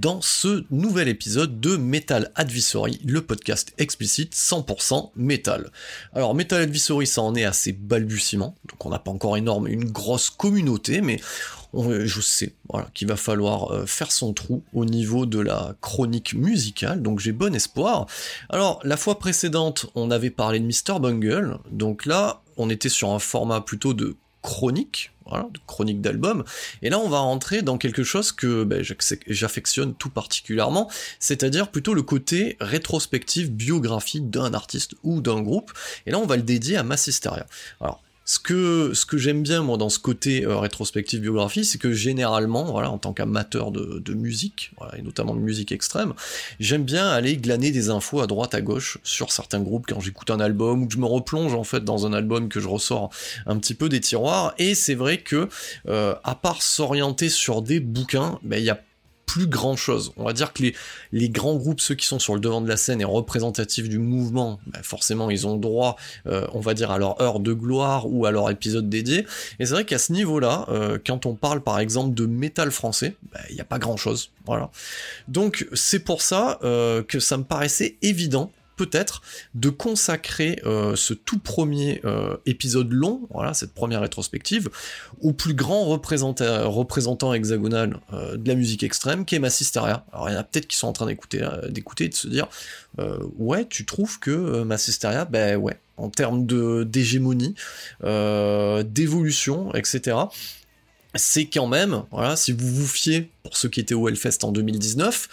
Dans ce nouvel épisode de Metal Advisory, le podcast explicite 100% métal. Alors Metal Advisory, ça en est à ses balbutiements, donc on n'a pas encore énorme, une grosse communauté, mais je sais qu'il va falloir euh, faire son trou au niveau de la chronique musicale, donc j'ai bon espoir. Alors la fois précédente, on avait parlé de Mr. Bungle, donc là, on était sur un format plutôt de chronique, voilà, chronique d'album, et là on va rentrer dans quelque chose que ben, j'affectionne tout particulièrement, c'est-à-dire plutôt le côté rétrospective biographie d'un artiste ou d'un groupe, et là on va le dédier à Massisteria. Alors ce que, j'aime bien moi dans ce côté euh, rétrospective biographie, c'est que généralement, voilà, en tant qu'amateur de, musique, et notamment de musique extrême, j'aime bien aller glaner des infos à droite à gauche sur certains groupes quand j'écoute un album ou que je me replonge en fait dans un album que je ressors un petit peu des tiroirs. Et c'est vrai que euh, à part s'orienter sur des bouquins, ben il y a plus grand chose. On va dire que les, grands groupes, ceux qui sont sur le devant de la scène et représentatifs du mouvement, ben forcément ils ont droit, euh, on va dire, à leur heure de gloire ou à leur épisode dédié. Et c'est vrai qu'à ce niveau-là, euh, quand on parle par exemple de métal français, ben, il n'y a pas grand-chose. Voilà. Donc c'est pour ça euh, que ça me paraissait évident peut-être de consacrer euh, ce tout premier euh, épisode long, voilà, cette première rétrospective, au plus grand représenta- représentant hexagonal euh, de la musique extrême, qui est Massisteria. Alors il y en a peut-être qui sont en train d'écouter, d'écouter et de se dire, ouais, tu trouves que Massisteria, ben ouais, en termes de d'hégémonie, d'évolution, etc c'est quand même, voilà, si vous vous fiez pour ceux qui étaient au Hellfest en 2019,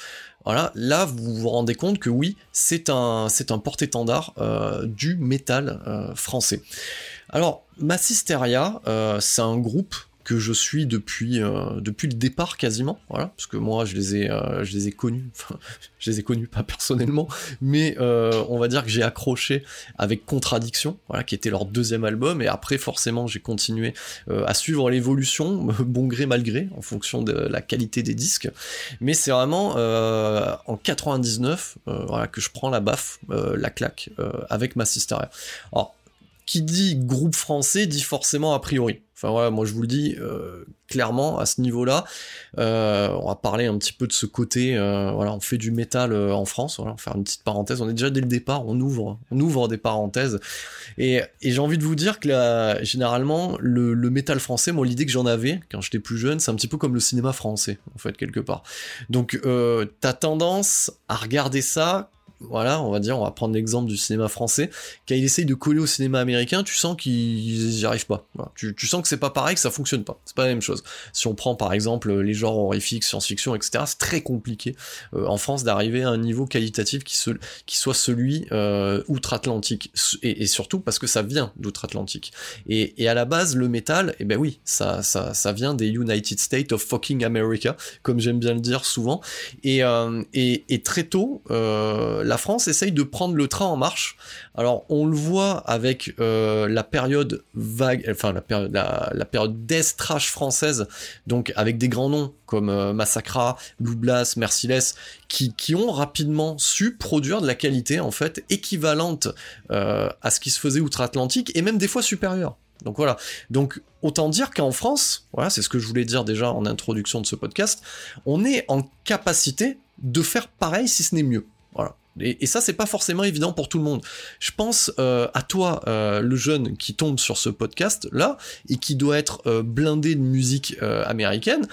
voilà, là vous vous rendez compte que oui, c'est un, c'est un porte-étendard euh, du métal euh, français. Alors, Massisteria, euh, c'est un groupe que je suis depuis euh, depuis le départ quasiment, voilà, parce que moi je les ai euh, je les ai connus, enfin je les ai connus pas personnellement, mais euh, on va dire que j'ai accroché avec Contradiction, voilà, qui était leur deuxième album, et après forcément j'ai continué à suivre l'évolution, bon gré mal gré, en fonction de la qualité des disques. Mais c'est vraiment en 99 euh, voilà, que je prends la baffe, la claque, avec Massisteria. Alors, qui dit groupe français dit forcément a priori. Enfin voilà, moi je vous le dis euh, clairement à ce niveau-là. Euh, on va parler un petit peu de ce côté. euh, voilà, on fait du métal en France. On va faire une petite parenthèse. On est déjà dès le départ, on ouvre, on ouvre des parenthèses. Et, j'ai envie de vous dire que généralement, le, le métal français, moi l'idée que j'en avais quand j'étais plus jeune, c'est un petit peu comme le cinéma français en fait quelque part. Donc t'as tendance à regarder ça voilà, on va dire, on va prendre l'exemple du cinéma français, quand il essaye de coller au cinéma américain, tu sens qu'ils y arrivent pas. Tu, sens que c'est pas pareil, que ça fonctionne pas. C'est pas la même chose. Si on prend par exemple les genres horrifiques, science-fiction, etc., c'est très compliqué euh, en France d'arriver à un niveau qualitatif qui, soit celui euh, outre-Atlantique. Et, surtout parce que ça vient d'outre-Atlantique. Et, à la base, le métal, eh ben oui, ça, ça, vient des United States of fucking America, comme j'aime bien le dire souvent. Et, euh, et, très tôt, la France essaye de prendre le train en marche. Alors on le voit avec euh, la période vague, enfin la période, la, française, donc avec des grands noms comme euh, Massacra, Loublas, Merciless, qui, qui ont rapidement su produire de la qualité en fait équivalente euh, à ce qui se faisait outre-Atlantique et même des fois supérieure. Donc voilà. Donc autant dire qu'en France, voilà, c'est ce que je voulais dire déjà en introduction de ce podcast, on est en capacité de faire pareil si ce n'est mieux. Voilà. Et, ça, c'est pas forcément évident pour tout le monde. Je pense euh, à toi, euh, le jeune qui tombe sur ce podcast là et qui doit être euh, blindé de musique américaine.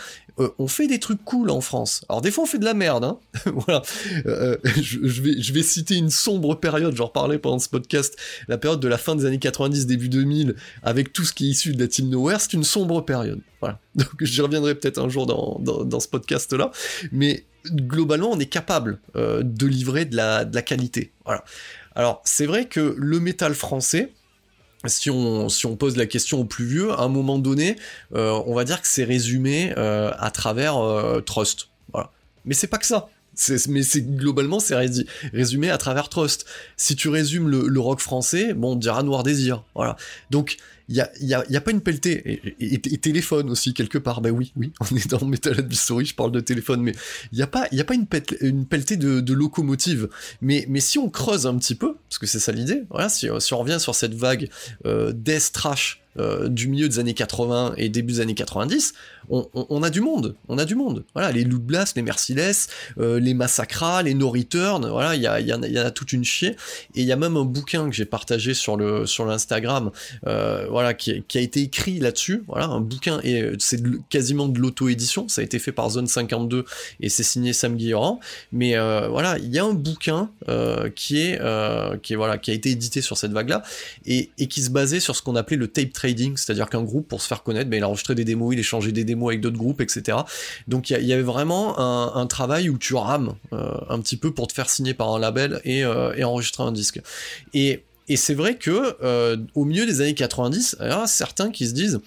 on fait des trucs cool en France. Alors des fois on fait de la merde, hein. voilà. Je, vais, je vais citer une sombre période, j'en reparlais pendant ce podcast, la période de la fin des années 90, début 2000, avec tout ce qui est issu de la Team Nowhere, c'est une sombre période. Voilà. Donc j'y reviendrai peut-être un jour dans, dans, ce podcast-là. Mais globalement, on est capable euh, de livrer de la, de la qualité. Voilà. Alors c'est vrai que le métal français, si on, si on pose la question au plus vieux, à un moment donné, euh, on va dire que c'est résumé euh, à travers Trust. Voilà. Mais c'est pas que ça. mais c'est globalement c'est résumé à travers Trust. Si tu résumes le, le, rock français, bon, on dira Noir Désir. Voilà. Donc il y a, pas une pelletée. Et, téléphone aussi, quelque part. Ben oui, oui, on est dans Metal Advisory, je parle de téléphone, mais il n'y a pas, y a pas une, une pelletée de, locomotive. Mais, mais si on creuse un petit peu, parce que c'est ça l'idée, si, on revient sur cette vague euh, trash euh, du milieu des années 80 et début des années 90, on, a du monde, on a du monde. Voilà, les Loot Blast, les Merciless, euh, les Massacra, les No Return, voilà, il y, a, y, en a, toute une chier. Et il y a même un bouquin que j'ai partagé sur le sur l'Instagram, euh, voilà, qui, a été écrit là-dessus. Voilà, un bouquin et c'est quasiment de l'auto-édition. Ça a été fait par Zone 52 et c'est signé Sam Guilloran. Mais voilà, il y a un bouquin qui est qui voilà qui a été édité sur cette vague-là et, et qui se basait sur ce qu'on appelait le tape c'est-à-dire qu'un groupe, pour se faire connaître, ben, il enregistrait des démos, il échangeait des démos avec d'autres groupes, etc. Donc il y, avait vraiment un, travail où tu rames euh, un petit peu pour te faire signer par un label et, euh, enregistrer un disque. Et, c'est vrai que euh, au milieu des années 90, il y a certains qui se disent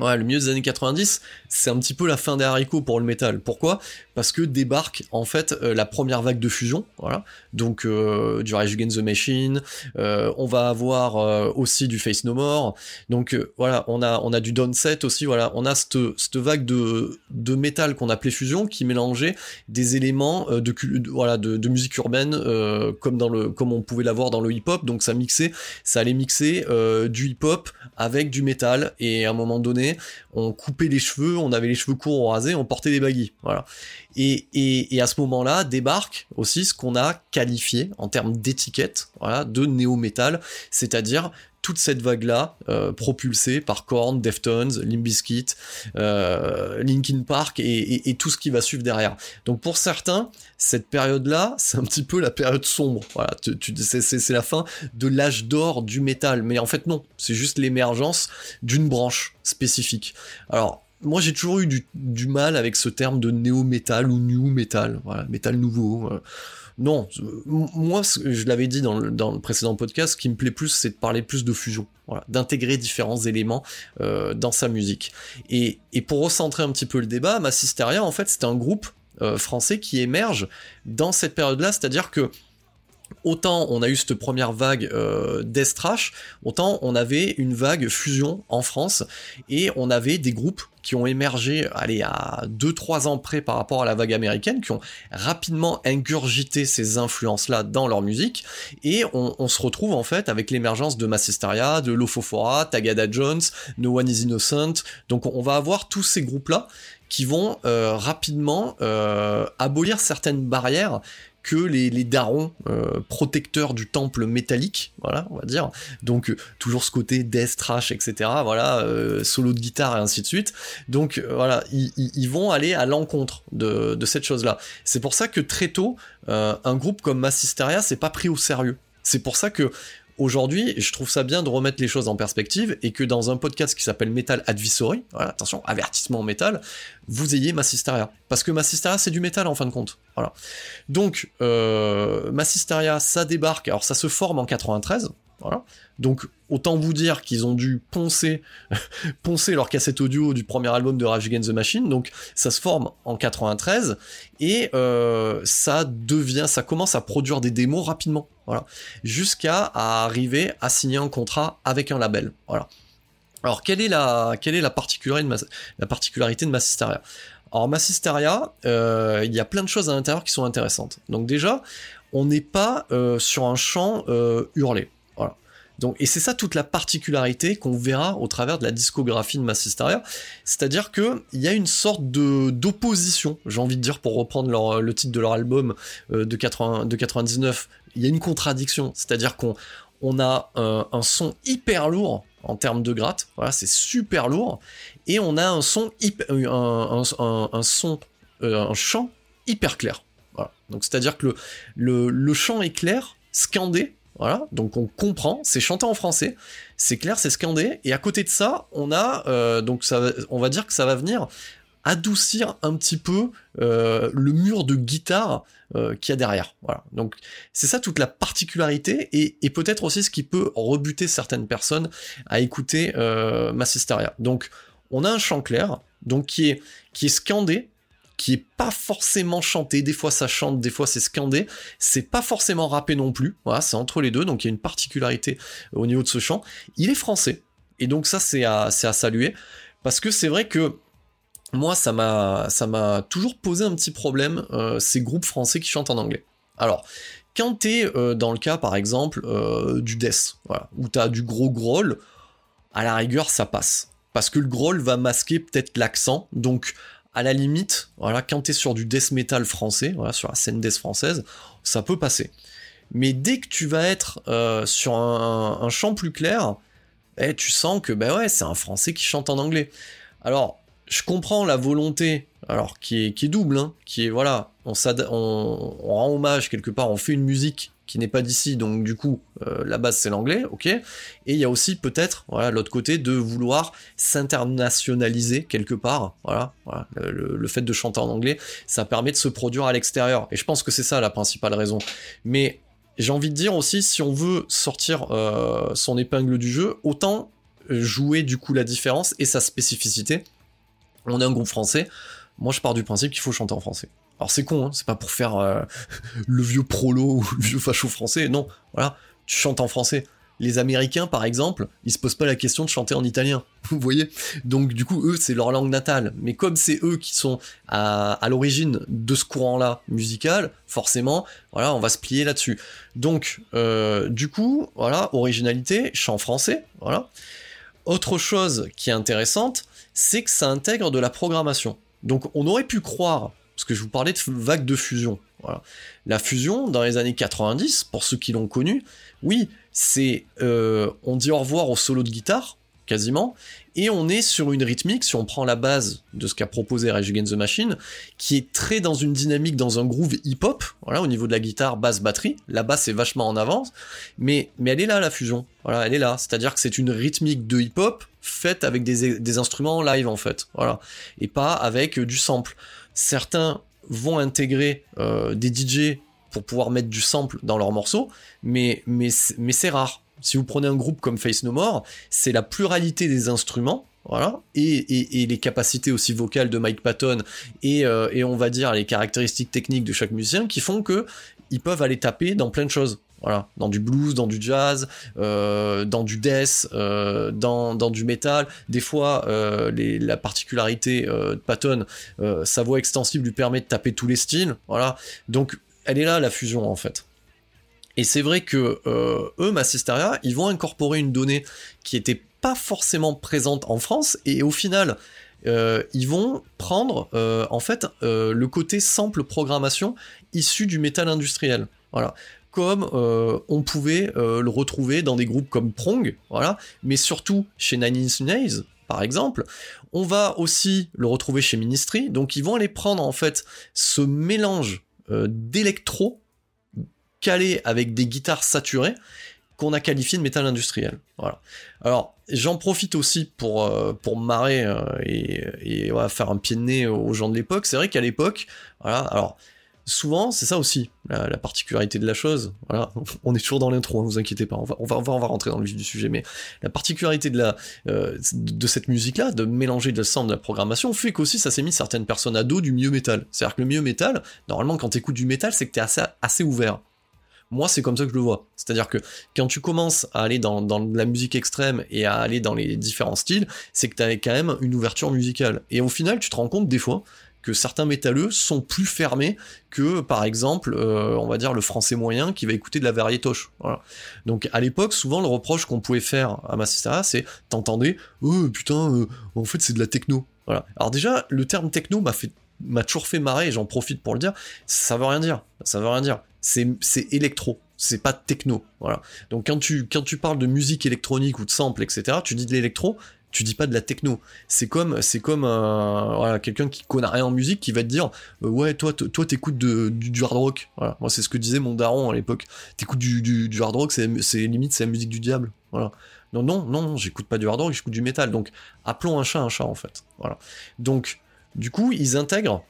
Ouais, le milieu des années 90, c'est un petit peu la fin des haricots pour le métal. Pourquoi? Parce que débarque en fait euh, la première vague de fusion, voilà. Donc euh, du Rage Against the Machine, euh, on va avoir aussi du Face No More. Donc voilà, on a on a du Downset aussi, voilà. On a cette, cette vague de de métal qu'on appelait fusion qui mélangeait des éléments de, voilà de, musique urbaine comme dans le comme on pouvait l'avoir dans le hip-hop. Donc ça mixait, ça allait mixer du hip-hop avec du métal et à un moment donné on coupait les cheveux, on avait les cheveux courts, on rasait, on portait des baguilles. Et, et, à ce moment-là débarque aussi ce qu'on a qualifié en termes d'étiquette, voilà, de néo-métal, c'est-à-dire toute cette vague-là, euh, propulsée par Korn, Deftones, Limp Bizkit, euh, Linkin Park et, tout ce qui va suivre derrière. Donc pour certains, cette période-là, c'est un petit peu la période sombre. Voilà, tu, c'est la fin de l'âge d'or du métal. Mais en fait non, c'est juste l'émergence d'une branche spécifique. Alors moi j'ai toujours eu du, mal avec ce terme de néo-métal ou new metal, voilà, métal nouveau. Non, moi, je l'avais dit dans le, précédent podcast, ce qui me plaît plus, c'est de parler plus de fusion, d'intégrer différents éléments euh, dans sa musique. Et, pour recentrer un petit peu le débat, Massisteria, en fait, c'est un groupe euh, français qui émerge dans cette période-là, c'est-à-dire que autant on a eu cette première vague euh, autant on avait une vague fusion en France et on avait des groupes qui ont émergé, allez, à 2-3 ans près par rapport à la vague américaine, qui ont rapidement ingurgité ces influences-là dans leur musique, et on, se retrouve en fait avec l'émergence de Massisteria, de Lofofora, Tagada Jones, No One is Innocent, donc on va avoir tous ces groupes-là qui vont euh, rapidement euh, abolir certaines barrières que les, darons euh, protecteurs du temple métallique, voilà, on va dire. Donc euh, toujours ce côté death trash, etc. Voilà, euh, solo de guitare et ainsi de suite. Donc voilà, ils, vont aller à l'encontre de, cette chose-là. C'est pour ça que très tôt, un groupe comme Massisteria s'est pas pris au sérieux. C'est pour ça que Aujourd'hui, je trouve ça bien de remettre les choses en perspective et que dans un podcast qui s'appelle Metal Advisory, attention, avertissement métal, vous ayez Massisteria. Parce que Massisteria, c'est du métal en fin de compte. Voilà. Donc, euh, Massisteria, ça débarque, alors ça se forme en 93, voilà. Donc autant vous dire qu'ils ont dû poncer, poncer leur cassette audio du premier album de Rage Against the Machine. Donc ça se forme en 93 et euh, ça devient, ça commence à produire des démos rapidement, voilà, jusqu'à arriver à signer un contrat avec un label, voilà. Alors quelle est la, particularité de Massisteria? Alors Massisteria, euh, il y a plein de choses à l'intérieur qui sont intéressantes. Donc déjà, on n'est pas euh, sur un champ hurlé. Donc, et c'est ça toute la particularité qu'on verra au travers de la discographie de Massisteria, c'est-à-dire que il y a une sorte de d'opposition, j'ai envie de dire pour reprendre le titre de leur album euh, de, 80, de 99, il y a une contradiction, c'est-à-dire qu'on on a un, son hyper lourd en termes de gratte. Voilà, c'est super lourd. Et on a un son, un, un, son, euh, un chant hyper clair. Voilà. Donc c'est-à-dire que le, le, le chant est clair, scandé, voilà, donc on comprend, c'est chanté en français, c'est clair, c'est scandé, et à côté de ça, on a, euh, donc ça, on va dire que ça va venir adoucir un petit peu euh, le mur de guitare euh, qu'il y a derrière. Voilà. Donc c'est ça toute la particularité et, peut-être aussi ce qui peut rebuter certaines personnes à écouter euh, Massisteria. Donc on a un chant clair, donc qui est qui est scandé, qui est pas forcément chanté. Des fois ça chante, des fois c'est scandé. C'est pas forcément rappé non plus. Voilà, c'est entre les deux. Donc il y a une particularité au niveau de ce chant. Il est français et donc ça c'est à saluer parce que c'est vrai que moi, ça m'a, toujours posé un petit problème, euh, ces groupes français qui chantent en anglais. Alors, quand t'es euh, dans le cas, par exemple, euh, du death, voilà, où t'as du gros growl, à la rigueur, ça passe. Parce que le growl va masquer peut-être l'accent, donc à la limite, voilà, quand t'es sur du death metal français, voilà, sur la scène death française, ça peut passer. Mais dès que tu vas être sur un, chant plus clair, eh, tu sens que ben ouais, c'est un français qui chante en anglais. Alors, je comprends la volonté, alors qui est, qui est double, hein, qui est voilà, on, on, on, rend hommage quelque part, on fait une musique qui n'est pas d'ici, donc du coup euh, la base c'est l'anglais, ok. Et il y a aussi peut-être l'autre côté de vouloir s'internationaliser quelque part, voilà, voilà le, fait de chanter en anglais, ça permet de se produire à l'extérieur. Et je pense que c'est ça la principale raison. Mais j'ai envie de dire aussi, si on veut sortir euh, son épingle du jeu, autant jouer du coup la différence et sa spécificité on est un groupe français, moi je pars du principe qu'il faut chanter en français. Alors c'est con, hein, c'est pas pour faire euh, le vieux prolo ou le vieux facho français, non, voilà, tu chantes en français. Les Américains, par exemple, ils se posent pas la question de chanter en italien, vous voyez Donc du coup, eux, c'est leur langue natale. Mais comme c'est eux qui sont à, l'origine de ce courant-là musical, forcément, voilà, on va se plier là-dessus. Donc, euh, du coup, voilà, originalité, chant français, voilà. Autre chose qui est intéressante, c'est que ça intègre de la programmation. Donc on aurait pu croire, parce que je vous parlais de vague de fusion. La fusion, dans les années 90, pour ceux qui l'ont connu, oui, c'est... Euh, on dit au revoir au solo de guitare, quasiment, et on est sur une rythmique, si on prend la base de ce qu'a proposé Rage Against the Machine, qui est très dans une dynamique, dans un groove hip-hop, voilà, au niveau de la guitare, basse, batterie, la basse est vachement en avance, mais, mais elle est là, la fusion, voilà, elle est là, c'est-à-dire que c'est une rythmique de hip-hop faite avec des, des instruments live, en fait, voilà, et pas avec du sample. Certains vont intégrer euh, des DJ pour pouvoir mettre du sample dans leurs morceaux, mais, mais, mais c'est rare. Si vous prenez un groupe comme Face No More, c'est la pluralité des instruments, voilà, et, les capacités aussi vocales de Mike Patton euh, et, on va dire les caractéristiques techniques de chaque musicien qui font que ils peuvent aller taper dans plein de choses. Voilà, dans du blues, dans du jazz, euh, dans du death, euh, dans, du metal. Des fois, la particularité de Patton, sa voix extensible lui permet de taper tous les styles. Voilà, donc elle est là la fusion en fait. Et c'est vrai que euh, eux, Massisteria, ils vont incorporer une donnée qui était pas forcément présente en France, et au final, euh, ils vont prendre euh, en fait le côté simple programmation issu du métal industriel. Voilà. Comme on pouvait le retrouver dans des groupes comme Prong, mais surtout chez Nine Inch Nails, par exemple. On va aussi le retrouver chez Ministry, donc ils vont aller prendre en fait ce mélange d'électro calé avec des guitares saturées qu'on a qualifié de métal industriel. Alors, j'en profite aussi pour, euh, marrer euh, et, faire un pied de nez aux gens de l'époque. C'est vrai qu'à l'époque, voilà, alors, souvent, c'est ça aussi, la, particularité de la chose. Voilà, on est toujours dans l'intro, hein, vous inquiétez pas, on va, on va, on va, rentrer dans le vif du sujet, mais la particularité de, la, euh, de cette musique-là, de mélanger le sound de la programmation, fait qu'aussi ça s'est mis certaines personnes à dos du mieux métal. C'est-à-dire que le mieux métal, normalement, quand tu écoutes du métal, c'est que tu es assez, assez ouvert. Moi, c'est comme ça que je le vois. C'est-à-dire que quand tu commences à aller dans, la musique extrême et à aller dans les différents styles, c'est que tu as quand même une ouverture musicale. Et au final, tu te rends compte des fois que certains métalleux sont plus fermés que, par exemple, euh, on va dire le français moyen qui va écouter de la variétoche. Voilà. Donc à l'époque, souvent le reproche qu'on pouvait faire à Massista, c'est t'entendais, oh putain, euh, en fait c'est de la techno. Voilà. Alors déjà, le terme techno m'a fait m'a toujours fait marrer et j'en profite pour le dire. Ça veut rien dire. Ça veut rien dire c'est électro. c'est pas techno, voilà. Donc quand tu quand tu parles de musique électronique ou de sample, etc., tu dis de l'électro, tu dis pas de la techno. C'est comme c'est comme quelqu'un qui connaît rien en musique qui va te dire euh, ouais toi toi t'écoutes du, hard rock. Voilà. Moi c'est ce que disait mon daron à l'époque. T'écoutes du, hard rock, c'est limite c'est la musique du diable. Voilà. Non non non, j'écoute pas du hard rock, j'écoute du métal. Donc appelons un chat un chat en fait. Voilà. Donc du coup ils intègrent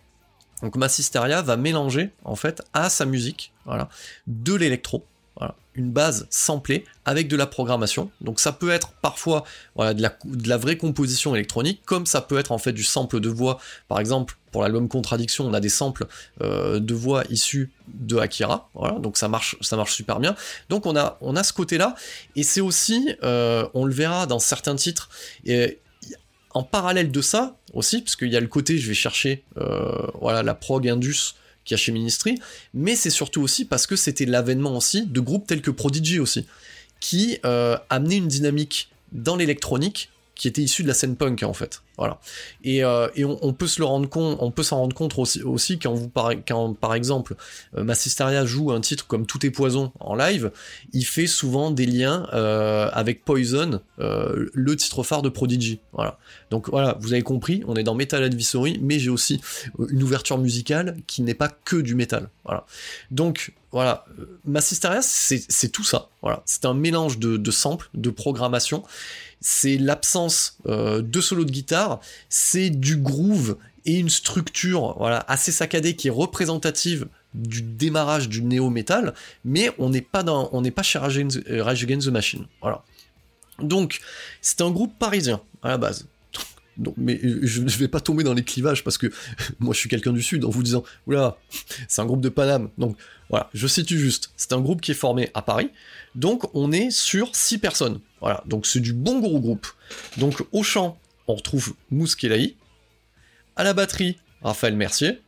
donc Massisteria va mélanger en fait à sa musique, voilà, de l'électro, une base samplée avec de la programmation. Donc ça peut être parfois voilà, de, la, vraie composition électronique, comme ça peut être en fait du sample de voix. Par exemple, pour l'album Contradiction, on a des samples euh, de voix issus de Akira. Voilà, donc ça marche, ça marche super bien. Donc on a, on ce côté-là, et c'est aussi, euh, on le verra dans certains titres. Et, en parallèle de ça aussi, parce qu'il y a le côté, je vais chercher euh, voilà, la prog Indus qui a chez Ministry, mais c'est surtout aussi parce que c'était l'avènement aussi de groupes tels que Prodigy aussi, qui euh, amenaient une dynamique dans l'électronique qui était issu de la scène punk en fait. Voilà. Et, euh, et on, peut se le rendre compte, on peut s'en rendre compte aussi, quand vous par, par exemple euh, Massisteria joue un titre comme Tout est poison en live, il fait souvent des liens euh, avec Poison, euh, le titre phare de Prodigy. Voilà. Donc voilà, vous avez compris, on est dans Metal Advisory, mais j'ai aussi une ouverture musicale qui n'est pas que du métal. Voilà. Donc voilà, Massisteria c'est tout ça. Voilà, c'est un mélange de, de samples, de programmation c'est l'absence euh, de solo de guitare, c'est du groove et une structure voilà assez saccadée qui est représentative du démarrage du néo metal, mais on n'est pas dans, on n'est pas chez Rage Against, the Machine, voilà. Donc c'est un groupe parisien à la base. Donc, mais je ne vais pas tomber dans les clivages parce que moi je suis quelqu'un du sud en vous disant oula c'est un groupe de Paname donc voilà je situe juste c'est un groupe qui est formé à Paris donc on est sur 6 personnes. Voilà, donc c'est du bon gros groupe. Donc au chant, on retrouve Mousse À la batterie, Raphaël Mercier.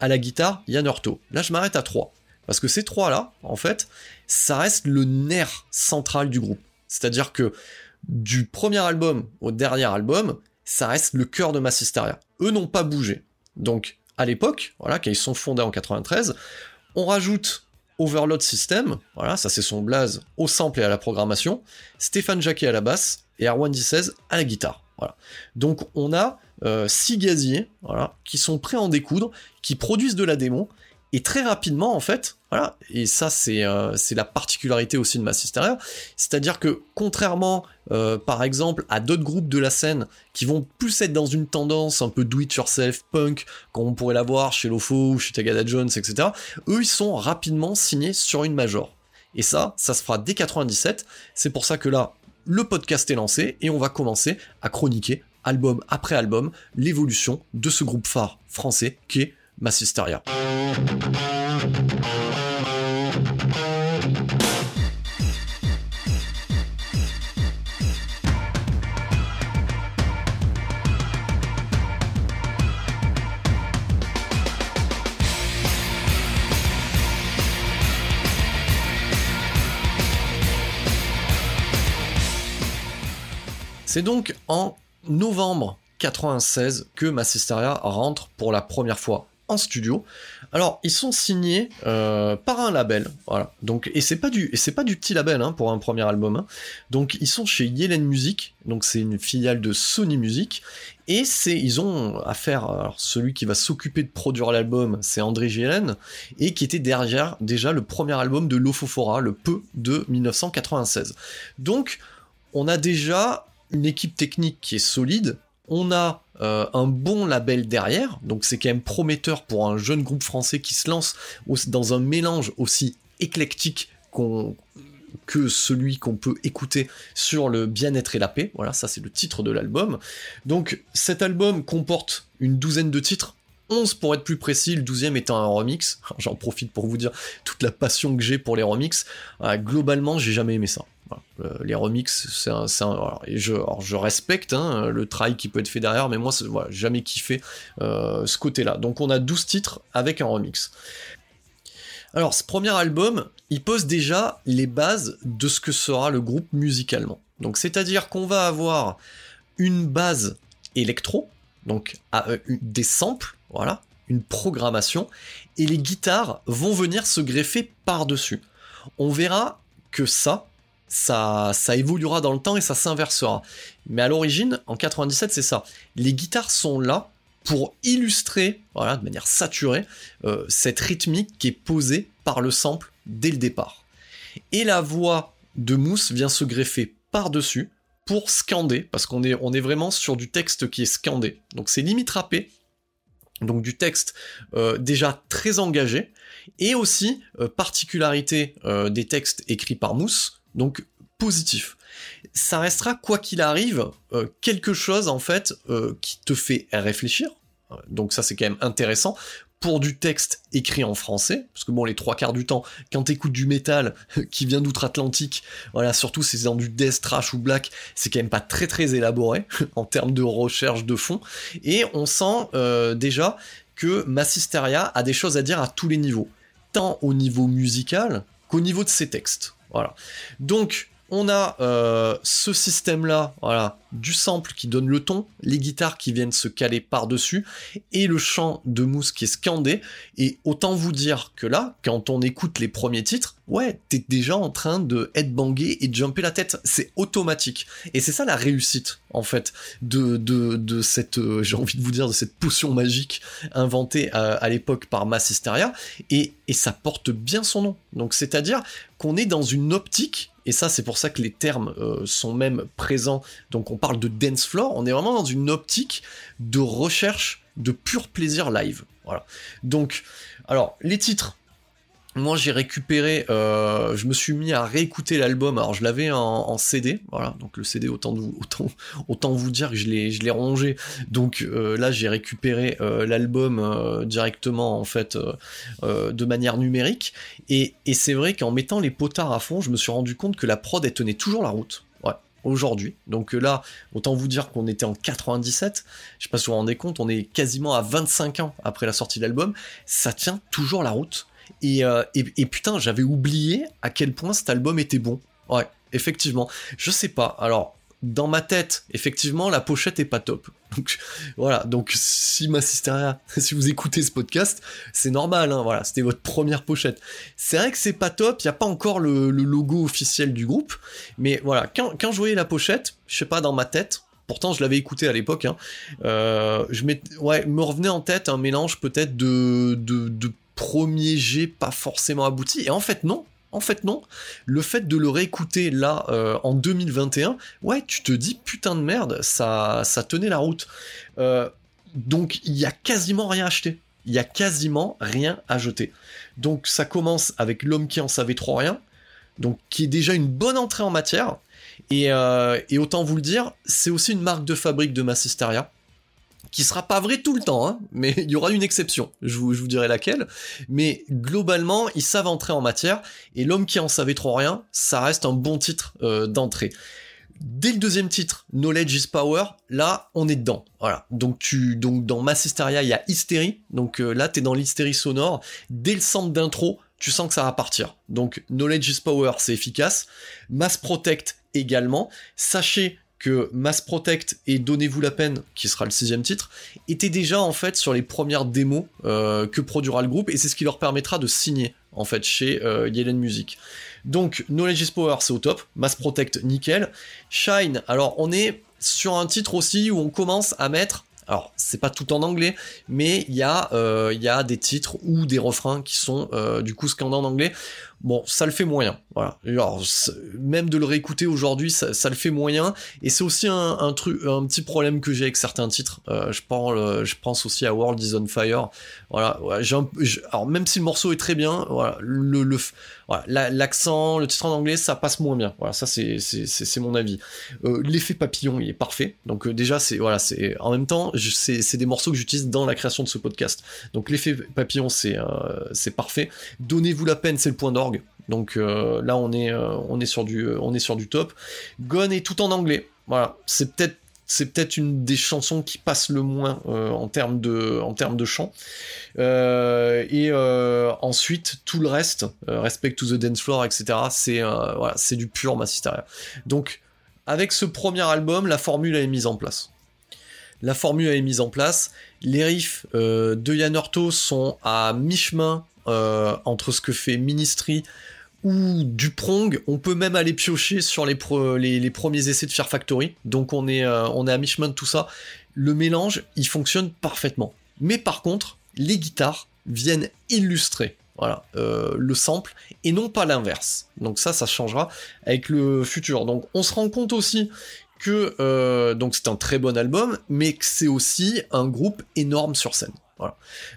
À la guitare, Yann Hurto. Là je m'arrête à 3. Parce que ces trois-là, en fait, ça reste le nerf central du groupe. C'est-à-dire que du premier album au dernier album, ça reste le cœur de Massisteria. Eux n'ont pas bougé. Donc, à l'époque, voilà, quand sont fondés en 93, on rajoute Overload System, voilà, ça c'est son blaze au sample et à la programmation, Stéphane Jacquet à la basse et Arwan 16 à la guitare. Voilà. Donc on a euh, six gaziers qui sont prêts à en découdre, qui produisent de la démo, et très rapidement, en fait, voilà, et ça c'est euh, la particularité aussi de Massisteria, c'est-à-dire que contrairement, euh, par exemple, à d'autres groupes de la scène qui vont plus être dans une tendance un peu do-it-yourself, punk, comme on pourrait l'avoir chez Lofo ou chez Tagada Jones, etc., eux ils sont rapidement signés sur une major. Et ça, ça se fera dès 97, c'est pour ça que là, le podcast est lancé et on va commencer à chroniquer album après album l'évolution de ce groupe phare français qui est Massisteria. C'est donc en novembre 96 que Massisteria rentre pour la première fois en studio. Alors, ils sont signés euh, par un label, voilà. Donc, et c'est pas du, c'est pas du petit label hein, pour un premier album. Hein. Donc, ils sont chez Yellen Music, donc c'est une filiale de Sony Music, et c'est, ils ont affaire, alors celui qui va s'occuper de produire l'album, c'est André Yellen, et qui était derrière déjà le premier album de Lofofora, le Peu de 1996. Donc, on a déjà une équipe technique qui est solide, on a euh, un bon label derrière, donc c'est quand même prometteur pour un jeune groupe français qui se lance dans un mélange aussi éclectique que celui qu'on peut écouter sur le bien-être et la paix. Voilà, ça c'est le titre de l'album. Donc cet album comporte une douzaine de titres. 11 pour être plus précis, le 12e étant un remix. J'en profite pour vous dire toute la passion que j'ai pour les remix. Euh, globalement, j'ai jamais aimé ça. Euh, les remix, c'est un, je, je respecte hein, le travail qui peut être fait derrière, mais moi, voilà, jamais kiffé euh, ce côté-là. Donc on a 12 titres avec un remix. Alors ce premier album, il pose déjà les bases de ce que sera le groupe musicalement. Donc c'est-à-dire qu'on va avoir une base électro, donc euh, des samples, voilà, une programmation, et les guitares vont venir se greffer par-dessus On verra que ça, ça, évoluera dans le temps et ça s'inversera. Mais à l'origine, en 97, c'est ça. Les guitares sont là pour illustrer, voilà, de manière saturée, euh, cette rythmique qui est posée par le sample dès le départ. Et la voix de Mousse vient se greffer par-dessus pour scander, parce qu'on est, on est vraiment sur du texte qui est scandé. Donc c'est limite rappé, donc du texte euh, déjà très engagé, et aussi euh, particularité des textes écrits par Mousse, donc positif. Ça restera quoi qu'il arrive quelque chose en fait qui te fait réfléchir, donc ça c'est quand même intéressant pour du texte écrit en français, parce que bon, les trois quarts du temps, quand t'écoutes du métal qui vient d'outre-Atlantique, voilà, surtout si c'est dans du death, trash ou black, c'est quand même pas très très élaboré en termes de recherche de fond, et on sent euh, déjà que Massisteria a des choses à dire à tous les niveaux, tant au niveau musical qu'au niveau de ses textes. Voilà. Donc, on a euh, ce système-là, voilà, du sample qui donne le ton, les guitares qui viennent se caler par-dessus, et le chant de mousse qui est scandé. Et autant vous dire que là, quand on écoute les premiers titres, ouais, t'es déjà en train de headbanger et de jumper la tête. C'est automatique. Et c'est ça la réussite, en fait, de, cette, euh, j'ai envie de vous dire, de cette potion magique inventée à, à l'époque par Massisteria. Et, et ça porte bien son nom. Donc, c'est-à-dire qu'on est dans une optique et ça c'est pour ça que les termes euh, sont même présents, donc on parle de dance floor, on est vraiment dans une optique de recherche de pur plaisir live. Voilà. Donc, alors, les titres, moi j'ai récupéré, euh, je me suis mis à réécouter l'album, alors je l'avais en, CD, voilà, donc le CD autant, vous, autant, autant vous dire que je l'ai, rongé, donc euh, là j'ai récupéré euh, l'album directement en fait de manière numérique, et, et c'est vrai qu'en mettant les potards à fond, je me suis rendu compte que la prod elle tenait toujours la route, ouais, aujourd'hui. Donc là, autant vous dire qu'on était en 97, je sais pas si vous vous rendez compte, on est quasiment à 25 ans après la sortie de l'album, ça tient toujours la route. Euh, et, putain, j'avais oublié à quel point cet album était bon. Ouais, effectivement. Je sais pas. Alors, dans ma tête, effectivement, la pochette est pas top. Donc voilà, donc si Massisteria, si vous écoutez ce podcast, c'est normal, hein, voilà, c'était votre première pochette. C'est vrai que c'est pas top, il n'y a pas encore le, logo officiel du groupe, mais voilà, quand, je voyais la pochette, je sais pas, dans ma tête, pourtant je l'avais écouté à l'époque, hein, euh, je ouais, me revenait en tête un mélange peut-être de, de premier jet pas forcément abouti. Et en fait, non. En fait, non. Le fait de le réécouter là euh, en 2021, ouais, tu te dis putain de merde, ça, ça tenait la route. Euh, donc, il y a quasiment rien acheté. Il y a quasiment rien à jeter. Donc, ça commence avec l'homme qui en savait trop rien. Donc, qui est déjà une bonne entrée en matière. Et, euh, et autant vous le dire, c'est aussi une marque de fabrique de Massisteria qui sera pas vrai tout le temps, hein, mais il y aura une exception, je vous, je vous dirai laquelle, mais globalement, ils savent entrer en matière, et l'homme qui en savait trop rien, ça reste un bon titre euh, d'entrée. Dès le deuxième titre, Knowledge is Power, là, on est dedans. Voilà. Donc tu, donc dans Mass Hysteria, il y a hystérie. Donc euh, là, t'es dans l'hystérie sonore. Dès le centre d'intro, tu sens que ça va partir. Donc Knowledge is Power, c'est efficace. Mass Protect également. Sachez que Mass Protect et Donnez-vous la peine, qui sera le sixième titre, étaient déjà en fait sur les premières démos euh, que produira le groupe, et c'est ce qui leur permettra de signer en fait chez euh, Music. Donc Knowledge is Power c'est au top, Mass Protect nickel, Shine, alors on est sur un titre aussi où on commence à mettre alors, c'est pas tout en anglais, mais il y, euh, y, a des titres ou des refrains qui sont du coup scandés en anglais. Bon, ça le fait moyen, même de le réécouter aujourd'hui, ça, le fait moyen. Et c'est aussi un, petit problème que j'ai avec certains titres. Euh, je, parle, je pense aussi à World is on Fire. Voilà. alors même si le morceau est très bien, voilà, l'accent, le titre en anglais, ça passe moins bien. Voilà, ça c'est mon avis. Euh, l'effet papillon, il est parfait. Donc euh, déjà, voilà, en même temps, c'est des morceaux que j'utilise dans la création de ce podcast. Donc l'effet papillon, c'est c'est parfait. Donnez-vous la peine, c'est le point d'orgue donc euh, là, on est, euh, on, est sur du, euh, on est sur du top. Gone est tout en anglais. C'est peut-être une des chansons qui passe le moins en termes de en chant. et ensuite tout le reste, Respect to the Dance Floor, etc. C'est du pur Massisteria. Donc avec ce premier album, la formule est mise en place. La formule est mise en place. Les riffs de Yann Orto sont à mi-chemin entre ce que fait Ministry ou du prong, on peut même aller piocher sur les, premiers essais de Fear Factory, donc on est, euh, on est à mi-chemin de tout ça. Le mélange, il fonctionne parfaitement. Mais par contre, les guitares viennent illustrer voilà, euh, le sample, et non pas l'inverse. Donc ça, ça changera avec le futur. Donc on se rend compte aussi que euh, c'est un très bon album, mais que c'est aussi un groupe énorme sur scène.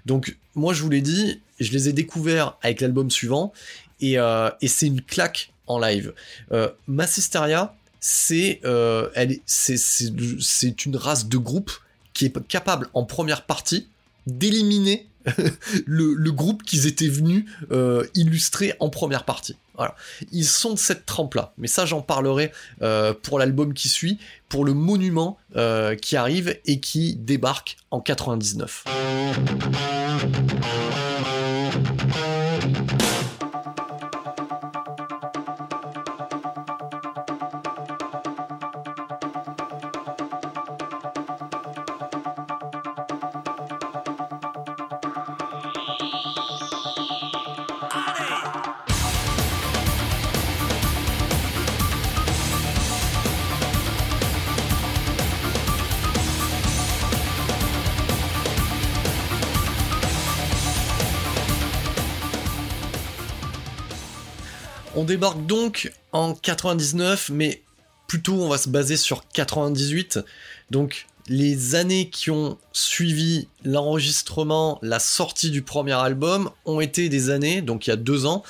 Donc moi je vous l'ai dit, je les ai découverts avec l'album suivant, et, euh, c'est une claque en live. Euh, Massisteria, c'est euh, c'est une race de groupe qui est capable en première partie d'éliminer le, groupe qu'ils étaient venus euh, illustrer en première partie. Ils sont de cette trempe-là. Mais ça, j'en parlerai euh, pour l'album qui suit, pour le monument euh, qui arrive et qui débarque en 99. On débarque donc en 99, mais plutôt on va se baser sur 98. Donc les années qui ont suivi l'enregistrement, la sortie du premier album ont été des années, donc il y a deux ans,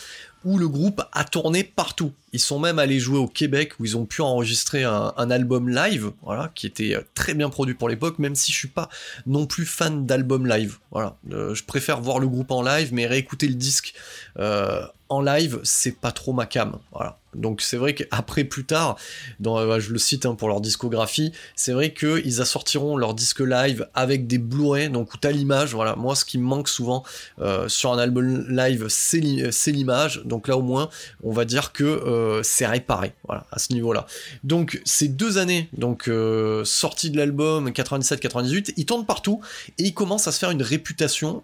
où le groupe a tourné partout. Ils sont même allés jouer au Québec où ils ont pu enregistrer un, album live, voilà, qui était très bien produit pour l'époque, même si je suis pas non plus fan d'album live. Voilà, euh, je préfère voir le groupe en live, mais réécouter le disque euh, en live, c'est pas trop ma cam. Voilà. Donc c'est vrai qu'après plus tard, euh, je le cite hein, pour leur discographie, c'est vrai qu'ils assortiront leur disque live avec des Blu-ray, donc où t'as l'image. Voilà, moi ce qui me manque souvent euh, sur un album live, c'est l'image. Donc là au moins, on va dire que euh, c'est réparé. À ce niveau-là. Donc ces deux années, donc de l'album 97-98, ils tournent partout et ils commencent à se faire une réputation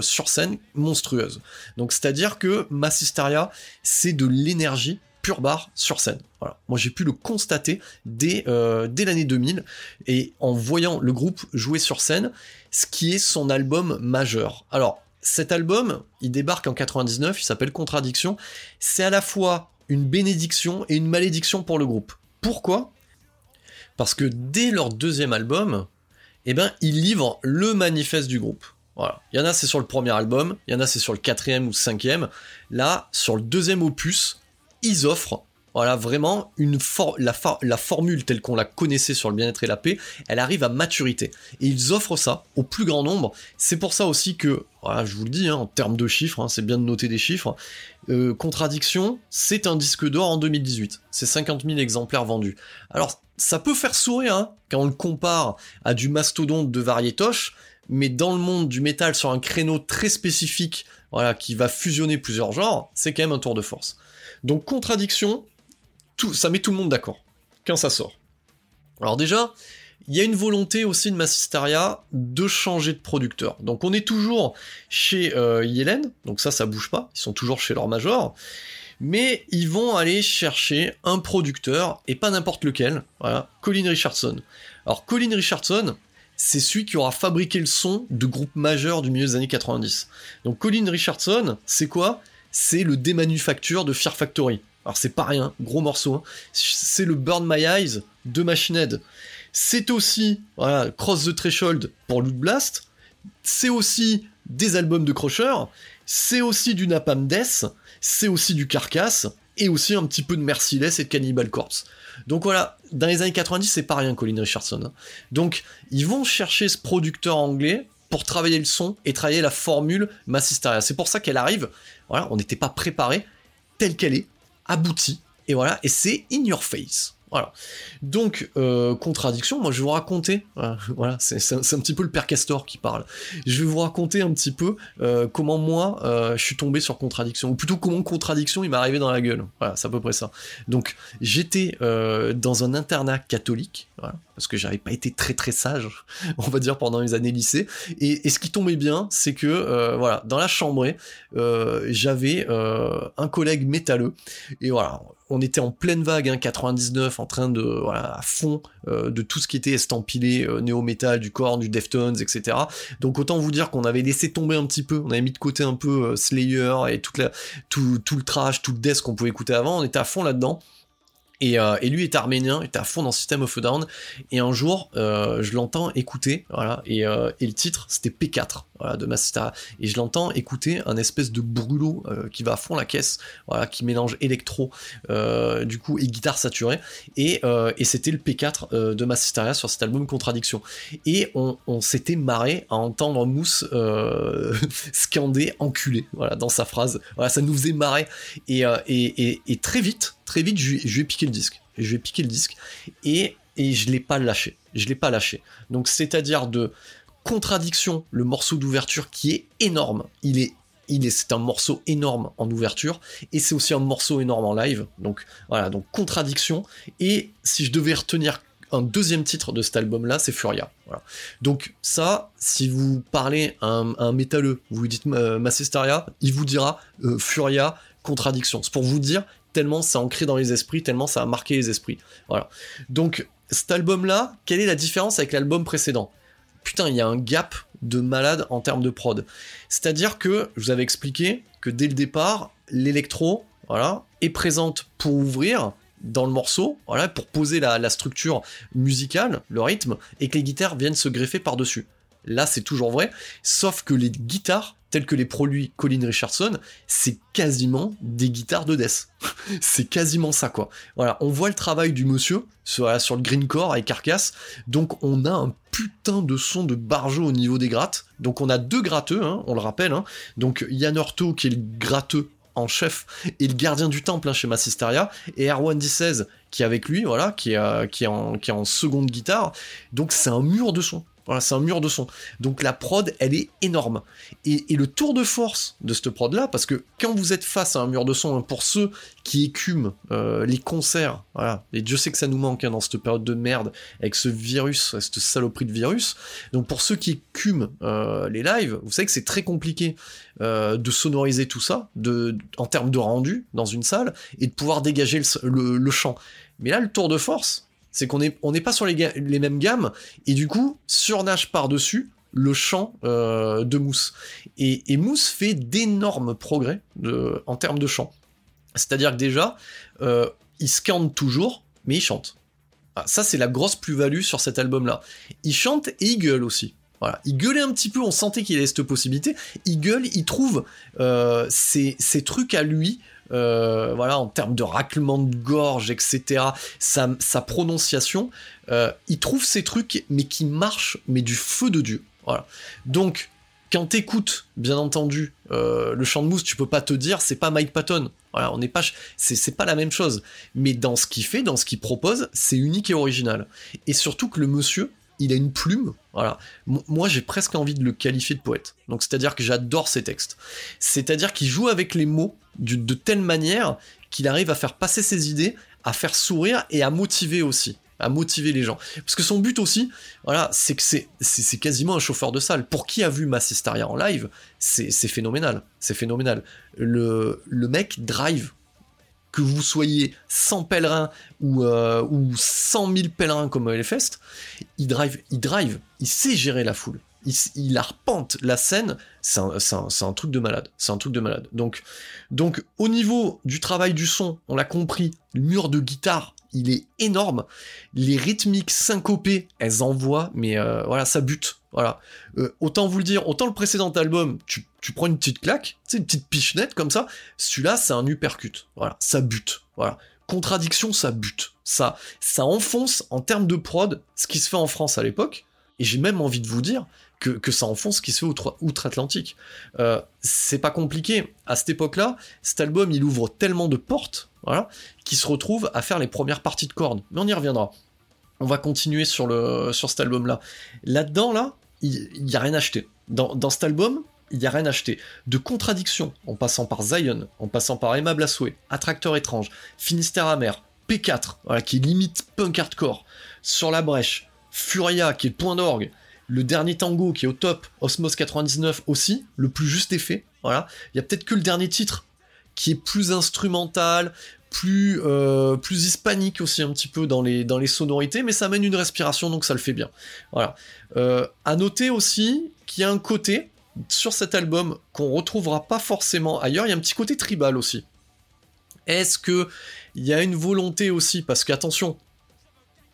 sur scène monstrueuse. Donc c'est-à-dire que Massisteria, c'est de l'énergie pure barre sur scène. Moi j'ai pu le constater dès, euh, l'année 2000 et en voyant le groupe jouer sur scène, ce qui est son album majeur. Alors cet album, il débarque en 99, il s'appelle Contradiction. C'est à la fois une bénédiction et une malédiction pour le groupe. Pourquoi? Parce que dès leur deuxième album, eh ben, ils livrent le manifeste du groupe. Voilà. Il y en a c'est sur le premier album, il y en a c'est sur le quatrième ou cinquième. Là, sur le deuxième opus, ils offrent voilà, vraiment, la, formule telle qu'on la connaissait sur le bien-être et la paix, elle arrive à maturité. Et ils offrent ça au plus grand nombre. C'est pour ça aussi que, je vous le dis, hein, en termes de chiffres, hein, c'est bien de noter des chiffres. Euh, Contradiction, c'est un disque d'or en 2018. C'est 50 000 exemplaires vendus. Alors, ça peut faire sourire hein, quand on le compare à du mastodonte de variétoche, mais dans le monde du métal, sur un créneau très spécifique, qui va fusionner plusieurs genres, c'est quand même un tour de force. Donc contradiction, tout, ça met tout le monde d'accord quand ça sort. Alors déjà, il y a une volonté aussi de Massisteria de changer de producteur. Donc on est toujours chez euh, Yellen, donc ça ça bouge pas, ils sont toujours chez leur major, mais ils vont aller chercher un producteur, et pas n'importe lequel, voilà, Colin Richardson. Alors Colin Richardson, c'est celui qui aura fabriqué le son de groupes majeurs du milieu des années 90. Donc Colin Richardson, c'est quoi? C'est le démanufacture de Fear Factory. Alors c'est pas rien, gros morceau. Hein. C'est le Burn My Eyes de Machine Head. C'est aussi Cross the Threshold pour Loot Blast. C'est aussi des albums de Crusher. C'est aussi du Napalm Death. C'est aussi du Carcass. Et aussi un petit peu de Merciless et de Cannibal Corpse. Donc voilà, dans les années 90, c'est pas rien Colin Richardson. Hein. Donc ils vont chercher ce producteur anglais pour travailler le son et travailler la formule Massisteria. C'est pour ça qu'elle arrive, on n'était pas préparé, telle qu'elle est, aboutie, et voilà, et c'est in your face. Voilà. Donc, euh, contradiction, moi je vais vous raconter, voilà, c'est un petit peu le père Castor qui parle. Je vais vous raconter un petit peu euh, comment moi euh, je suis tombé sur contradiction, ou plutôt comment contradiction il m'est arrivé dans la gueule. Voilà, c'est à peu près ça. Donc, j'étais dans un internat catholique, voilà, parce que j'avais pas été très très sage, on va dire, pendant les années lycée. Et, et ce qui tombait bien, c'est que, voilà, dans la chambrée, j'avais un collègue métalleux, et voilà, on était en pleine vague, hein, 99, en train de, à fond euh, de tout ce qui était estampillé euh, néo-metal, du Korn, du Deftones, etc. Donc autant vous dire qu'on avait laissé tomber un petit peu, on avait mis de côté un peu euh, Slayer et toute la, tout, tout le trash, tout le death qu'on pouvait écouter avant, on était à fond là-dedans. Euh, et, lui est arménien, il était à fond dans System of a Down. Et un jour, euh, je l'entends écouter, voilà, euh, et, le titre c'était P4, voilà, de Master. Et je l'entends écouter un espèce de brûlot qui va à fond la caisse, voilà, qui mélange électro, du coup, et guitare saturée. Et, c'était le P4 de Massisteria sur cet album Contradiction. Et on, s'était marré à entendre Mousse scander enculé, voilà, dans sa phrase. Voilà, ça nous faisait marrer. Et très vite, très vite, je, je, vais piquer le disque. Je vais piquer le disque. Et, je l'ai pas lâché. Je l'ai pas lâché. Donc, c'est-à-dire de contradiction, le morceau d'ouverture qui est énorme. Il est il est, c'est un morceau énorme en ouverture et c'est aussi un morceau énorme en live. Donc voilà, donc contradiction. Et si je devais retenir un deuxième titre de cet album-là, c'est Furia. Donc ça, si vous parlez un, métalleux, vous lui dites euh, il vous dira euh, Furia, contradiction. C'est pour vous dire tellement c'est ancré dans les esprits, tellement ça a marqué les esprits. Voilà. Donc cet album-là, quelle est la différence avec l'album précédent? Putain, il y a un gap de malade en termes de prod. C'est-à-dire que, je vous avais expliqué que dès le départ, l'électro, est présente pour ouvrir dans le morceau, voilà, pour poser la structure musicale, le rythme, et que les guitares viennent se greffer par-dessus. Là, c'est toujours vrai, sauf que les guitares tels que les produits Colin Richardson, c'est quasiment des guitares de death. c'est quasiment ça, quoi. Voilà, on voit le travail du monsieur sur, le greencore avec Carcass, donc on a un putain de son de barjo au niveau des grattes. Donc on a deux gratteux, hein, on le rappelle. Hein. Donc Yann Orto qui est le gratteux en chef et le gardien du temple hein, chez Massisteria et Erwan 16 qui est avec lui voilà qui est, qui est en qui est en seconde guitare donc c'est un mur de son c'est un mur de son. Donc la prod, elle est énorme. Et, le tour de force de cette prod-là, parce que quand vous êtes face à un mur de son, hein, pour ceux qui écument euh, les concerts, voilà, et Dieu sait que ça nous manque hein, dans cette période de merde, avec ce virus, cette saloperie de virus, donc pour ceux qui écument euh, les lives, vous savez que c'est très compliqué euh, de sonoriser tout ça, en termes de rendu dans une salle, et de pouvoir dégager le, le chant. Mais là, le tour de force, c'est qu'on n'est on pas sur les, mêmes gammes, et du coup, surnage par-dessus le chant euh, de Mousse. Et, Mousse fait d'énormes progrès en termes de chant. C'est-à-dire que déjà, euh, il scande toujours, mais il chante. Ah, ça, c'est la grosse plus-value sur cet album-là. Il chante et il gueule aussi. Voilà. Il gueulait un petit peu, on sentait qu'il avait cette possibilité. Il gueule, il trouve euh, ses, trucs à lui euh, voilà, en termes de raclement de gorge, etc., sa, prononciation, euh, il trouve ces trucs, mais qui marchent, mais du feu de Dieu. Voilà. Donc, quand t'écoutes, bien entendu, euh, le chant de mousse, tu peux pas te dire, c'est pas Mike Patton. Voilà, on n'est pas, c'est pas la même chose. Mais dans ce qu'il fait, dans ce qu'il propose, c'est unique et original. Et surtout que le monsieur, il a une plume. Voilà. moi, j'ai presque envie de le qualifier de poète. Donc, c'est-à-dire que j'adore ses textes. C'est-à-dire qu'il joue avec les mots de telle manière qu'il arrive à faire passer ses idées, à faire sourire et à motiver aussi à motiver les gens. Parce que son but aussi, voilà, c'est que c'est, quasiment un chauffeur de salle. Pour qui a vu Massistaria en live, c'est, phénoménal. C'est phénoménal. Le mec drive. Que vous soyez 100 pèlerins ou, euh, ou 100 000 pèlerins comme Hellfest, il drive, il drive, il sait gérer la foule il, arpente la scène, c'est un, truc de malade, c'est un truc de malade. Donc, donc au niveau du travail du son, on l'a compris, le mur de guitare, il est énorme. Les rythmiques syncopées, elles envoient, mais euh, voilà, ça bute. Voilà. Euh, autant vous le dire, autant le précédent album, tu, prends une petite claque, tu une petite pichenette comme ça. Celui-là, c'est un uppercut. Voilà, ça bute. Contradiction, ça bute. Ça, ça enfonce en termes de prod ce qui se fait en France à l'époque Et j'ai même envie de vous dire que, ça enfonce ce qui se fait outre-Atlantique. Euh, c'est pas compliqué. À cette époque-là, cet album, il ouvre tellement de portes, voilà, qu'il se retrouve à faire les premières parties de cordes. Mais on y reviendra. On va continuer sur, le, cet album-là. Là-dedans, là, il n'y a rien acheté. Dans, dans cet album, il n'y a rien acheté. De contradictions, en passant par Zion, en passant par Aimable à souhait, Attracteur étrange, Finistère amer, P4, voilà, qui limite punk hardcore, Sur la brèche, Furia, qui est point d'orgue, le dernier tango qui est au top, Osmos 99 aussi, le plus juste effet, voilà. Il y a peut-être que le dernier titre qui est plus instrumental, plus euh, hispanique aussi un petit peu dans les dans les sonorités, mais ça amène une respiration donc ça le fait bien. Voilà. Euh, à noter aussi qu'il y a un côté sur cet album qu'on retrouvera pas forcément ailleurs. Il y a un petit côté tribal aussi. Est-ce que il y a une volonté aussi? Parce qu'attention,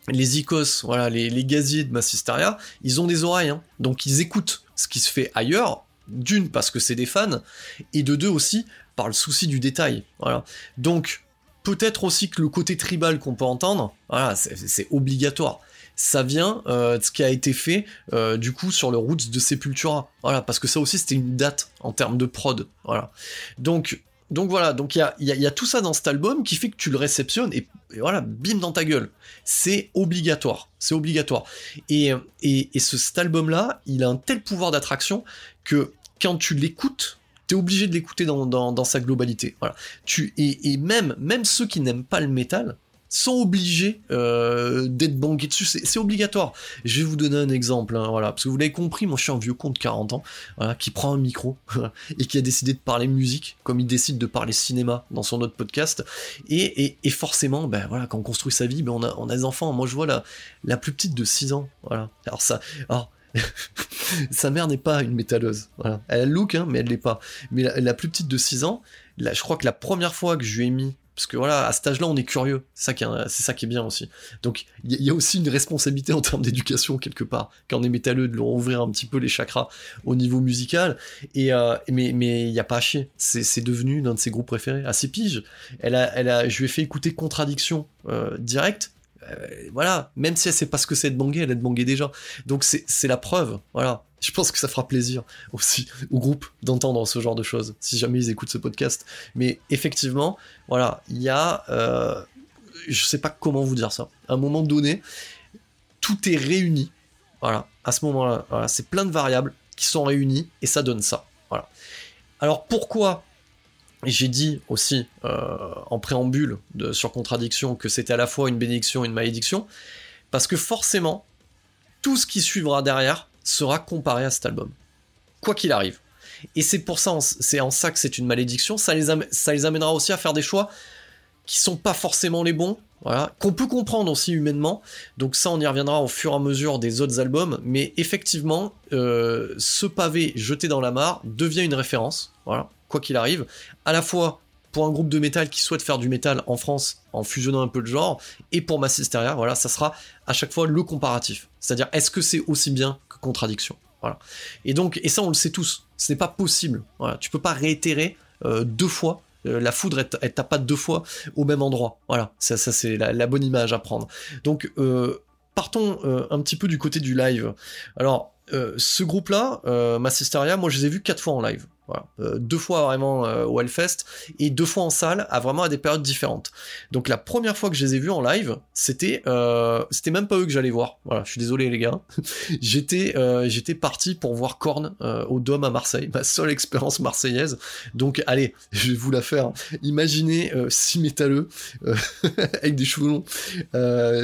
les icos, voilà, les, les, gaziers de Massisteria, ils ont des oreilles, hein. donc ils écoutent ce qui se fait ailleurs. D'une parce que c'est des fans, et de deux aussi par le souci du détail. Donc peut-être aussi que le côté tribal qu'on peut entendre, voilà, c'est obligatoire ça vient euh, de ce qui a été fait euh, du coup sur le Roots de Sepultura. Voilà, parce que ça aussi c'était une date en termes de prod. Voilà. Donc, donc voilà, donc il y a, y a, tout ça dans cet album qui fait que tu le réceptionnes et, voilà, bim dans ta gueule. C'est obligatoire, c'est obligatoire. Et, et, et ce, cet album-là, il a un tel pouvoir d'attraction que quand tu l'écoutes, t'es obligé de l'écouter dans, dans, dans, sa globalité. Voilà. Tu, et, et même, même ceux qui n'aiment pas le métal, sont obligés euh, d'être banqués dessus, c'est obligatoire. Je vais vous donner un exemple, hein, voilà, parce que vous l'avez compris, moi je suis un vieux con de 40 ans, voilà, qui prend un micro et qui a décidé de parler musique, comme il décide de parler cinéma dans son autre podcast, et, et, forcément, ben voilà, quand on construit sa vie, ben on a, on a des enfants. Moi je vois la, la plus petite de 6 ans, voilà. Alors ça, sa mère n'est pas une métalleuse. Elle a le look, hein, mais elle l'est pas. Mais la, la, plus petite de 6 ans, là, je crois que la première fois que je lui ai mis parce que voilà, à cet âge-là, on est curieux. C'est ça qui est, bien aussi. Donc, il y, a aussi une responsabilité en termes d'éducation quelque part, quand on est métalleux, de leur ouvrir un petit peu les chakras au niveau musical. Et euh, mais il y a pas à chier. C'est, devenu l'un de ses groupes préférés. À ses piges, je lui ai fait écouter Contradiction euh, direct. Euh, voilà, même si elle sait pas ce que c'est de banger, elle est de banger déjà. Donc c'est, la preuve. Voilà, je pense que ça fera plaisir aussi au groupe d'entendre ce genre de choses, si jamais ils écoutent ce podcast. Mais effectivement, voilà, il y a... Euh, je sais pas comment vous dire ça. À un moment donné, tout est réuni. Voilà, à ce moment-là, c'est plein de variables qui sont réunies et ça donne ça. Voilà. Alors pourquoi j'ai dit aussi euh, en préambule sur contradiction que c'était à la fois une bénédiction et une malédiction Parce que forcément, tout ce qui suivra derrière sera comparé à cet album. Quoi qu'il arrive. Et c'est pour ça, c'est en ça que c'est une malédiction. Ça les, ça les amènera aussi à faire des choix qui sont pas forcément les bons, voilà, qu'on peut comprendre aussi humainement. Donc ça, on y reviendra au fur et à mesure des autres albums. Mais effectivement, euh, ce pavé jeté dans la mare devient une référence, voilà, quoi qu'il arrive, à la fois pour un groupe de métal qui souhaite faire du métal en France en fusionnant un peu le genre, et pour Massisteria, voilà, ça sera à chaque fois le comparatif. C'est-à-dire, est-ce que c'est aussi bien que Contradiction? Voilà. Et donc, et ça, on le sait tous, ce n'est pas possible. Voilà. Tu peux pas réitérer euh, deux fois euh, la foudre, elle, tape pas deux fois au même endroit. Voilà, ça, c'est la, bonne image à prendre. Donc, euh, partons un petit peu du côté du live. Alors, ce groupe-là, Massisteria, moi je les ai vus quatre fois en live. Euh, deux fois vraiment euh, au Hellfest et deux fois en salle, à vraiment à des périodes différentes. Donc la première fois que je les ai vus en live, c'était euh, c'était même pas eux que j'allais voir. Voilà, je suis désolé les gars. j'étais j'étais parti pour voir Korn au Dôme à Marseille, ma seule expérience marseillaise. Donc allez, je vais vous la faire. Imaginez six métalleux avec des cheveux longs,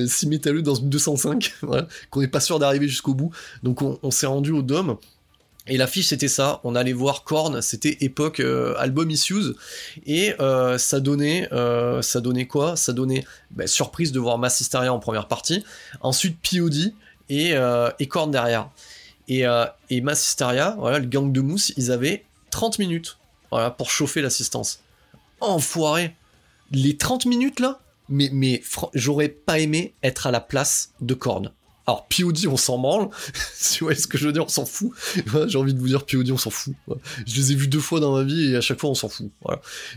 six métalleux dans une 205, voilà, qu'on n'est pas sûr d'arriver jusqu'au bout. Donc on, on s'est rendu au Dôme. Et l'affiche c'était ça, on allait voir Korn, c'était époque euh, album issues. Et euh, ça donnait euh, ça donnait quoi? Ça donnait bah, surprise de voir Massisteria en première partie, ensuite POD et, et Korn derrière. Et, et voilà, le gang de mousse, ils avaient 30 minutes pour chauffer l'assistance. Enfoiré. Les 30 minutes là? Mais, mais j'aurais pas aimé être à la place de Korn. Alors POD on s'en branle, si vous voyez ce que je veux dire, on s'en fout. J'ai envie de vous dire POD on s'en fout. Je les ai vus deux fois dans ma vie et à chaque fois on s'en fout.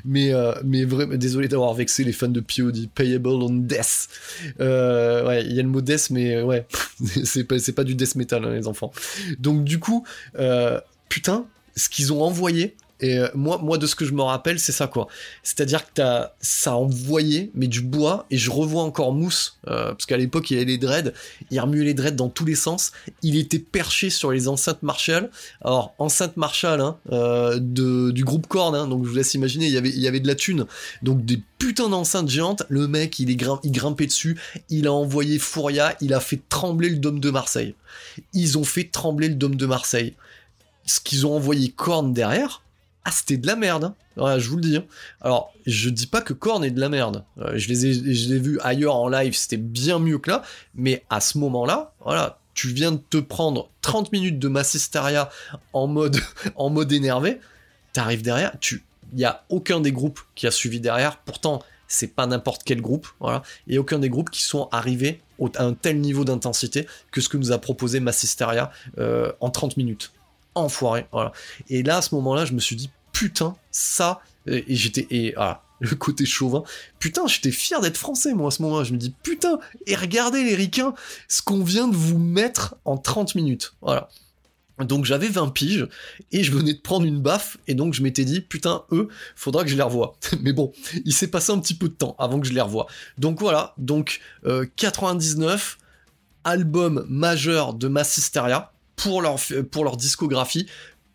Mais euh, mais vraiment désolé d'avoir vexé les fans de POD. Payable on death. Euh, ouais, il y a le mot death mais euh, ouais, c'est pas c'est pas du death metal hein, les enfants. Donc du coup, euh, putain, ce qu'ils ont envoyé et euh, moi, moi, de ce que je me rappelle, c'est ça quoi. C'est-à-dire que t'as, ça a envoyé, mais du bois, et je revois encore Mousse, euh, parce qu'à l'époque, il avait les dreads, il remuait les dreads dans tous les sens. Il était perché sur les enceintes Marshall. Alors, enceinte Marshall, hein, euh, du groupe Korn, hein, donc je vous laisse imaginer, il y avait, y avait de la thune. Donc des putains d'enceintes géantes. Le mec, il est il grimpait dessus, il a envoyé Fouria, il a fait trembler le dôme de Marseille. Ils ont fait trembler le dôme de Marseille. Ce qu'ils ont envoyé Korn derrière, ah, c'était de la merde. Hein. Je vous le dis. Hein. Alors, je dis pas que Korn est de la merde. Euh, je les ai, je l'ai vu ailleurs en live, c'était bien mieux que là. Mais à ce moment-là, voilà, tu viens de te prendre 30 minutes de Massisteria en mode, en mode énervé. T'arrives derrière, tu, il y a aucun des groupes qui a suivi derrière. Pourtant, c'est pas n'importe quel groupe. Et aucun des groupes qui sont arrivés à un tel niveau d'intensité que ce que nous a proposé Massisteria euh, en 30 minutes. Enfoiré, voilà. Et là, à ce moment-là, je me suis dit, putain, ça, et j'étais, et ah, le côté chauvin, putain, j'étais fier d'être français, moi, à ce moment-là. Je me dis, putain, et regardez les ricains, ce qu'on vient de vous mettre en 30 minutes. Voilà. Donc j'avais 20 piges et je venais de prendre une baffe et donc je m'étais dit putain eux faudra que je les revoie. Mais bon il s'est passé un petit peu de temps avant que je les revoie. Donc voilà donc euh, 99 album majeur de Massisteria pour leur discographie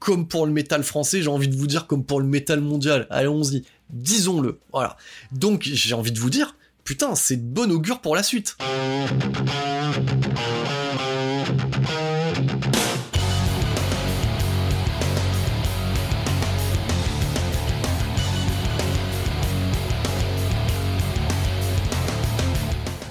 comme pour le métal français, j'ai envie de vous dire comme pour le métal mondial. Allons-y, disons-le. Voilà. Donc j'ai envie de vous dire, putain, c'est de bon augure pour la suite.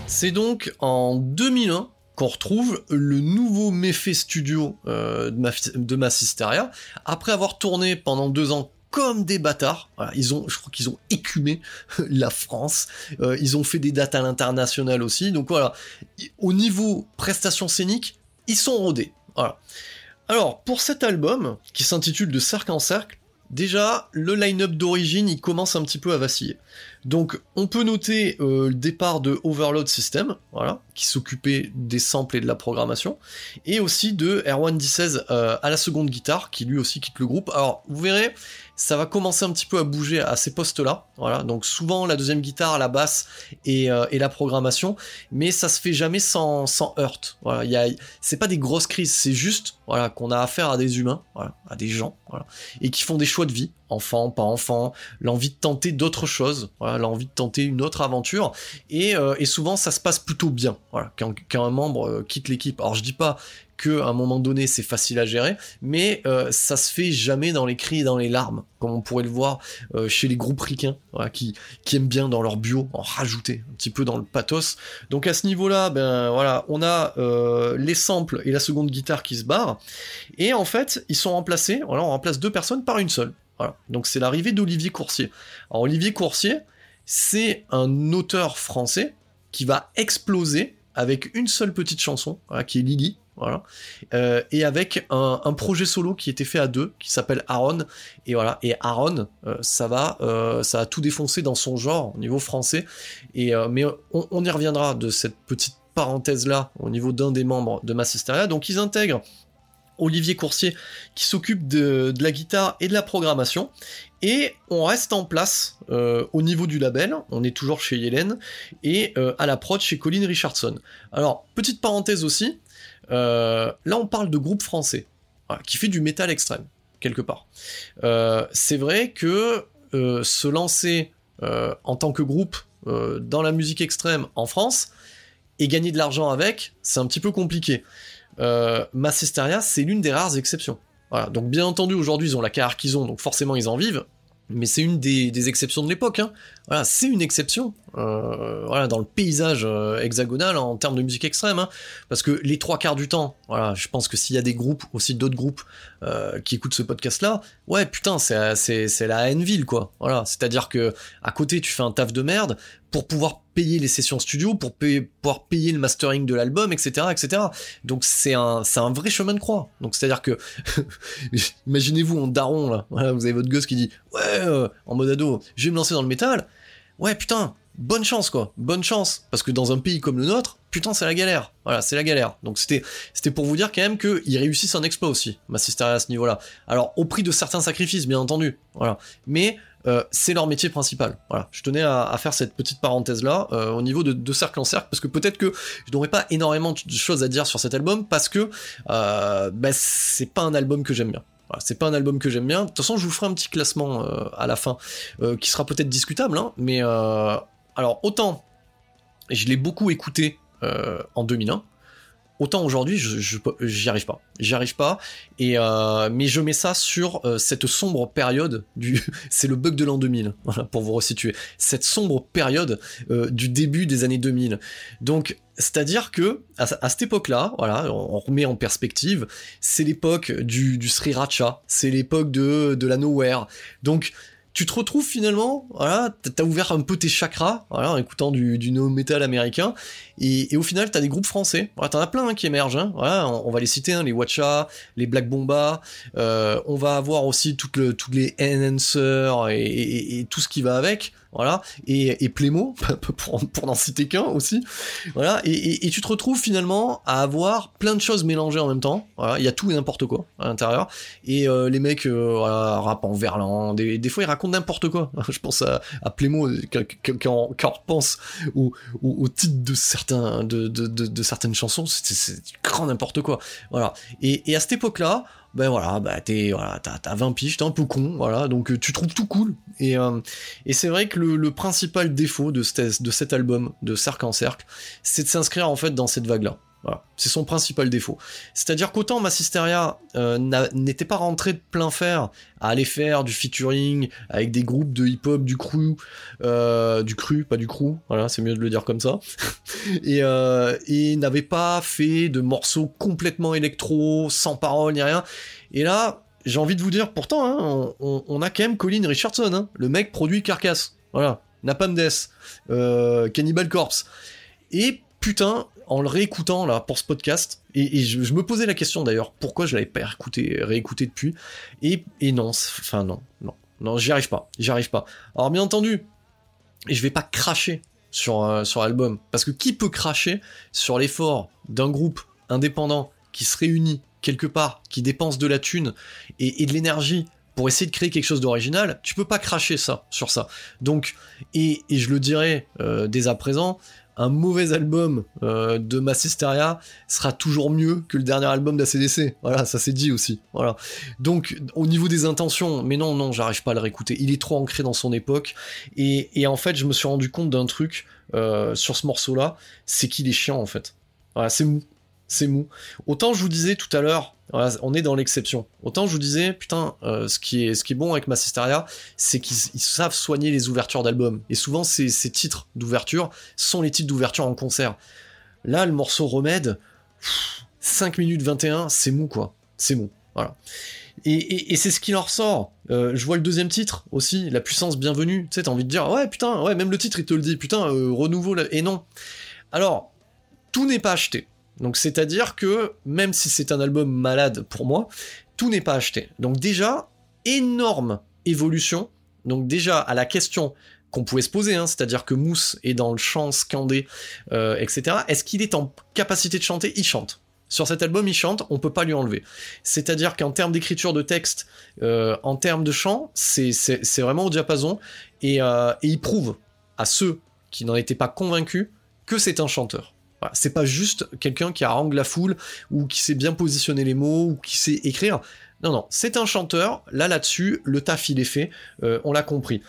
C'est donc en 2001 retrouve le nouveau Méfait Studio euh, de, ma, de après avoir tourné pendant deux ans comme des bâtards. Ils ont, je crois qu'ils ont écumé la France. Euh, ils ont fait des dates à l'international aussi. Donc voilà, au niveau prestation scénique, ils sont rodés. Voilà. Alors pour cet album qui s'intitule De cercle en cercle, déjà le line-up d'origine il commence un petit peu à vaciller. Donc on peut noter euh, le départ de Overload System, voilà, qui s'occupait des samples et de la programmation, et aussi de Erwan 16 euh, à la seconde guitare, qui lui aussi quitte le groupe. Alors vous verrez, ça va commencer un petit peu à bouger à ces postes-là, voilà. Donc souvent la deuxième guitare, la basse et, euh, la programmation, mais ça se fait jamais sans, sans heurte. Voilà, c'est pas des grosses crises, c'est juste qu'on a affaire à des humains, à des gens, voilà, et qui font des choix de vie, enfant, pas enfant, l'envie de tenter d'autres choses, l'envie de tenter une autre aventure, et, euh, souvent ça se passe plutôt bien, quand, quand un membre euh, quitte l'équipe. Alors je dis pas à un moment donné c'est facile à gérer, mais euh, ça se fait jamais dans les cris et dans les larmes, comme on pourrait le voir euh, chez les groupes ricains, qui, aiment bien dans leur bio en rajouter un petit peu dans le pathos. Donc à ce niveau-là, ben voilà, on a euh, les samples et la seconde guitare qui se barrent, et en fait ils sont remplacés, voilà, on remplace deux personnes par une seule. Voilà. Donc c'est l'arrivée d'Olivier Coursier. Alors Olivier Coursier, c'est un auteur français qui va exploser avec une seule petite chanson, qui est Lily, euh, et avec un, projet solo qui était fait à deux, qui s'appelle Aaron, et voilà, et Aaron, euh, ça va, euh, ça a tout défoncé dans son genre au niveau français, et mais on, y reviendra de cette petite parenthèse là au niveau d'un des membres de Massisteria, donc ils intègrent Olivier Coursier qui s'occupe de, la guitare et de la programmation. Et on reste en place au niveau du label, on est toujours chez Yellen, et euh, à la prod chez Colin Richardson. Alors, petite parenthèse aussi, là on parle de groupe français, voilà, qui fait du métal extrême, quelque part. c'est vrai que se lancer en tant que groupe dans la musique extrême en France, et gagner de l'argent avec, c'est un petit peu compliqué euh, c'est l'une des rares exceptions. Donc bien entendu, aujourd'hui, ils ont la carrière qu'ils ont, donc forcément, ils en vivent. Mais c'est une des, exceptions de l'époque. Hein. C'est une exception. Euh, dans le paysage euh, hexagonal en termes de musique extrême, hein. parce que les trois quarts du temps, voilà, je pense que s'il y a des groupes, aussi d'autres groupes euh, qui écoutent ce podcast-là, ouais, putain, c'est c'est la haine ville, quoi. Voilà, c'est-à-dire que à côté, tu fais un taf de merde pour pouvoir payer les sessions studio, pour pouvoir payer le mastering de l'album, etc., etc. Donc c'est un, c'est un vrai chemin de croix. Donc c'est-à-dire que, imaginez-vous en daron là, vous avez votre gosse qui dit, ouais, euh, en mode ado, je vais me lancer dans le métal. Ouais, putain, bonne chance quoi, bonne chance, parce que dans un pays comme le nôtre, putain c'est la galère, voilà c'est la galère. Donc c'était c'était pour vous dire quand même qu'ils réussissent un exploit aussi, Massisteria à ce niveau-là. Alors au prix de certains sacrifices bien entendu, voilà. Mais euh, c'est leur métier principal. Voilà, je tenais à, faire cette petite parenthèse là euh, au niveau de, cercle en cercle parce que peut-être que je n'aurais pas énormément de choses à dire sur cet album parce que euh, bah, c'est pas un album que j'aime bien. C'est pas un album que j'aime bien. De toute façon, je vous ferai un petit classement à la fin qui sera peut-être discutable, hein, mais alors autant je l'ai beaucoup écouté en 2001, autant aujourd'hui j'y arrive pas, j'y pas. Euh, mais je mets ça sur euh, cette sombre période du, c'est le bug de l'an 2000, pour vous resituer, cette sombre période du début des années 2000. Donc c'est-à-dire que à, cette époque-là, on, remet en perspective, c'est l'époque du, du sriracha, c'est l'époque de, la nowhere. Donc tu te retrouves finalement, voilà, t'as ouvert un peu tes chakras, en écoutant du, du no metal américain, et, au final t'as des groupes français, voilà, t'en as plein hein, qui émergent, hein, on, va les citer, hein, les Watcha, les Black Bomba, euh, on va avoir aussi toutes le, toutes les Enhancer et, tout ce qui va avec, voilà, et, Plémo, pour, pour n'en citer qu'un aussi, voilà, et, tu te retrouves finalement à avoir plein de choses mélangées en même temps, il y a tout et n'importe quoi à l'intérieur, et euh, les mecs, euh, en verlan, des, fois ils racontent n'importe quoi, je pense à, Plémo, quand, on repense au, au, titre de certains, de, certaines chansons, c'est grand n'importe quoi, voilà, et, à cette époque-là, ben voilà, bah t'es, voilà, t'as, 20 piges, t'es un peu con, voilà, donc euh, tu trouves tout cool. Et, euh, et c'est vrai que le, principal défaut de, de cet album, de Cercle en Cercle, c'est de s'inscrire en fait dans cette vague-là. Voilà. C'est son principal défaut. C'est-à-dire qu'autant Massisteria euh, n'était pas rentré de plein fer à aller faire du featuring avec des groupes de hip-hop du cru, euh, du cru, pas du crew, voilà, c'est mieux de le dire comme ça, et, euh, et n'avait pas fait de morceaux complètement électro, sans parole ni rien. Et là, j'ai envie de vous dire, pourtant, hein, on, a quand même Colin Richardson, hein, le mec produit Carcass, voilà, Napalm Death, Cannibal Corpse. Et putain, en le réécoutant là pour ce podcast, et, je, me posais la question d'ailleurs, pourquoi je l'avais pas réécouté, réécouté depuis, et, non, enfin non, non, non, j'y arrive pas, j'y arrive pas. Alors bien entendu, je vais pas cracher sur, euh, sur l'album, parce que qui peut cracher sur l'effort d'un groupe indépendant qui se réunit quelque part, qui dépense de la thune et, de l'énergie pour essayer de créer quelque chose d'original, tu peux pas cracher ça sur ça. Donc, et, je le dirai euh, dès à présent, un mauvais album euh, de Massisteria sera toujours mieux que le dernier album d'ACDC. Voilà, ça c'est dit aussi. Donc, au niveau des intentions, mais non, non, j'arrive pas à le réécouter. Il est trop ancré dans son époque. Et, en fait, je me suis rendu compte d'un truc euh, sur ce morceau-là, c'est qu'il est chiant en fait. Voilà, c'est mou c'est mou. Autant je vous disais tout à l'heure, on est dans l'exception. Autant je vous disais, putain, euh, ce, qui est, ce bon avec Massisteria, c'est qu'ils savent soigner les ouvertures d'albums. Et souvent, ces, titres d'ouverture sont les titres d'ouverture en concert. Là, le morceau Remède, 5 minutes 21, c'est mou, quoi. C'est mou. Voilà. Et, c'est ce qui leur sort. Euh, je vois le deuxième titre aussi, La puissance bienvenue. Tu sais, t'as envie de dire, ouais, putain, ouais, même le titre, il te le dit, putain, euh, renouveau. Et non. Alors, tout n'est pas acheté. Donc c'est-à-dire que même si c'est un album malade pour moi, tout n'est pas acheté. Donc déjà, énorme évolution. Donc déjà, à la question qu'on pouvait se poser, hein, c'est-à-dire que Mousse est dans le chant scandé, euh, etc. Est-ce qu'il est en capacité de chanter? Il chante. Sur cet album, il chante, on peut pas lui enlever. C'est-à-dire qu'en termes d'écriture de texte, euh, en termes de chant, c'est vraiment au diapason, euh, et il prouve à ceux qui n'en étaient pas convaincus que c'est un chanteur c'est pas juste quelqu'un qui harangue la foule ou qui sait bien positionner les mots ou qui sait écrire. Non, non, c'est un chanteur. Là, là-dessus, le taf il est fait. Euh, on l'a compris.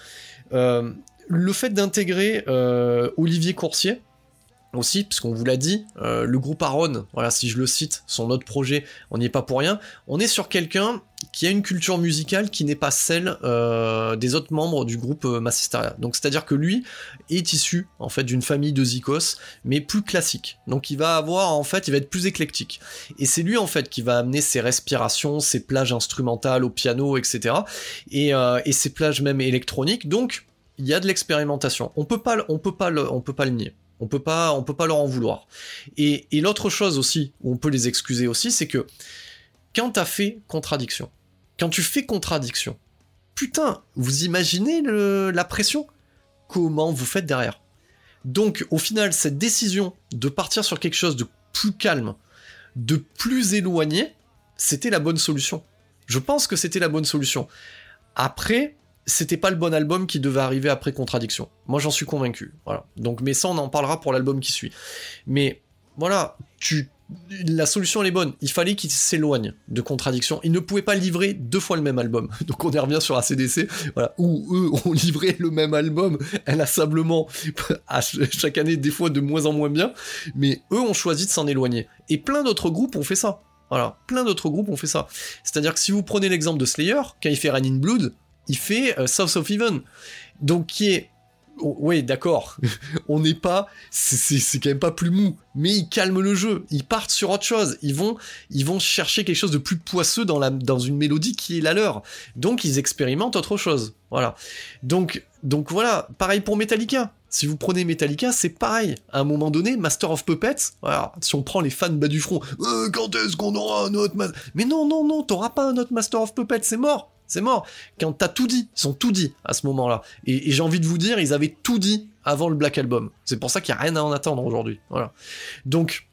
Euh, le fait d'intégrer euh, Olivier Coursier, aussi, puisqu'on vous l'a dit, euh, le groupe Aaron, voilà, si je le cite, son autre projet, on n'y est pas pour rien, on est sur quelqu'un qui a une culture musicale qui n'est pas celle euh, des autres membres du groupe euh, Massisteria. Donc c'est-à-dire que lui est issu en fait d'une famille de Zikos, mais plus classique. Donc il va avoir en fait, il va être plus éclectique. Et c'est lui en fait qui va amener ses respirations, ses plages instrumentales au piano, etc. Et, et ses plages même électroniques. Donc il y a de l'expérimentation. On peut pas, on peut pas, on peut pas le nier. On peut pas, on peut pas leur en vouloir. Et, et l'autre chose aussi, où on peut les excuser aussi, c'est que quand t'as fait contradiction, quand tu fais contradiction, putain, vous imaginez la pression? Comment vous faites derrière? Donc, au final, cette décision de partir sur quelque chose de plus calme, de plus éloigné, c'était la bonne solution. Je pense que c'était la bonne solution. Après, c'était pas le bon album qui devait arriver après Contradiction. Moi, j'en suis convaincu. Voilà. Donc, mais ça, on en parlera pour l'album qui suit. Mais voilà, tu la solution elle est bonne. Il fallait qu'il s'éloigne de contradiction. Il ne pouvait pas livrer deux fois le même album. Donc on y revient sur ACDC, voilà, où eux ont livré le même album inlassablement à chaque année, des fois de moins en moins bien, mais eux ont choisi de s'en éloigner. Et plein d'autres groupes ont fait ça. Voilà, plein d'autres groupes ont fait ça. C'est-à-dire que si vous prenez l'exemple de Slayer, quand il fait Rain in Blood, il fait euh, South of Heaven. Donc qui est Oh, oui, d'accord, on n'est pas, c'est quand même pas plus mou, mais ils calment le jeu, ils partent sur autre chose, ils vont, ils vont chercher quelque chose de plus poisseux dans, la, dans une mélodie qui est la leur, donc ils expérimentent autre chose, voilà. Donc, donc voilà, pareil pour Metallica. Si vous prenez Metallica, c'est pareil. À un moment donné, Master of Puppets, voilà, si on prend les fans bas du front, euh, quand est-ce qu'on aura un autre Mais non, non, non, t'auras pas un autre Master of Puppets, c'est mort c'est mort. Quand t'as tout dit, ils ont tout dit à ce moment-là. Et, j'ai envie de vous dire, ils avaient tout dit avant le Black Album. C'est pour ça qu'il n'y a rien à en attendre aujourd'hui. Donc,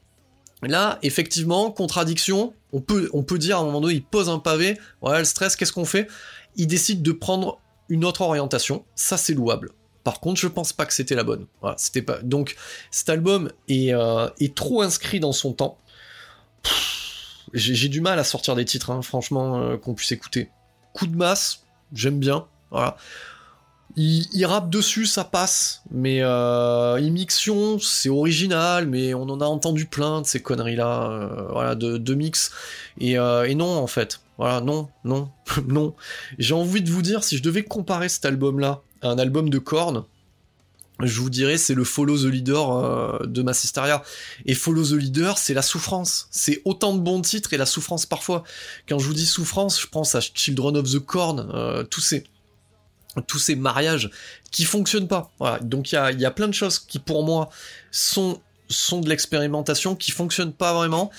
là, effectivement, contradiction, on peut, dire à un moment donné, il pose un pavé, voilà, le stress, qu'est-ce qu'on fait? Il décide de prendre une autre orientation, ça c'est louable. Par contre, je pense pas que c'était la bonne. Donc, cet album est, euh, est trop inscrit dans son temps. J'ai du mal à sortir des titres, hein, franchement, euh, qu'on puisse écouter coup de masse, j'aime bien. Voilà. Il, rappe dessus, ça passe, mais euh, Immixion, c'est original, mais on en a entendu plein de ces conneries-là, euh, voilà, de, mix. Euh, et, non, en fait, voilà, non, non, non. J'ai envie de vous dire, si je devais comparer cet album-là à un album de Korn, je vous dirais, c'est le Follow the Leader euh, de Massisteria. Et Follow the Leader, c'est la souffrance. C'est autant de bons titres et la souffrance parfois. Quand je vous dis souffrance, je pense à Children of the Corn, euh, tous ces tous ces mariages qui fonctionnent pas. Voilà. Donc il y a, y a plein de choses qui pour moi sont sont de l'expérimentation qui fonctionnent pas vraiment.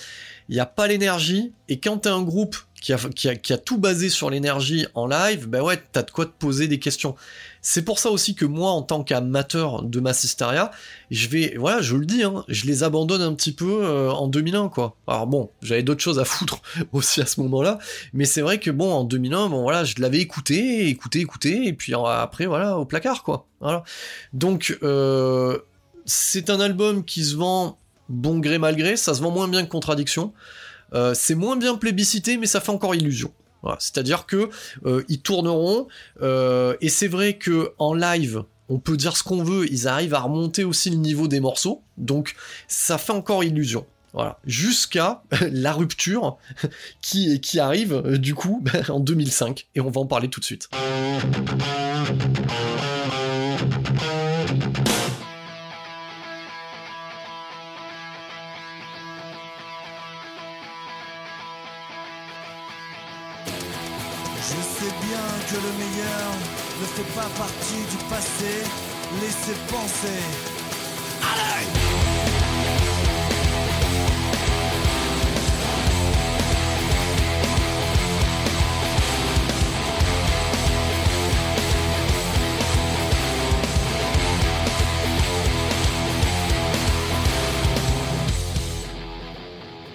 Il n'y a pas l'énergie et quand t'as un groupe qui a, tout basé sur l'énergie en live, ben ouais, t'as de quoi te poser des questions. C'est pour ça aussi que moi, en tant qu'amateur de Massisteria, je vais, voilà, je le dis, hein, je les abandonne un petit peu euh, en 2001, quoi. Alors bon, j'avais d'autres choses à foutre aussi à ce moment-là, mais c'est vrai que bon, en 2001, bon voilà, je l'avais écouté, écouté, écouté, et puis après, voilà, au placard, quoi. Voilà. Donc, euh, c'est un album qui se vend bon gré mal gré, ça se vend moins bien que Contradiction. Euh, c'est moins bien plébiscité, mais ça fait encore illusion. C'est-à-dire que euh, ils tourneront, euh, et c'est vrai que en live, on peut dire ce qu'on veut, ils arrivent à remonter aussi le niveau des morceaux, donc ça fait encore illusion. Voilà, jusqu'à la rupture qui, qui arrive du coup en 2005, et on va en parler tout de suite. Le meilleur ne fait pas partie du passé. Laissez penser. Allez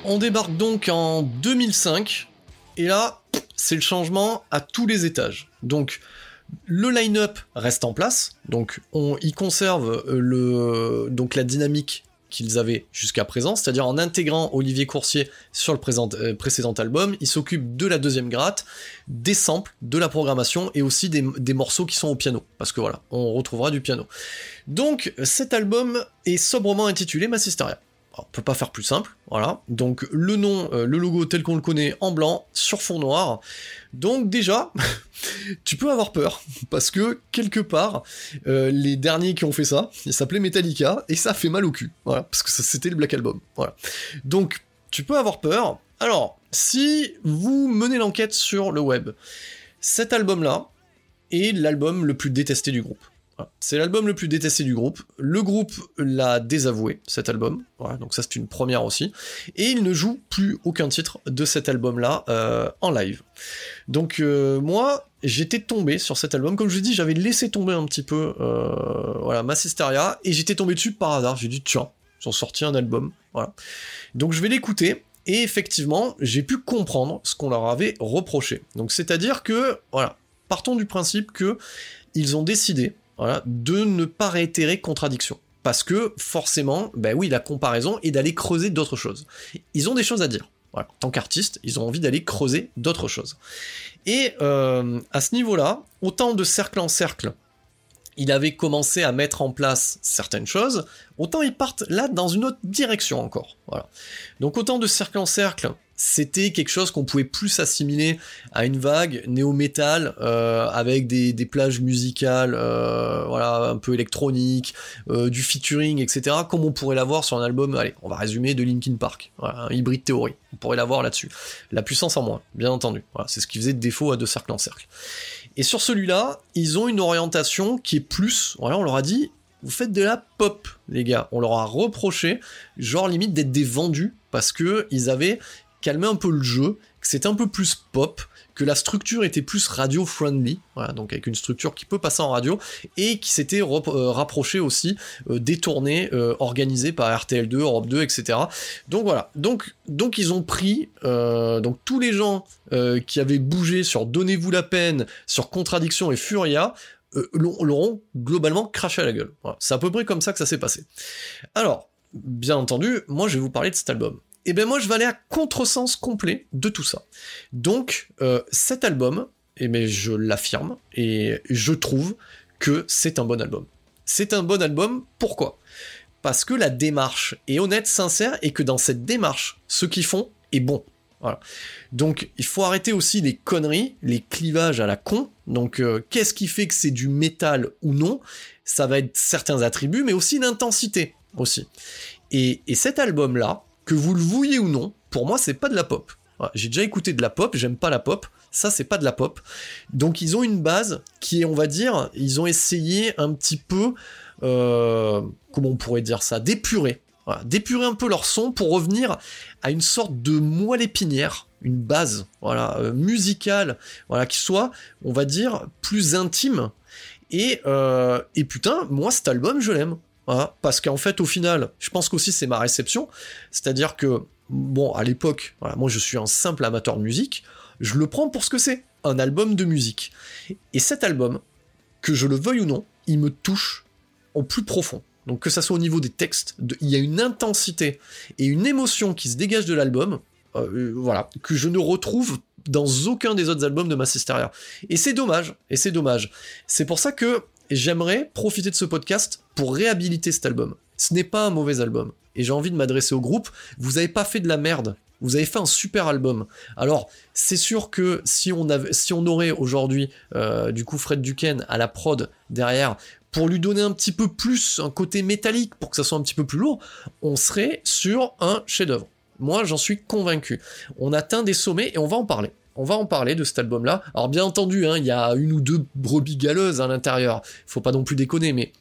On débarque donc en 2005, et là, c'est le changement à tous les étages. Donc, le line-up reste en place, donc on, ils conservent euh, le, donc la dynamique qu'ils avaient jusqu'à présent, c'est-à-dire en intégrant Olivier Coursier sur le euh, précédent album, il s'occupe de la deuxième gratte, des samples, de la programmation et aussi des, des, morceaux qui sont au piano, parce que voilà, on retrouvera du piano. Donc cet album est sobrement intitulé Massisteria on peut pas faire plus simple, voilà. Donc le nom, euh, le logo tel qu'on le connaît en blanc sur fond noir. Donc déjà, tu peux avoir peur parce que quelque part, euh, les derniers qui ont fait ça, ils s'appelaient Metallica et ça fait mal au cul, voilà, parce que c'était le Black Album, voilà. Donc tu peux avoir peur. Alors, si vous menez l'enquête sur le web, cet album-là est l'album le plus détesté du groupe. C'est l'album le plus détesté du groupe. Le groupe l'a désavoué, cet album. Voilà, donc ça c'est une première aussi. Et il ne joue plus aucun titre de cet album-là euh, en live. Donc euh, moi, j'étais tombé sur cet album. Comme je vous dis, j'avais laissé tomber un petit peu euh, voilà, Massisteria et j'étais tombé dessus par hasard. J'ai dit tiens, ils ont sorti un album. Voilà. Donc je vais l'écouter. Et effectivement, j'ai pu comprendre ce qu'on leur avait reproché. Donc c'est-à-dire que, voilà, partons du principe que ils ont décidé de ne pas réitérer contradiction. Parce que forcément, ben oui, la comparaison est d'aller creuser d'autres choses. Ils ont des choses à dire. En tant qu'artistes, ils ont envie d'aller creuser d'autres choses. Et euh, à ce niveau-là, autant de cercle en cercle, il avait commencé à mettre en place certaines choses, autant ils partent là dans une autre direction encore. Donc autant de cercle en cercle, c'était quelque chose qu'on pouvait plus assimiler à une vague néo-metal euh, avec des, plages musicales, euh, voilà, un peu électroniques, euh, du featuring, etc. Comme on pourrait l'avoir sur un album, allez, on va résumer de Linkin Park, un hybride théorie. On pourrait l'avoir là-dessus. La puissance en moins, bien entendu. C'est ce qui faisait défaut à deux cercles en cercle. Et sur celui-là, ils ont une orientation qui est plus, voilà, on leur a dit, vous faites de la pop, les gars. On leur a reproché, genre limite d'être des vendus, parce que ils avaient calmé un peu le jeu, que c'était un peu plus pop, que la structure était plus radio-friendly, voilà, donc avec une structure qui peut passer en radio, et qui s'était euh, rapproché aussi euh, des tournées euh, organisées par RTL2, Europe 2, etc. Donc voilà, donc, donc ils ont pris donc tous les gens qui avaient bougé sur Donnez-vous la peine, sur Contradiction et Furia, l'auront globalement craché à la gueule. C'est à peu près comme ça que ça s'est passé. Alors, bien entendu, moi je vais vous parler de cet album et eh ben moi je vais aller à contresens complet de tout ça. Donc euh, cet album, et eh ben je l'affirme et je trouve que c'est un bon album. C'est un bon album, pourquoi? Parce que la démarche est honnête, sincère, et que dans cette démarche, ce qu'ils font est bon. Voilà. Donc il faut arrêter aussi les conneries, les clivages à la con. Donc euh, qu'est-ce qui fait que c'est du métal ou non? Ça va être certains attributs, mais aussi l'intensité aussi. Et cet album-là, que vous le vouliez ou non, pour moi, c'est pas de la pop. J'ai déjà écouté de la pop, j'aime pas la pop, ça c'est pas de la pop. Donc ils ont une base qui est, on va dire, ils ont essayé un petit peu, euh, comment on pourrait dire ça, d'épurer. d'épurer un peu leur son pour revenir à une sorte de moelle épinière, une base, voilà, euh, musicale, voilà, qui soit, on va dire, plus intime. Et, euh, et putain, moi cet album, je l'aime. Hein, parce qu'en fait, au final, je pense qu'aussi c'est ma réception. C'est-à-dire que, bon, à l'époque, moi je suis un simple amateur de musique, je le prends pour ce que c'est, un album de musique. Et cet album, que je le veuille ou non, il me touche au plus profond. Donc que ça soit au niveau des textes, il y a une intensité et une émotion qui se dégage de l'album, euh, voilà, que je ne retrouve dans aucun des autres albums de Massisteria. Et c'est dommage, et c'est dommage. C'est pour ça que j'aimerais profiter de ce podcast pour réhabiliter cet album. Ce n'est pas un mauvais album. Et j'ai envie de m'adresser au groupe. Vous n'avez pas fait de la merde. Vous avez fait un super album. Alors, c'est sûr que si on, aurait aujourd'hui, euh, du coup, Fred Duquesne à la prod derrière, pour lui donner un petit peu plus un côté métallique, pour que ça soit un petit peu plus lourd, on serait sur un chef-d'œuvre. Moi, j'en suis convaincu. On atteint des sommets et on va en parler on va en parler de cet album-là. Alors bien entendu, hein, il y a une ou deux brebis galeuses à l'intérieur, faut pas non plus déconner, mais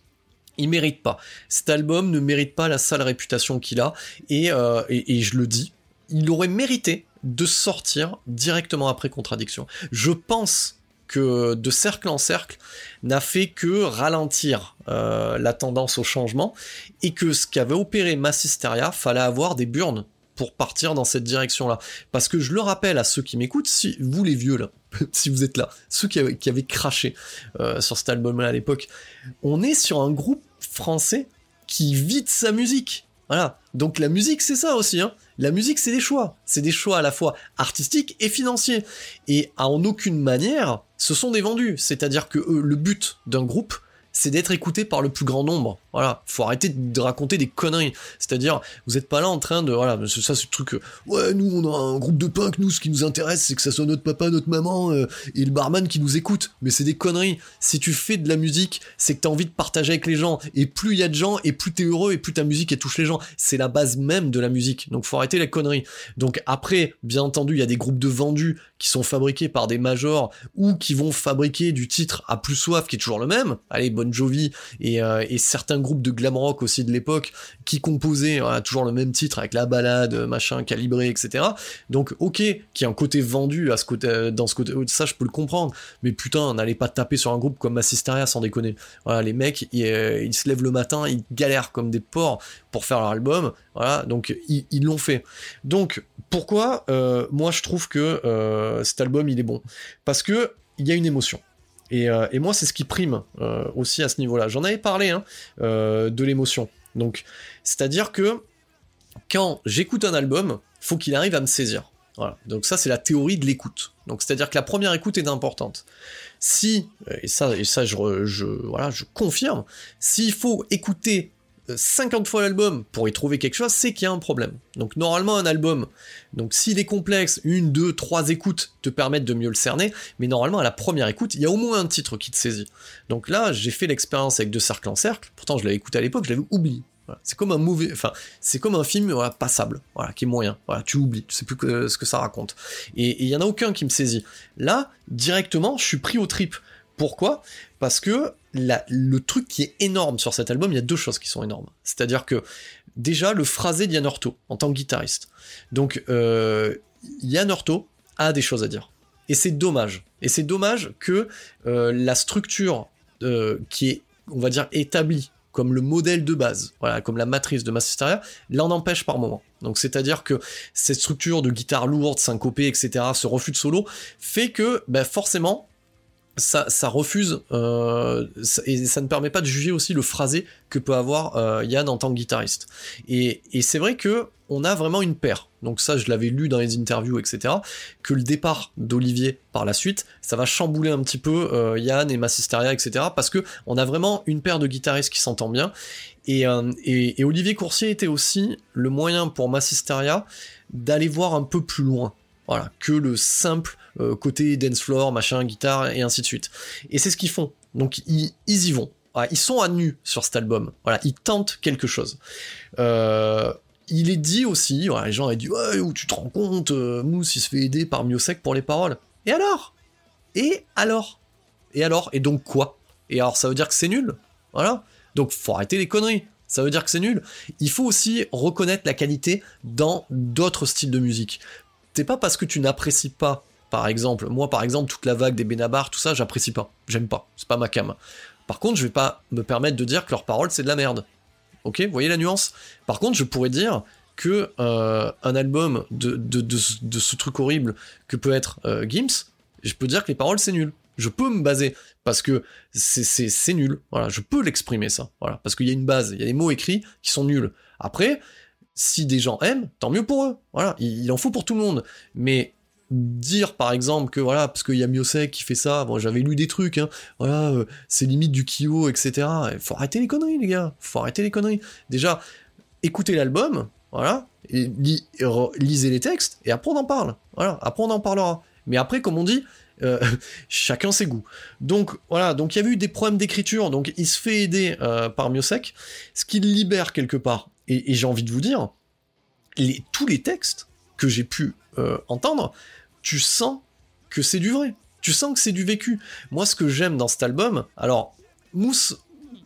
il mérite pas. Cet album ne mérite pas la sale réputation qu'il a, et, euh, et, je le dis, il aurait mérité de sortir directement après Contradiction. Je pense que de cercle en cercle n'a fait que ralentir euh, la tendance au changement et que ce qu'avait opéré Massisteria fallait avoir des burnes pour partir dans cette direction-là. Parce que je le rappelle à ceux qui m'écoutent, si vous les vieux là, si vous êtes là, ceux qui avaient, craché euh, sur cet album-là à l'époque, on est sur un groupe français qui vide sa musique. Voilà. Donc la musique, c'est ça aussi. Hein. La musique, c'est des choix. C'est des choix à la fois artistiques et financiers. Et en aucune manière, ce sont des vendus. C'est-à-dire que le but d'un groupe, c'est d'être écouté par le plus grand nombre. Voilà, faut arrêter de raconter des conneries. C'est-à-dire, vous êtes pas là en train de, voilà, ça c'est le truc, ouais, nous on a un groupe de punk, nous ce qui nous intéresse c'est que ça soit notre papa, notre maman euh, et le barman qui nous écoute. Mais c'est des conneries. Si tu fais de la musique, c'est que t'as envie de partager avec les gens. Et plus il y a de gens, et plus t'es heureux, et plus ta musique touche les gens. C'est la base même de la musique. Donc faut arrêter les conneries. Donc après, bien entendu, il y a des groupes de vendus qui sont fabriqués par des majors ou qui vont fabriquer du titre à plus soif qui est toujours le même. Allez, Bon Jovi et, euh, et certains groupes de glam rock aussi de l'époque qui composaient toujours le même titre avec la balade, machin, calibré, etc. Donc ok, qui a un côté vendu à ce côté, euh, dans ce côté, ça je peux le comprendre. Mais putain, n'allez pas taper sur un groupe comme Massisteria sans déconner. Voilà, les mecs, ils, euh, se lèvent le matin, ils galèrent comme des porcs pour faire leur album. Voilà, donc ils l'ont fait. Donc pourquoi euh, moi je trouve que cet album il est bon? Parce que il y a une émotion. Et, euh, et moi c'est ce qui prime aussi à ce niveau-là. J'en avais parlé hein, de l'émotion. Donc c'est-à-dire que quand j'écoute un album, faut qu'il arrive à me saisir. Voilà. Donc ça c'est la théorie de l'écoute. Donc c'est-à-dire que la première écoute est importante. Si et ça et ça je, je voilà je confirme, s'il faut écouter 50 fois l'album pour y trouver quelque chose, c'est qu'il y a un problème. Donc normalement un album, donc s'il est complexe, une, deux, trois écoutes te permettent de mieux le cerner, mais normalement à la première écoute, il y a au moins un titre qui te saisit. Donc là, j'ai fait l'expérience avec De Cercle en Cercle, pourtant je l'avais écouté à l'époque, je l'avais oublié. C'est comme un mauvais, enfin, c'est comme un film passable, voilà, qui est moyen. Voilà, tu oublies, tu sais plus ce que ça raconte. Et il y en a aucun qui me saisit. Là, directement, je suis pris au trip. Pourquoi? Parce que le truc qui est énorme sur cet album, il y a deux choses qui sont énormes. C'est-à-dire que déjà le phrasé d'Yann Orto en tant que guitariste. Donc euh, Yann Orto a des choses à dire. Et c'est dommage. Et c'est dommage que euh, la structure euh, qui est, on va dire, établie comme le modèle de base, comme la matrice de Massisteria, l'en empêche par moment. Donc c'est-à-dire que cette structure de guitare lourde, syncopée, etc., ce refus de solo, fait que ben, forcément, ça, ça refuse euh, et ça ne permet pas de juger aussi le phrasé que peut avoir euh, Yann en tant que guitariste. Et, et c'est vrai que on a vraiment une paire. Donc ça, je l'avais lu dans les interviews, etc. Que le départ d'Olivier par la suite, ça va chambouler un petit peu euh, Yann et Massisteria, etc. Parce que on a vraiment une paire de guitaristes qui s'entend bien. Et, euh, et, et, Olivier Coursier était aussi le moyen pour Massisteria d'aller voir un peu plus loin. Voilà, que le simple euh, côté dance floor, machin, guitare et ainsi de suite. Et c'est ce qu'ils font. Donc ils, y vont. ils sont à nu sur cet album. Voilà, ils tentent quelque chose. Euh, il est dit aussi, les gens ont dit ouais, où tu te rends compte, euh, Mousse il se fait aider par Miosek pour les paroles. Et alors? Et alors? Et alors? Et donc quoi? Et alors ça veut dire que c'est nul? Voilà. Donc faut arrêter les conneries. Ça veut dire que c'est nul. Il faut aussi reconnaître la qualité dans d'autres styles de musique. C'est pas parce que tu n'apprécies pas, par exemple, moi par exemple, toute la vague des Benabar, tout ça, j'apprécie pas. J'aime pas. C'est pas ma cam. Par contre, je vais pas me permettre de dire que leurs paroles c'est de la merde. Ok, vous voyez la nuance? Par contre, je pourrais dire que euh, un album de, ce truc horrible que peut être euh, Gims, je peux dire que les paroles c'est nul. Je peux me baser parce que c'est nul. Voilà, je peux l'exprimer ça. Voilà, parce qu'il y a une base, il y a des mots écrits qui sont nuls. Après, si des gens aiment, tant mieux pour eux. Voilà, il, en faut pour tout le monde. Mais dire par exemple que voilà parce qu'il y a Miosek qui fait ça bon j'avais lu des trucs hein, voilà euh, c'est limite du Kyo etc il faut arrêter les conneries les gars. Faut arrêter les conneries. Déjà écoutez l'album voilà et lisez les textes et après on en parle. Voilà après on en parlera. Mais après comme on dit euh, chacun ses goûts. Donc voilà, donc il y a eu des problèmes d'écriture, donc il se fait aider euh, par Miosek, ce qui le libère quelque part. Et, j'ai envie de vous dire, les, tous les textes que j'ai pu euh, entendre, tu sens que c'est du vrai. Tu sens que c'est du vécu. Moi, ce que j'aime dans cet album, alors, Mousse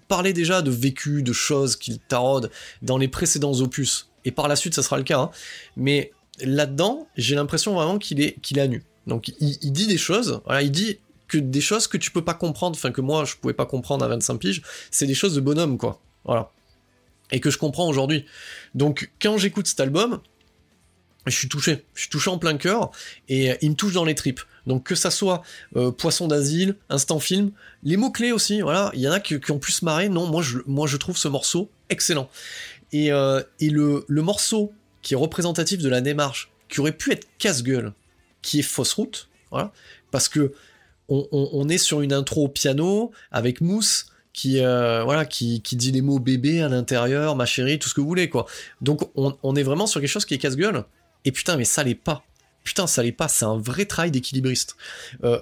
parlait déjà de vécu, de choses qu'il taraude dans les précédents opus, et par la suite, ça sera le cas, hein. mais là-dedans, j'ai l'impression vraiment qu'il est, qu'il est à nu. Donc, il, il, dit des choses, voilà, il dit que des choses que tu peux pas comprendre, enfin que moi, je pouvais pas comprendre à 25 piges, c'est des choses de bonhomme, quoi. Voilà et que je comprends aujourd'hui. Donc quand j'écoute cet album, je suis touché, je suis touché en plein cœur et il me touche dans les tripes. Donc que ça soit euh, Poisson d'asile, Instant Film, les mots clés aussi, voilà, il y en a qui, ont pu se marrer. Non, moi je, trouve ce morceau excellent. Et, euh, le, morceau qui est représentatif de la démarche, qui aurait pu être casse-gueule, qui est fausse route, voilà, parce que on, est sur une intro piano avec Mousse qui qui, qui dit les mots bébé à l'intérieur, ma chérie, tout ce que vous voulez quoi. Donc on, on est vraiment sur quelque chose qui est casse-gueule. Et putain, mais ça l'est pas. Putain, ça l'est pas. C'est un vrai travail d'équilibriste.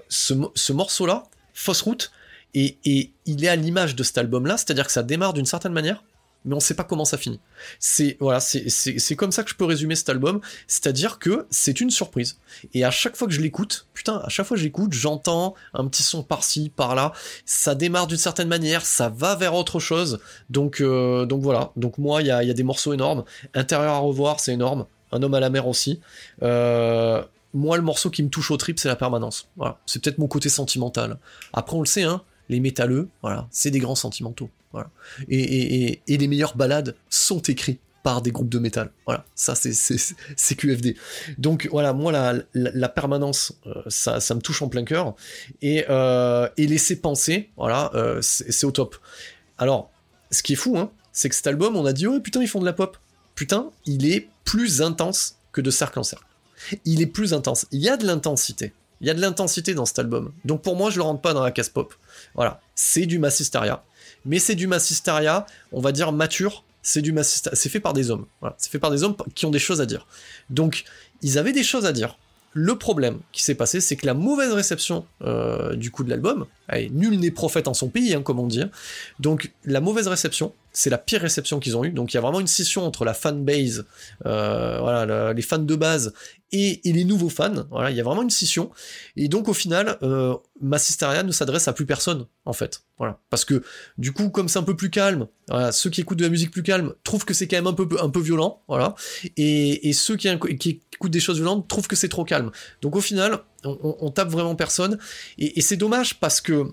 ce, ce morceau-là, Fausse Route, et, et il est à l'image de cet album-là, c'est-à-dire que ça démarre d'une certaine manière, mais on sait pas comment ça finit. C'est voilà, c'est comme ça que je peux résumer cet album, c'est-à-dire que c'est une surprise. Et à chaque fois que je l'écoute, putain, à chaque fois que j'écoute, j'entends un petit son par-ci, par-là. Ça démarre d'une certaine manière, ça va vers autre chose. Donc euh, donc voilà. Donc moi, il y a, y a, des morceaux énormes. Intérieur à revoir, c'est énorme. Un homme à la mer aussi. Euh, moi, le morceau qui me touche au trip, c'est la permanence. Voilà. C'est peut-être mon côté sentimental. Après, on le sait, hein, les métalleux, voilà, c'est des grands sentimentaux. Voilà. Et, les meilleures balades sont écrites par des groupes de métal. Voilà, ça c'est QFD. Donc voilà, moi la, permanence, euh, ça, ça, me touche en plein cœur. Et, euh, et laisser penser, voilà, c'est au top. Alors, ce qui est fou, hein, c'est que cet album, on a dit, oh putain, ils font de la pop. Putain, il est plus intense que de cercle en cercle. Il est plus intense. Il y a de l'intensité. Il y a de l'intensité dans cet album. Donc pour moi, je le rentre pas dans la case pop. Voilà, c'est du Massisteria. Mais c'est du Massisteria, on va dire mature. C'est du. C'est fait par des hommes. C'est fait par des hommes qui ont des choses à dire. Donc, ils avaient des choses à dire. Le problème qui s'est passé, c'est que la mauvaise réception euh, du coup de l'album, nul n'est prophète en son pays, hein, comme on dit. Hein. Donc la mauvaise réception, c'est la pire réception qu'ils ont eue. Donc il y a vraiment une scission entre la fanbase, euh, voilà, les fans de base et, les nouveaux fans. Voilà, il y a vraiment une scission. Et donc au final, euh, Massisteria ne s'adresse à plus personne en fait. Voilà, parce que du coup, comme c'est un peu plus calme, ceux qui écoutent de la musique plus calme trouvent que c'est quand même un peu violent. Et, ceux qui, écoutent des choses violentes trouvent que c'est trop calme. Donc au final, on, tape vraiment personne. Et c'est dommage parce que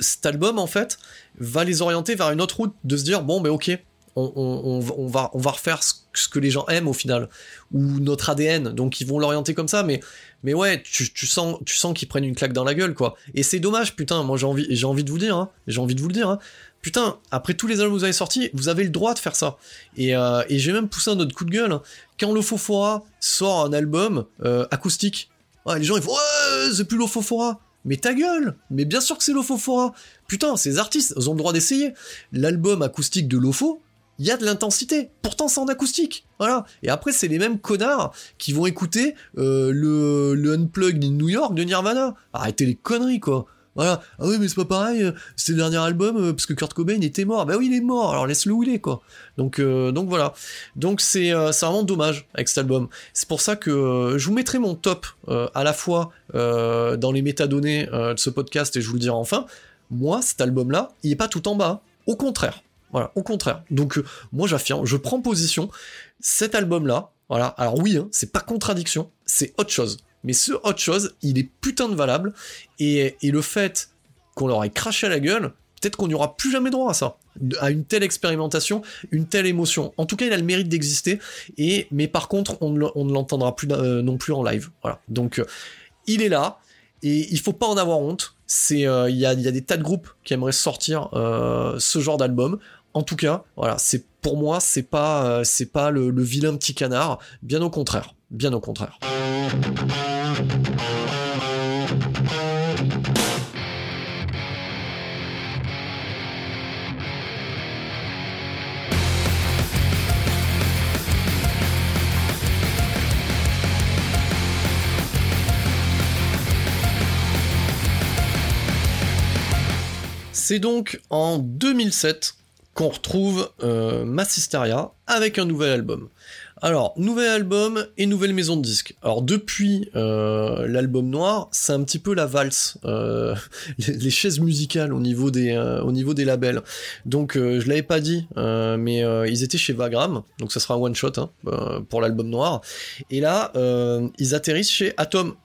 cet album en fait va les orienter vers une autre route de se dire bon ben ok on, va, on va refaire ce, que les gens aiment au final, ou notre ADN, donc ils vont l'orienter comme ça, mais, mais ouais, tu, sens, tu sens qu'ils prennent une claque dans la gueule, quoi. Et c'est dommage, putain, moi j'ai envie, j'ai envie de vous dire, hein, j'ai envie de vous le dire, hein. putain, après tous les albums que vous avez sortis, vous avez le droit de faire ça. Et, euh, j'ai même poussé un autre coup de gueule, hein. quand Lofofora sort un album euh, acoustique, les gens ils font ouais, c'est plus Lofofora. Mais ta gueule Mais bien sûr que c'est Lofofora Putain, ces artistes, ils ont le droit d'essayer. L'album acoustique de Lofo, il y a de l'intensité. Pourtant, c'est en acoustique. Voilà. Et après, c'est les mêmes connards qui vont écouter euh, le, le Unplugged in New York de Nirvana. Arrêtez les conneries, quoi. Ah oui, mais c'est pas pareil. Euh, c'est le dernier album euh, parce que Kurt Cobain était mort. Bah oui, il est mort. Alors laisse-le où il est, quoi. Donc, donc voilà. Donc c'est vraiment dommage avec cet album. C'est pour ça que je vous mettrai mon top à la fois dans les métadonnées de ce podcast et je vous le dirai enfin. Moi, cet album-là, il est pas tout en bas. Au contraire. Voilà, au contraire. Donc euh, moi j'affirme, je prends position. Cet album-là, voilà. Alors oui, hein, c'est pas contradiction, c'est autre chose. Mais ce autre chose, il est putain de valable. Et, le fait qu'on leur ait craché à la gueule, peut-être qu'on n'y aura plus jamais droit à ça, à une telle expérimentation, une telle émotion. En tout cas, il a le mérite d'exister. Mais par contre, on ne, l'entendra plus euh, non plus en live. Voilà. Donc euh, il est là et il faut pas en avoir honte. C'est il y, a, des tas de groupes qui aimeraient sortir ce genre d'album. En tout cas, voilà, c'est pour moi, c'est pas, euh, c'est pas le, vilain petit canard. Bien au contraire, bien au contraire. C'est donc en 2007 qu'on retrouve euh, Massisteria avec un nouvel album. Alors, nouvel album et nouvelle maison de disques. Alors, depuis euh, l'album noir, c'est un petit peu la valse, euh, les, chaises musicales au niveau des, des labels. Donc, je l'avais pas dit, mais ils étaient chez Vagram, donc ça sera un one-shot hein, pour l'album noir. Et là, ils atterrissent chez Atom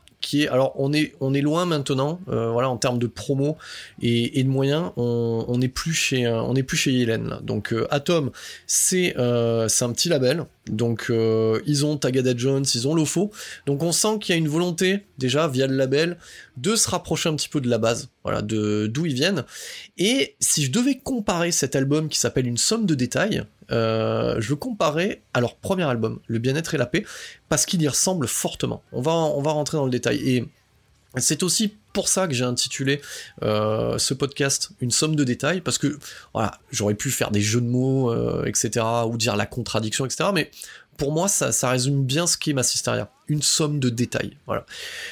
alors on est loin maintenant euh, en termes de promo et, de moyens on, on est plus chez euh, on est plus chez Yellen donc euh, Atom c'est c'est un petit label. Donc ils ont Tagada Jones ils ont Lofo. Donc on sent qu'il y a une volonté déjà via le label de se rapprocher un petit peu de la base voilà de d'où ils viennent. Et si je devais comparer cet album qui s'appelle une somme de détails euh, je comparer à leur premier album, Le bien-être et la paix, parce qu'il y ressemble fortement. On va, on rentrer dans le détail. Et c'est aussi pour ça que j'ai intitulé euh, ce podcast Une somme de détails, parce que j'aurais pu faire des jeux de mots, euh, etc., ou dire la contradiction, etc., mais pour moi, ça, résume bien ce qu'est Massisteria. Une somme de détails. Voilà.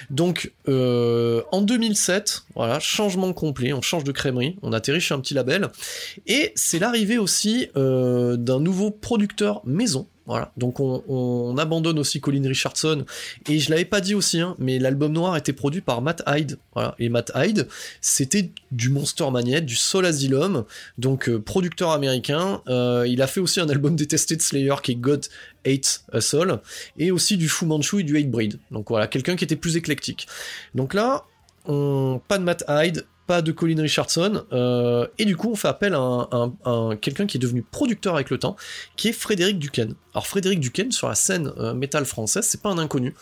Donc, euh, en 2007, voilà, changement complet, on change de crèmerie, on atterrit chez un petit label, et c'est l'arrivée aussi euh, d'un nouveau producteur maison, voilà, donc on, abandonne aussi Colin Richardson, et je l'avais pas dit aussi, hein, mais l'album noir était produit par Matt Hyde, et Matt Hyde, c'était du Monster Magnet, du Soul Asylum, donc euh, producteur américain, euh, il a fait aussi un album détesté de Slayer qui est God Hate Soul, et aussi du Fu Manchu et du Hate Breed, donc voilà, quelqu'un qui était plus éclectique. Donc là, pas de Matt Hyde, pas de Colin Richardson, euh, et du coup on fait appel à, un, quelqu'un qui est devenu producteur avec le temps, qui est Frédéric Duquesne. Alors Frédéric Duquesne sur la scène euh, métal française, c'est pas un inconnu,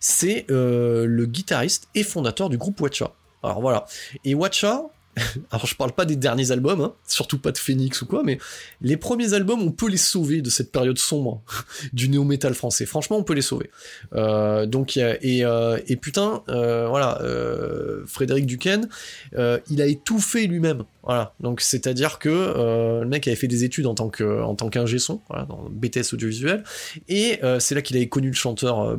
c'est euh, le guitariste et fondateur du groupe Watcha. Alors voilà, et Watcha, alors je parle pas des derniers albums, hein, surtout pas de Phoenix ou quoi, mais les premiers albums, on peut les sauver de cette période sombre du néo-metal français. Franchement, on peut les sauver. Euh, donc et, euh, putain, euh, voilà, Frédéric Duquesne, il a étouffé lui-même. Voilà, donc c'est-à-dire que le mec avait fait des études en tant que en tant qu'ingé son, voilà, dans BTS audiovisuel, et c'est là qu'il avait connu le chanteur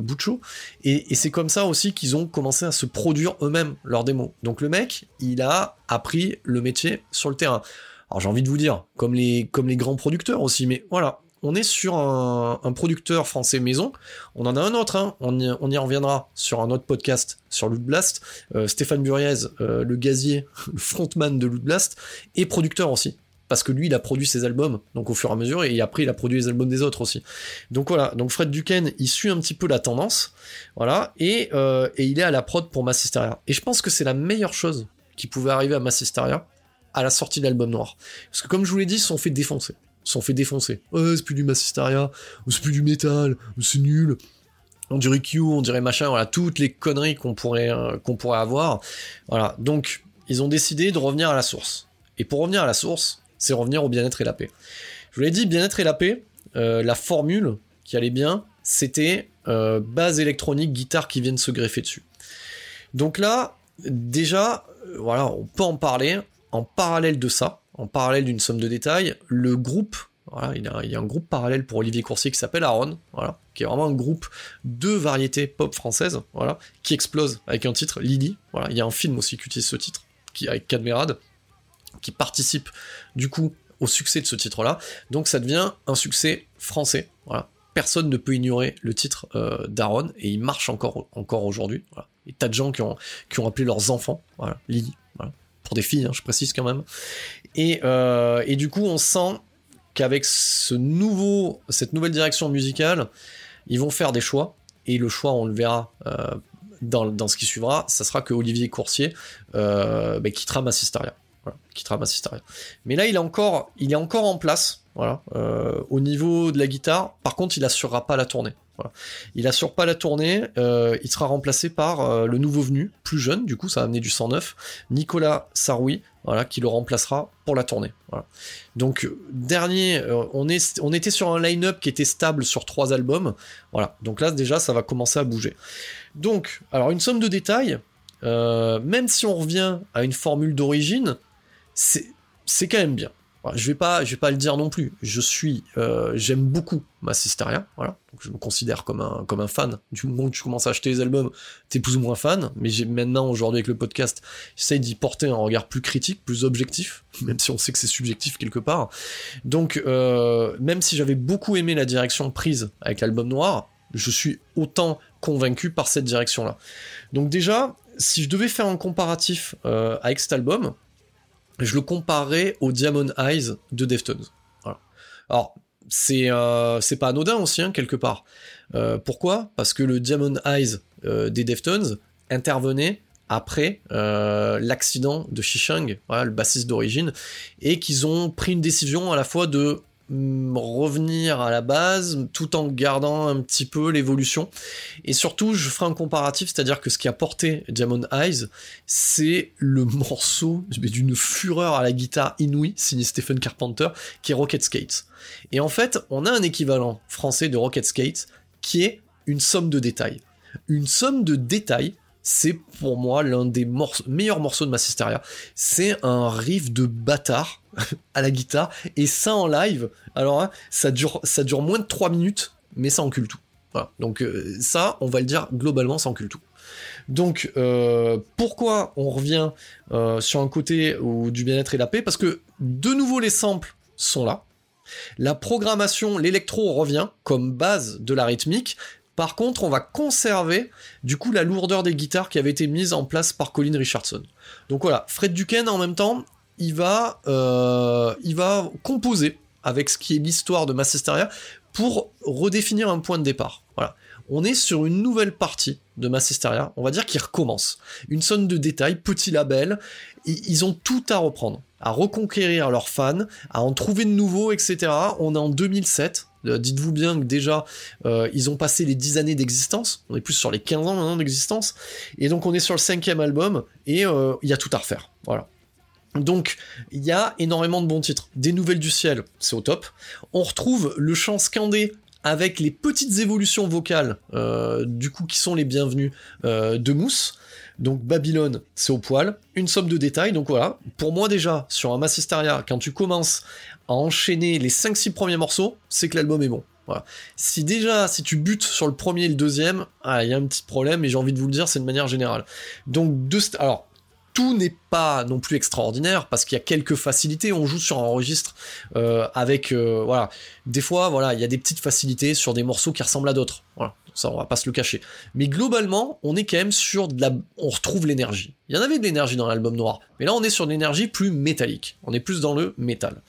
et, et c'est comme ça aussi qu'ils ont commencé à se produire eux-mêmes leurs démos. Donc le mec, il a appris le métier sur le terrain. Alors j'ai envie de vous dire, comme les, comme les grands producteurs aussi, mais voilà, on est sur un, producteur français maison. On en a un autre, hein. on, y, reviendra sur un autre podcast sur Loot Blast. Euh, Stéphane Buriez, euh, le gazier, le frontman de Loot Blast, est producteur aussi. Parce que lui, il a produit ses albums, donc au fur et à mesure, et après, il a produit les albums des autres aussi. Donc voilà, donc Fred Duquesne, il suit un petit peu la tendance, voilà, et, euh, et il est à la prod pour Massisteria. Et je pense que c'est la meilleure chose qui pouvait arriver à Massisteria à la sortie de l'album noir. Parce que comme je vous l'ai dit, ils se sont fait défoncer. Ils se sont fait défoncer. Ouais, c'est plus du Massisteria, ou c'est plus du métal, c'est nul. On dirait Q, on dirait machin, voilà, toutes les conneries qu'on pourrait, euh, qu'on pourrait avoir. Voilà, donc ils ont décidé de revenir à la source. Et pour revenir à la source, c'est revenir au bien-être et la paix. Je vous l'ai dit, bien-être et la paix, euh, la formule qui allait bien, c'était euh, base électronique, guitare qui viennent se greffer dessus. Donc là, déjà, voilà, on peut en parler. En parallèle de ça, en parallèle d'une somme de détails, le groupe, il, y a, un groupe parallèle pour Olivier Coursier qui s'appelle Aaron, voilà, qui est vraiment un groupe de variétés pop françaises, voilà, qui explose avec un titre, Lily, voilà, il y a un film aussi qui utilise ce titre, qui avec Cadmerade, qui participe du coup au succès de ce titre-là, donc ça devient un succès français, voilà, personne ne peut ignorer le titre euh, d'Aaron, et il marche encore, encore aujourd'hui, voilà. Et tas de gens qui ont, qui ont appelé leurs enfants, Lily, pour des filles, hein, je précise quand même. Et, euh, et du coup, on sent qu'avec cette nouvelle direction musicale, ils vont faire des choix, et le choix, on le verra euh, dans, ce qui suivra, ça sera que Olivier Coursier euh, bah, quittera Massisteria. Voilà. Mais là, il est encore, il est encore en place, voilà, au niveau de la guitare. Par contre, il assurera pas la tournée. Il assure pas la tournée, il sera remplacé par le nouveau venu, plus jeune, du coup ça a amené du 109, Nicolas Saroui, qui le remplacera pour la tournée. Donc dernier, euh, on, était sur un line-up qui était stable sur trois albums, voilà. Donc là déjà ça va commencer à bouger. Donc, alors une somme de détails, même si on revient à une formule d'origine, c'est quand même bien je vais pas, je vais pas le dire non plus. Je suis, euh, j'aime beaucoup Massisteria, voilà. Je me considère comme un, comme un fan. Du moment que tu commences à acheter les albums, t'es plus ou moins fan. Mais j'ai maintenant aujourd'hui avec le podcast, j'essaye d'y porter un regard plus critique, plus objectif, même si on sait que c'est subjectif quelque part. Donc euh, même si j'avais beaucoup aimé la direction prise avec l'album noir, je suis autant convaincu par cette direction-là. Donc déjà, si je devais faire un comparatif euh, avec cet album, je le comparerais au Diamond Eyes de Deftones. Alors, c'est euh, c'est pas anodin aussi, hein, quelque part. Euh, pourquoi? Parce que le Diamond Eyes euh, des Deftones intervenait après l'accident de Shishang, voilà, le bassiste d'origine, et qu'ils ont pris une décision à la fois de revenir à la base tout en gardant un petit peu l'évolution. Et surtout je ferai un comparatif c'est à dire que ce qui a porté Diamond Eyes c'est le morceau d'une fureur à la guitare inouïe signé Stephen Carpenter qui est Rocket Skate et en fait on a un équivalent français de Rocket Skate qui est une somme de détails. Une somme de détails c'est pour moi l'un des meilleurs morceaux de Massisteria. C'est un riff de bâtard à la guitare, et ça en live, alors hein, ça, dure, moins de 3 minutes, mais ça encule tout. Donc euh, ça, on va le dire globalement, ça encule tout. Donc euh, pourquoi on revient euh, sur un côté du bien-être et la paix? Parce que de nouveau les samples sont là. La programmation, l'électro revient comme base de la rythmique, par contre, on va conserver du coup la lourdeur des guitares qui avait été mise en place par Colin Richardson. Donc voilà, Fred Duquesne en même temps, il va, euh, va composer avec ce qui est l'histoire de Massisteria pour redéfinir un point de départ. Voilà. On est sur une nouvelle partie de Massisteria, on va dire qu'il recommence. Une sonne de détails, petit label, ils ont tout à reprendre, à reconquérir leurs fans, à en trouver de nouveaux, etc. On est en 2007, euh, dites-vous bien que déjà, euh, ils ont passé les 10 années d'existence. On est plus sur les 15 ans maintenant d'existence. Et donc, on est sur le cinquième album et euh, il y a tout à refaire. Voilà. Donc, il y a énormément de bons titres. Des nouvelles du ciel, c'est au top. On retrouve le chant scandé avec les petites évolutions vocales, du coup, qui sont les bienvenues de Mousse. Donc Babylone, c'est au poil. Une somme de détails, donc voilà. Pour moi déjà, sur un Massisteria, quand tu commences à enchaîner les 5-6 premiers morceaux, c'est que l'album est bon. Si déjà, si tu butes sur le premier et le deuxième, ah, il y a un petit problème, et j'ai envie de vous le dire, c'est de manière générale. Donc, de alors, tout n'est pas non plus extraordinaire parce qu'il y a quelques facilités. On joue sur un registre euh, avec euh, voilà des fois voilà il y a des petites facilités sur des morceaux qui ressemblent à d'autres. Voilà ça on va pas se le cacher. Mais globalement on est quand même sur de la on retrouve l'énergie. Il y en avait de l'énergie dans l'album noir, mais là on est sur de l'énergie plus métallique. On est plus dans le métal.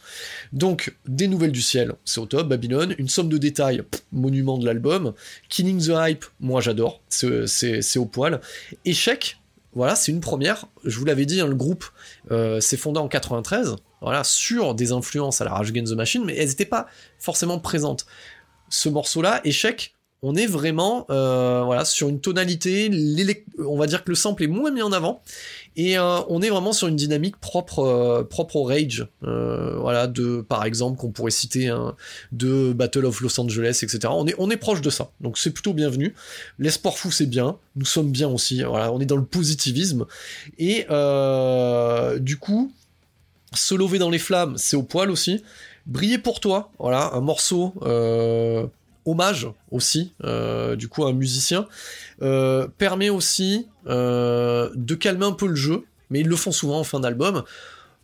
Donc des nouvelles du ciel, c'est au top. Babylone, une somme de détails, monument de l'album. Killing the hype, moi j'adore, c'est au poil. Échec voilà, c'est une première. Je vous l'avais dit, hein, le groupe euh, s'est fondé en 93, voilà, sur des influences à la Rage Against the Machine, mais elles n'étaient pas forcément présentes. Ce morceau-là, échec, on est vraiment euh, voilà sur une tonalité, on va dire que le sample est moins mis en avant. Et euh, on est vraiment sur une dynamique propre euh, propre au rage, voilà de par exemple qu'on pourrait citer hein, de Battle of Los Angeles, etc. On est proche de ça, donc c'est plutôt bienvenu. L'espoir fou c'est bien, nous sommes bien aussi, voilà, on est dans le positivisme. Et du coup se lever dans les flammes, c'est au poil aussi. Briller pour toi, voilà, un morceau hommage aussi, euh, du coup, à un musicien, euh, permet aussi euh, de calmer un peu le jeu, mais ils le font souvent en fin d'album.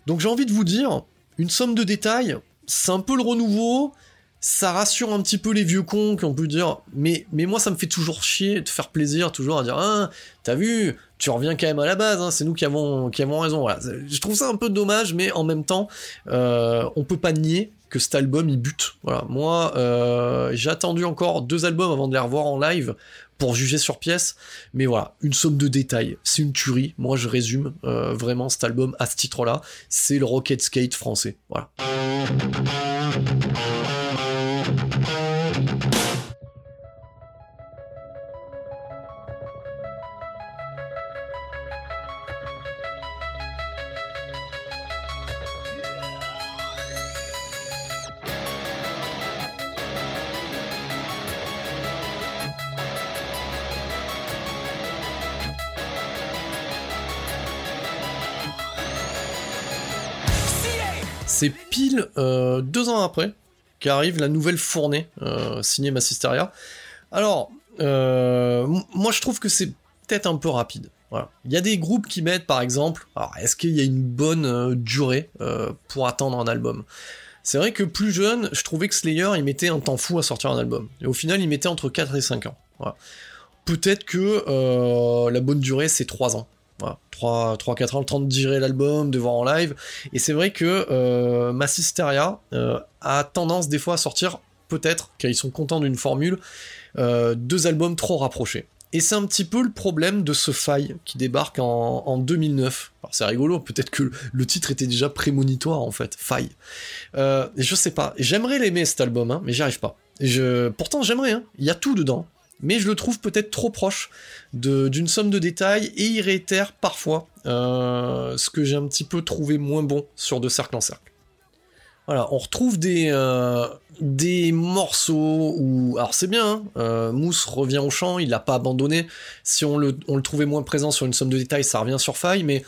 Donc j'ai envie de vous dire, une somme de détails, c'est un peu le renouveau, ça rassure un petit peu les vieux cons qui ont pu dire, mais, mais moi ça me fait toujours chier de faire plaisir, toujours à dire, ah, t'as vu, tu reviens quand même à la base, hein, c'est nous qui avons, qui avons raison. Voilà. Je trouve ça un peu dommage, mais en même temps, on peut pas nier cet album il bute. Voilà, moi euh, j'ai attendu encore deux albums avant de les revoir en live pour juger sur pièce, mais voilà, une somme de détails, c'est une tuerie. Moi je résume euh, vraiment cet album à ce titre-là, c'est le Rocket Skate français. Voilà. Pile euh, deux ans après qu'arrive la nouvelle fournée euh, signée Massisteria. Alors, euh, moi je trouve que c'est peut-être un peu rapide. Il y a des groupes qui mettent par exemple, est-ce qu'il y a une bonne durée pour attendre un album? C'est vrai que plus jeune, je trouvais que Slayer il mettait un temps fou à sortir un album. Et au final, il mettait entre 4 et 5 ans. Peut-être que la bonne durée c'est 3 ans. 3-4 ans, le temps de digérer l'album, de voir en live. Et c'est vrai que euh, Massisteria euh, a tendance des fois à sortir, peut-être, car ils sont contents d'une formule, euh, deux albums trop rapprochés. Et c'est un petit peu le problème de ce faille qui débarque en, 2009. Alors c'est rigolo, peut-être que le titre était déjà prémonitoire en fait, faille. Euh, je sais pas, j'aimerais l'aimer cet album, hein, mais j'y arrive pas. Je... Pourtant j'aimerais, hein. il y a tout dedans mais je le trouve peut-être trop proche d'une somme de détails et il réitère parfois euh, ce que j'ai un petit peu trouvé moins bon sur De Cercle en Cercle. Voilà, on retrouve des, euh, morceaux où. Alors c'est bien, hein, euh, Mousse revient au chant, il l'a pas abandonné. Si on le trouvait moins présent sur une somme de détails, ça revient sur faille, mais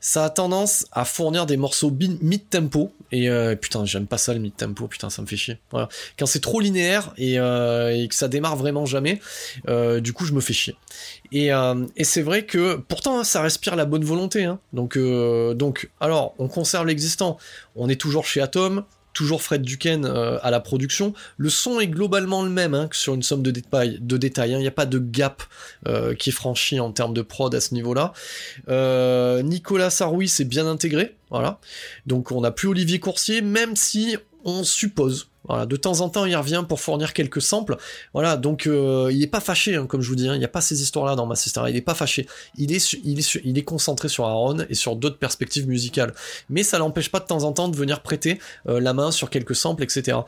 ça a tendance à fournir des morceaux mid-tempo. Et euh, putain, j'aime pas ça le mid-tempo, putain, ça me fait chier. Voilà. Quand c'est trop linéaire et, euh, et, que ça démarre vraiment jamais, euh, du coup, je me fais chier. Et, euh, et c'est vrai que pourtant, hein, ça respire la bonne volonté. Hein. Donc, euh, donc, alors, on conserve l'existant. On est toujours chez Atom, toujours Fred Duquesne euh, à la production. Le son est globalement le même hein, que sur une somme de détails hein. Il n'y a pas de gap euh, qui est franchi en termes de prod à ce niveau-là. Euh, Nicolas Saroui s'est bien intégré, voilà. Donc on n'a plus Olivier Coursier, même si on suppose de temps en temps, il revient pour fournir quelques samples. Voilà, donc euh, il est pas fâché, hein, comme je vous dis. Hein. Il n'y a pas ces histoires-là dans ma sister. Il est pas fâché. Il est, concentré sur Aaron et sur d'autres perspectives musicales. Mais ça l'empêche pas de temps en temps de venir prêter euh, la main sur quelques samples, etc.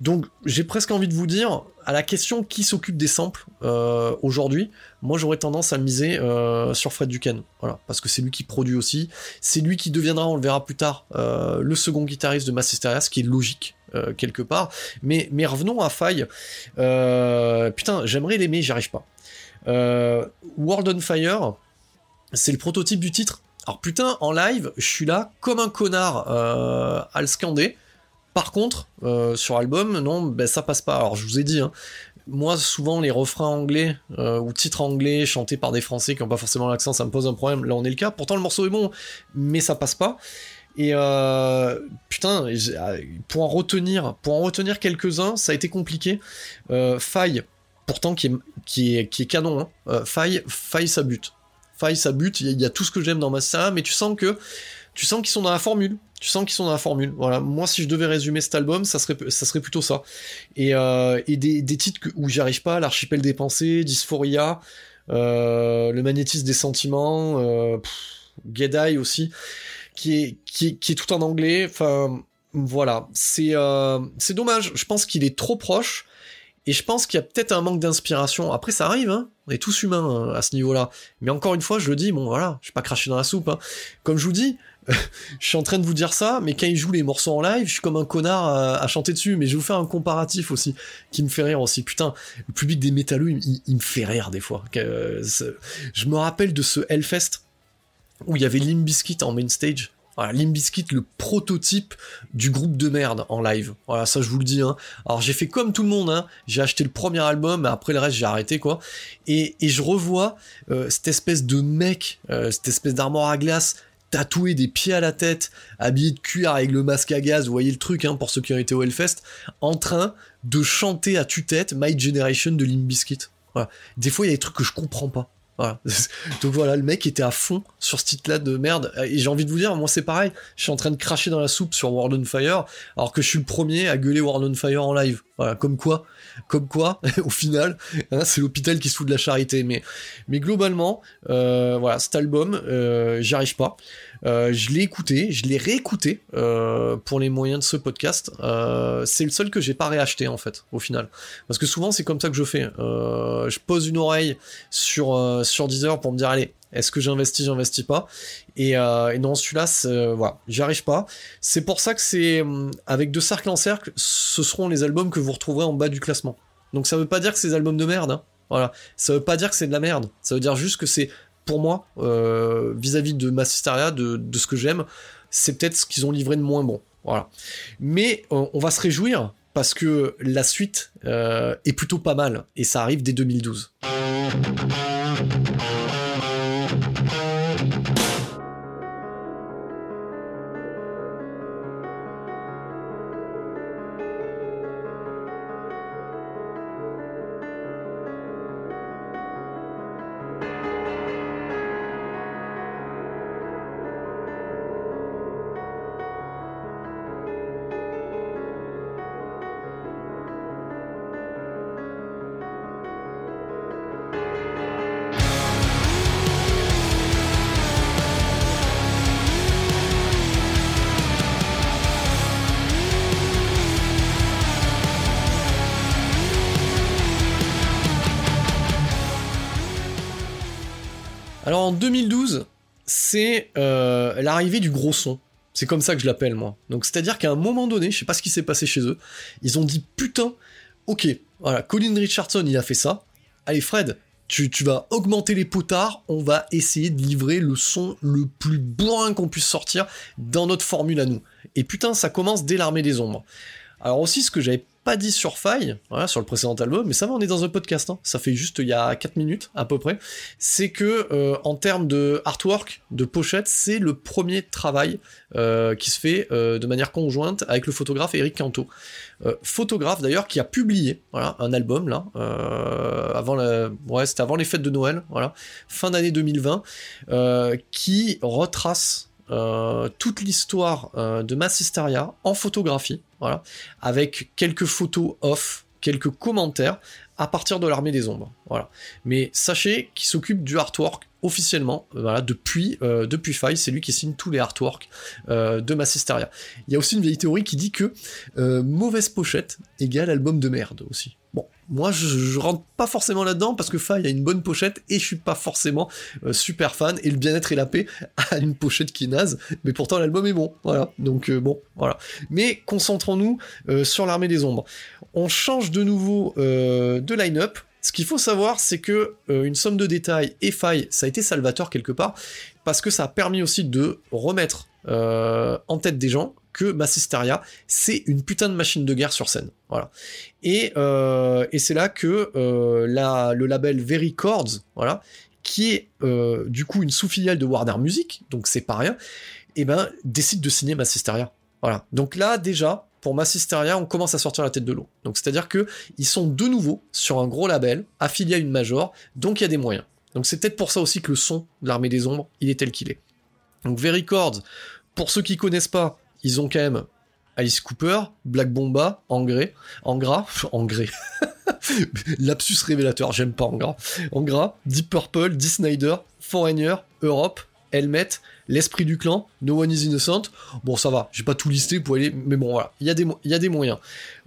Donc j'ai presque envie de vous dire, à la question qui s'occupe des samples euh, aujourd'hui, moi j'aurais tendance à miser sur Fred Duquesne, parce que c'est lui qui produit aussi, c'est lui qui deviendra, on le verra plus tard, le second guitariste de Massisteria, ce qui est logique. Euh, quelque part, mais, mais revenons à Faille. Euh, putain, j'aimerais l'aimer, j'y arrive pas. Euh, World on Fire, c'est le prototype du titre. Alors putain, en live, je suis là comme un connard à le scander. Par contre, sur album, non, ben ça passe pas. Alors je vous ai dit, hein, moi, souvent, les refrains anglais euh, ou titres anglais chantés par des Français qui n'ont pas forcément l'accent, ça me pose un problème. Là, on est le cas. Pourtant, le morceau est bon, mais ça passe pas. Et euh, putain, pour en retenir, pour en retenir quelques-uns, ça a été compliqué. Euh, faille, pourtant qui est, qui est, canon. Hein. Euh, faille, faille, ça bute. Faille, ça bute. Il y, a tout ce que j'aime dans Massa, mais tu sens que qu'ils sont dans la formule. Tu sens qu'ils sont dans la formule. Moi, si je devais résumer cet album, ça serait, plutôt ça. Et, euh, des, titres où j'y arrive pas, l'archipel des pensées, Dysphoria, le magnétisme des sentiments, Gedai aussi, qui est, tout en anglais. Enfin, voilà. C'est, euh, c'est dommage. Je pense qu'il est trop proche. Et je pense qu'il y a peut-être un manque d'inspiration. Après, ça arrive, hein. On est tous humains hein, à ce niveau-là. Mais encore une fois, je le dis, bon voilà, je vais pas cracher dans la soupe. Hein. Comme je vous dis, je suis en train de vous dire ça, mais quand il joue les morceaux en live, je suis comme un connard à, chanter dessus. Mais je vais vous faire un comparatif aussi, qui me fait rire aussi. Putain, le public des métalleux, il me fait rire des fois. Euh, je me rappelle de ce Hellfest où il y avait Limp Bizkit en main stage. Voilà, Limp Bizkit, le prototype du groupe de merde en live. Voilà, ça je vous le dis. Hein. Alors j'ai fait comme tout le monde, hein. j'ai acheté le premier album, après le reste j'ai arrêté quoi. Et, et je revois euh, cette espèce de mec, euh, cette espèce d'armoire à glace tatoué des pieds à la tête, habillé de cuir avec le masque à gaz, vous voyez le truc hein, pour ceux qui ont été au Hellfest, en train de chanter à tue-tête My Generation de Limp Bizkit. Voilà. Des fois il y a des trucs que je comprends pas. Donc voilà, le mec était à fond sur ce titre-là de merde. Et j'ai envie de vous dire, moi c'est pareil. Je suis en train de cracher dans la soupe sur World on Fire, alors que je suis le premier à gueuler World on Fire en live. Voilà, comme quoi, comme quoi, au final, hein, c'est l'hôpital qui se fout de la charité. Mais, mais globalement, euh, voilà, cet album, euh, j'y arrive pas. Euh, je l'ai écouté, je l'ai réécouté euh, pour les moyens de ce podcast. Euh, c'est le seul que j'ai pas réacheté en fait, au final, parce que souvent c'est comme ça que je fais. Je pose une oreille sur sur Deezer pour me dire allez, est-ce que j'investis, j'investis pas? Et, et, non, celui-là, voilà, j'y arrive pas. C'est pour ça que c'est avec de cercle en cercle, ce seront les albums que vous retrouverez en bas du classement. Donc ça veut pas dire que c'est des albums de merde. Hein. Voilà, ça veut pas dire que c'est de la merde. Ça veut dire juste que c'est pour moi, euh, vis-à-vis de de, de ce que j'aime, c'est peut-être ce qu'ils ont livré de moins bon. Voilà. Mais euh, on va se réjouir parce que la suite euh, est plutôt pas mal et ça arrive dès 2012. L'arrivée du gros son. C'est comme ça que je l'appelle moi. Donc c'est-à-dire qu'à un moment donné, je sais pas ce qui s'est passé chez eux, ils ont dit putain, ok, voilà, Colin Richardson il a fait ça. Allez Fred, tu, tu, vas augmenter les potards, on va essayer de livrer le son le plus bourrin qu'on puisse sortir dans notre formule à nous. Et putain, ça commence dès l'armée des ombres. Alors aussi, ce que j'avais pas dit sur Faille, sur le précédent album, mais ça va, on est dans un podcast, hein. ça fait juste il y a 4 minutes à peu près, c'est que euh, en termes de artwork, de pochette, c'est le premier travail euh, qui se fait euh, de manière conjointe avec le photographe Eric Canto. photographe d'ailleurs qui a publié un album là, avant la... ouais, c'était avant les fêtes de Noël, fin d'année 2020, qui retrace euh, toute l'histoire euh, de Massisteria en photographie, avec quelques photos off, quelques commentaires à partir de l'armée des ombres. Mais sachez qu'il s'occupe du artwork officiellement, euh, depuis depuis Faille, c'est lui qui signe tous les artworks de Massisteria. Il y a aussi une vieille théorie qui dit que mauvaise pochette égale album de merde aussi. Bon, moi je, rentre pas forcément là-dedans parce que Faye a une bonne pochette et je suis pas forcément euh, super fan et le bien-être et la paix a une pochette qui est naze, mais pourtant l'album est bon, voilà. Donc euh, bon, voilà. Mais concentrons-nous euh, sur l'armée des ombres. On change de nouveau de line-up. Ce qu'il faut savoir, c'est que une somme de détails et faille, ça a été salvateur quelque part parce que ça a permis aussi de remettre en tête des gens que Massisteria, c'est une putain de machine de guerre sur scène. Voilà. Et, euh, c'est là que euh, la, le label Very Chords, voilà, qui est euh, du coup une sous-filiale de Warner Music, donc c'est pas rien, eh ben décide de signer Massisteria. Voilà. Donc là déjà, pour Massisteria, on commence à sortir la tête de l'eau. Donc c'est-à-dire que ils sont de nouveau sur un gros label, affilié à une major, donc il y a des moyens. Donc c'est peut-être pour ça aussi que le son de l'armée des ombres, il est tel qu'il est. Donc Very Chords, pour ceux qui connaissent pas, ils ont quand même Alice Cooper, Black Bomba, Engrais, Engras, Engrais, lapsus révélateur, j'aime pas Engras, Engras, Deep Purple, Dee Snyder, Foreigner, Europe, Helmet, L'Esprit du Clan, No One is Innocent. Bon, ça va, j'ai pas tout listé pour aller, mais bon, voilà, il y, a des, moyens.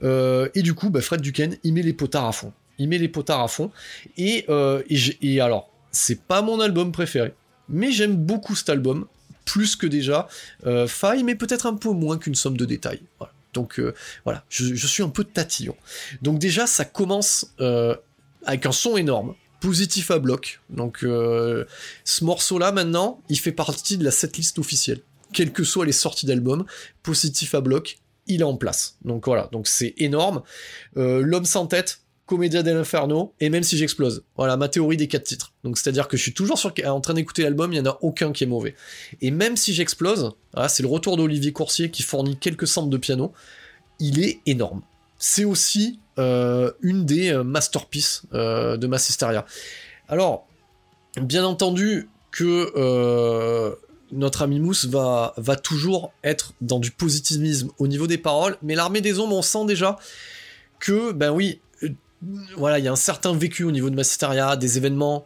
Euh, et du coup, bah, Fred Duquesne, il met les potards à fond. Il met les potards à fond. Et, euh, et alors, c'est pas mon album préféré, mais j'aime beaucoup cet album plus que déjà euh, faille, mais peut-être un peu moins qu'une somme de détails. Donc euh, voilà, je, suis un peu tatillon. Donc déjà, ça commence euh, avec un son énorme, positif à bloc. Donc ce morceau-là, maintenant, il fait partie de la setlist officielle. Quelles que soient les sorties d'album, positif à bloc, il est en place. Donc voilà, donc c'est énorme. L'homme sans tête, Comédia dell'Inferno, et même si j'explose. Voilà, ma théorie des quatre titres. Donc c'est-à-dire que je suis toujours en train d'écouter l'album, il n'y en a aucun qui est mauvais. Et même si j'explose, c'est le retour d'Olivier Coursier qui fournit quelques samples de piano, il est énorme. C'est aussi euh, une des euh, masterpieces euh, de Massisteria. Alors, bien entendu que notre ami Mousse va, va toujours être dans du positivisme au niveau des paroles, mais l'armée des ombres, on sent déjà que, ben oui, voilà, il y a un certain vécu au niveau de Massisteria, des événements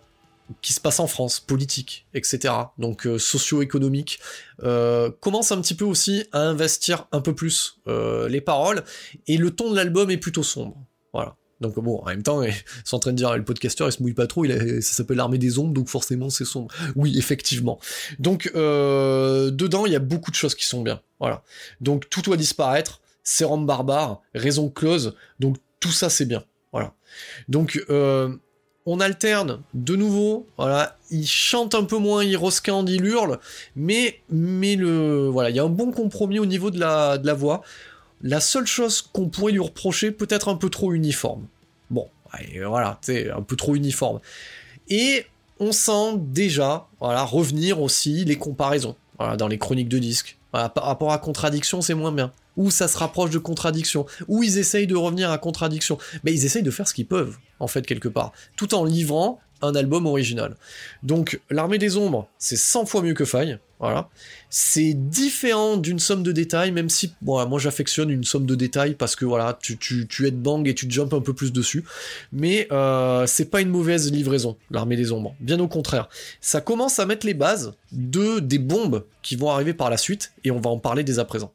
qui se passent en France, politiques, etc. Donc euh, socio-économiques, euh, commence un petit peu aussi à investir un peu plus euh, les paroles, et le ton de l'album est plutôt sombre. Voilà. Donc bon, en même temps, ils sont en train de dire le podcasteur, il se mouille pas trop, il ça s'appelle l'armée des ombres, donc forcément c'est sombre. Oui, effectivement. Donc dedans, il y a beaucoup de choses qui sont bien. Voilà. Donc tout doit disparaître, sérum barbare, raison close, donc tout ça c'est bien. Donc euh, on alterne de nouveau, il chante un peu moins, il roscande, il hurle, mais, il y a un bon compromis au niveau de la, voix. La seule chose qu'on pourrait lui reprocher, peut-être un peu trop uniforme. Bon, voilà, c'est un peu trop uniforme. Et on sent déjà, revenir aussi les comparaisons, dans les chroniques de disques. par rapport à contradiction, c'est moins bien où ça se rapproche de contradiction, où ils essayent de revenir à contradiction. Mais ils essayent de faire ce qu'ils peuvent, en fait, quelque part, tout en livrant un album original. Donc, L'Armée des Ombres, c'est 100 fois mieux que Faille, voilà. C'est différent d'une somme de détails, même si, moi j'affectionne une somme de détails parce que voilà, tu, tu, tu bang et tu jumps un peu plus dessus. Mais euh, c'est pas une mauvaise livraison, l'armée des ombres. Bien au contraire. Ça commence à mettre les bases de des bombes qui vont arriver par la suite, et on va en parler dès à présent.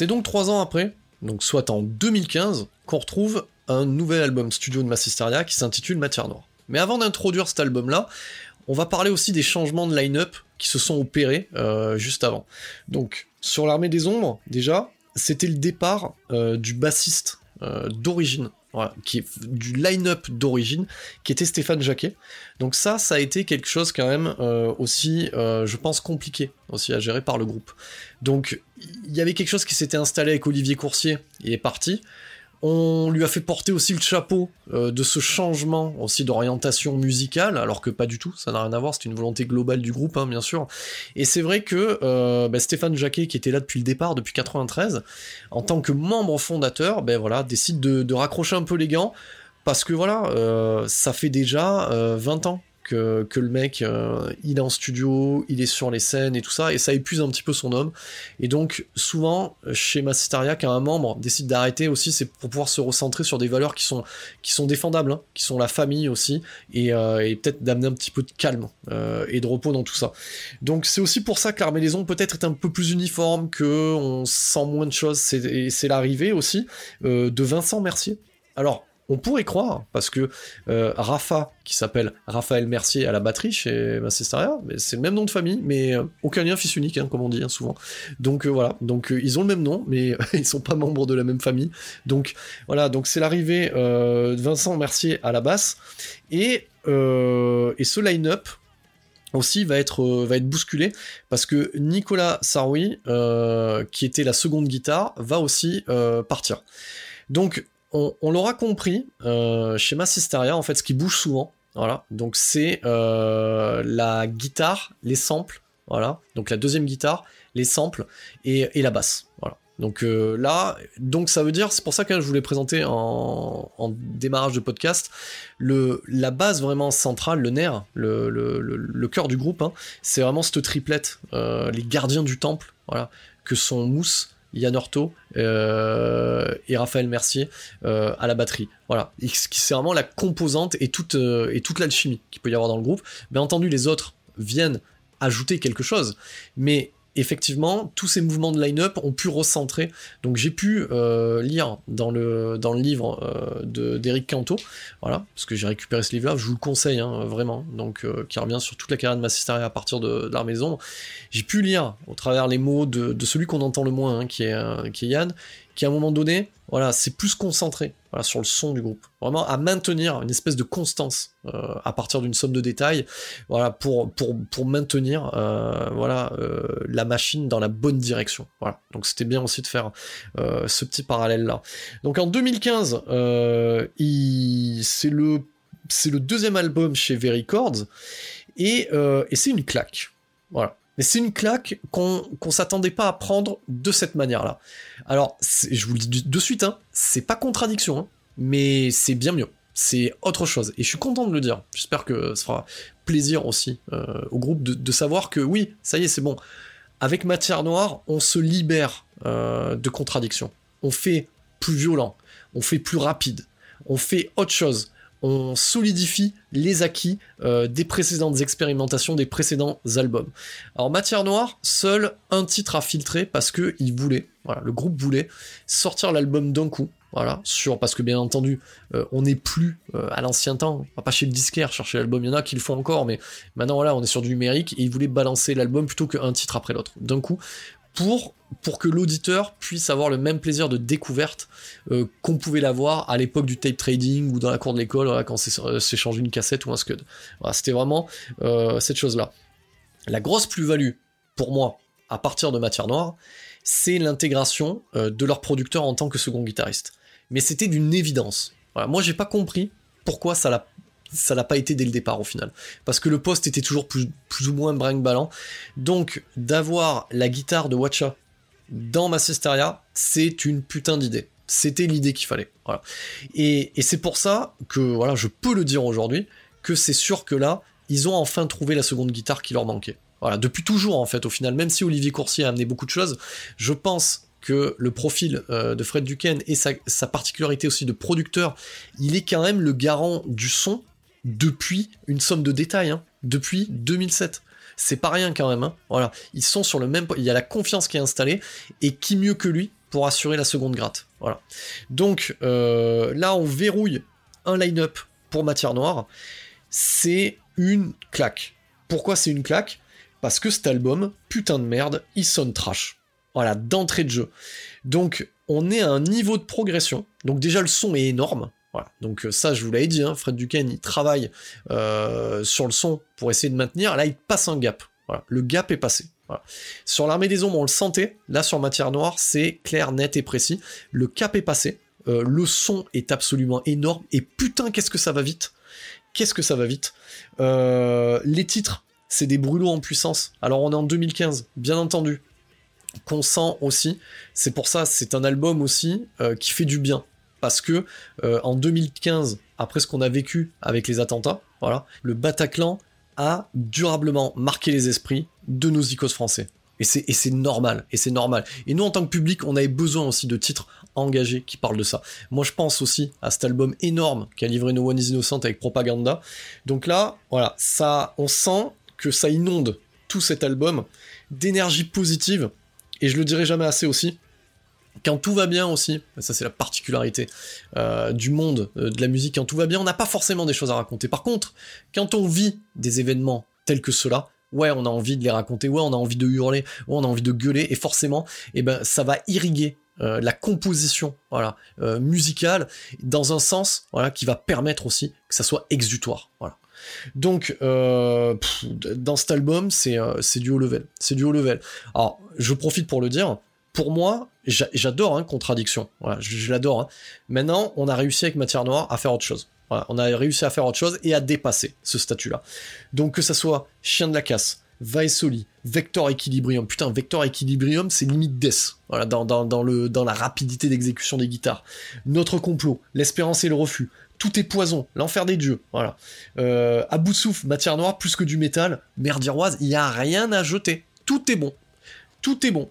C'est donc trois ans après, donc soit en 2015, qu'on retrouve un nouvel album studio de Massisteria qui s'intitule Matière Noire. Mais avant d'introduire cet album-là, on va parler aussi des changements de line-up qui se sont opérés euh, juste avant. Donc, sur l'Armée des Ombres, déjà, c'était le départ euh, du bassiste euh, d'origine, qui est du line-up d'origine, qui était Stéphane Jacquet. Donc ça, ça a été quelque chose quand même aussi, je pense, compliqué aussi à gérer par le groupe. Donc il y avait quelque chose qui s'était installé avec Olivier Coursier, il est parti. On lui a fait porter aussi le chapeau euh, de ce changement aussi d'orientation musicale, alors que pas du tout, ça n'a rien à voir, c'est une volonté globale du groupe, hein, bien sûr. Et c'est vrai que euh, bah, Stéphane Jacquet, qui était là depuis le départ, depuis 93, en tant que membre fondateur, ben voilà, décide de, raccrocher un peu les gants, parce que voilà, euh, ça fait déjà 20 ans que, le mec, euh, il est en studio, il est sur les scènes et tout ça, et ça épuise un petit peu son homme. Et donc, souvent, chez Massisteria, quand un membre décide d'arrêter aussi, c'est pour pouvoir se recentrer sur des valeurs qui sont, qui sont défendables, hein, qui sont la famille aussi, et, euh, peut-être d'amener un petit peu de calme euh, et de repos dans tout ça. Donc, c'est aussi pour ça que l'armée des peut-être est un peu plus uniforme, que on sent moins de choses, et c'est l'arrivée aussi de Vincent Mercier. Alors, on pourrait croire, parce que euh, Rafa, qui s'appelle Raphaël Mercier à la batterie chez Massisteria, c'est le même nom de famille, mais euh, aucun lien fils unique, hein, comme on dit hein, souvent. Donc euh, voilà, donc ils ont le même nom, mais ils sont pas membres de la même famille. Donc voilà, donc c'est l'arrivée de Vincent Mercier à la basse, et, et ce line-up, aussi va être va être bousculé parce que Nicolas Saroui qui était la seconde guitare va aussi partir donc on, l'aura compris, euh, chez Massisteria, en fait, ce qui bouge souvent, voilà, donc c'est euh, la guitare, les samples, voilà, donc la deuxième guitare, les samples et, la basse, voilà. Donc euh, là, donc ça veut dire, c'est pour ça que je voulais présenter en, démarrage de podcast, la base vraiment centrale, le nerf, le, le, cœur du groupe, hein, c'est vraiment cette triplette, les gardiens du temple, voilà, que sont Mousse, Yann Orto euh, et Raphaël Mercier euh, à la batterie. Voilà, c'est vraiment la composante et toute, euh, et toute l'alchimie qu'il peut y avoir dans le groupe. Bien entendu, les autres viennent ajouter quelque chose, mais effectivement, tous ces mouvements de line-up ont pu recentrer. Donc j'ai pu euh, lire dans le, livre euh, d'Eric Canto, voilà, parce que j'ai récupéré ce livre-là, je vous le conseille hein, vraiment, donc euh, qui revient sur toute la carrière de Massisteria à partir de, de maison. J'ai pu lire au travers les mots de, celui qu'on entend le moins, hein, qui, est, qui est Yann, un moment donné, voilà, c'est plus concentré voilà, sur le son du groupe. Vraiment à maintenir une espèce de constance euh, à partir d'une somme de détails, voilà, pour, pour, pour maintenir euh, voilà, euh, la machine dans la bonne direction. Voilà. Donc c'était bien aussi de faire ce petit parallèle-là. Donc en 2015, c'est le, c'est le deuxième album chez Vericords, et, et c'est une claque. Voilà. C'est une claque qu'on qu'on s'attendait pas à prendre de cette manière-là. Alors, je vous le dis de suite, hein, c'est pas contradiction, hein, mais c'est bien mieux. C'est autre chose. Et je suis content de le dire. J'espère que ça fera plaisir aussi euh, au groupe de, savoir que oui, ça y est, c'est bon. Avec Matière Noire, on se libère euh, de contradictions. On fait plus violent, on fait plus rapide, on fait autre chose on solidifie les acquis euh, des précédentes expérimentations, des précédents albums. Alors Matière Noire, seul un titre à filtrer parce que il voulait, le groupe voulait sortir l'album d'un coup. Voilà, sur parce que bien entendu, euh, on n'est plus euh, à l'ancien temps, on va pas chez le disquaire chercher l'album, il y en a qui le font encore, mais maintenant voilà, on est sur du numérique et ils voulaient balancer l'album plutôt qu'un titre après l'autre, d'un coup, pour, que l'auditeur puisse avoir le même plaisir de découverte euh, qu'on pouvait l'avoir à l'époque du tape trading ou dans la cour de l'école voilà, quand c'est changé une cassette ou un scud. Voilà, C'était vraiment euh, cette chose-là. La grosse plus-value pour moi à partir de Matière Noire, c'est l'intégration euh, de leur producteur en tant que second guitariste. Mais c'était d'une évidence. Voilà, moi j'ai pas compris pourquoi ça l'a ça n'a pas été dès le départ au final. Parce que le poste était toujours plus, ou moins brinque-ballant. Donc, d'avoir la guitare de Watcha dans Massisteria, c'est une putain d'idée. C'était l'idée qu'il fallait. Et, c'est pour ça que, voilà, je peux le dire aujourd'hui, que c'est sûr que là, ils ont enfin trouvé la seconde guitare qui leur manquait. Voilà, depuis toujours en fait, au final, même si Olivier Coursier a amené beaucoup de choses, je pense que le profil euh, de Fred Duquesne et sa, particularité aussi de producteur, il est quand même le garant du son depuis une somme de détails, hein, depuis 2007. C'est pas rien quand même. Hein. Voilà, ils sont sur le même. Il y a la confiance qui est installée et qui mieux que lui pour assurer la seconde gratte. Voilà. Donc euh, là, on verrouille un line-up pour Matière Noire. C'est une claque. Pourquoi c'est une claque? Parce que cet album, putain de merde, il sonne trash. Voilà, d'entrée de jeu. Donc, on est à un niveau de progression. Donc déjà, le son est énorme. Voilà. Donc euh, ça, je vous l'avais dit, hein, Fred Duquesne, il travaille euh, sur le son pour essayer de maintenir. Là, il passe un gap. Le gap est passé. Sur l'armée des ombres, on le sentait. Là, sur Matière Noire, c'est clair, net et précis. Le cap est passé. Euh, le son est absolument énorme. Et putain, qu'est-ce que ça va vite Qu'est-ce que ça va vite Les titres, c'est des brûlots en puissance. Alors, on est en 2015, bien entendu qu'on sent aussi. C'est pour ça, c'est un album aussi qui fait du bien parce que euh, en 2015, après ce qu'on a vécu avec les attentats, le Bataclan a durablement marqué les esprits de nos icônes français. Et c'est normal, et c'est normal. Et nous, en tant que public, on avait besoin aussi de titres engagés qui parlent de ça. Moi, je pense aussi à cet album énorme qu'a livré No One Is Innocent avec Propaganda. Donc là, voilà, on sent que ça inonde tout cet album d'énergie positive. Et je le dirai jamais assez aussi, quand tout va bien aussi, ça c'est la particularité euh, du monde euh, de la musique, quand tout va bien, on n'a pas forcément des choses à raconter. Par contre, quand on vit des événements tels que cela, ouais, on a envie de les raconter, ouais, on a envie de hurler, ouais, on a envie de gueuler, et forcément, eh ben, ça va irriguer euh, la composition voilà, musicale dans un sens qui va permettre aussi que ça soit exutoire. Donc, dans cet album, c'est du haut level. C'est du haut level. Alors, je profite pour le dire, pour moi, j'adore hein, Contradiction. Je, l'adore. Hein. Maintenant, on a réussi avec Matière Noire à faire autre chose. on a réussi à faire autre chose et à dépasser ce statut-là. Donc que ça soit Chien de la Casse, Vaesoli, Vector Equilibrium. Putain, Vector Equilibrium, c'est limite Death. Dans la rapidité d'exécution des guitares. Notre complot, l'espérance et le refus. Tout est poison, l'enfer des dieux. Voilà. Euh, à bout de souffle, matière noire, plus que du métal, merdiroise, il n'y a rien à jeter. Tout est bon tout est bon.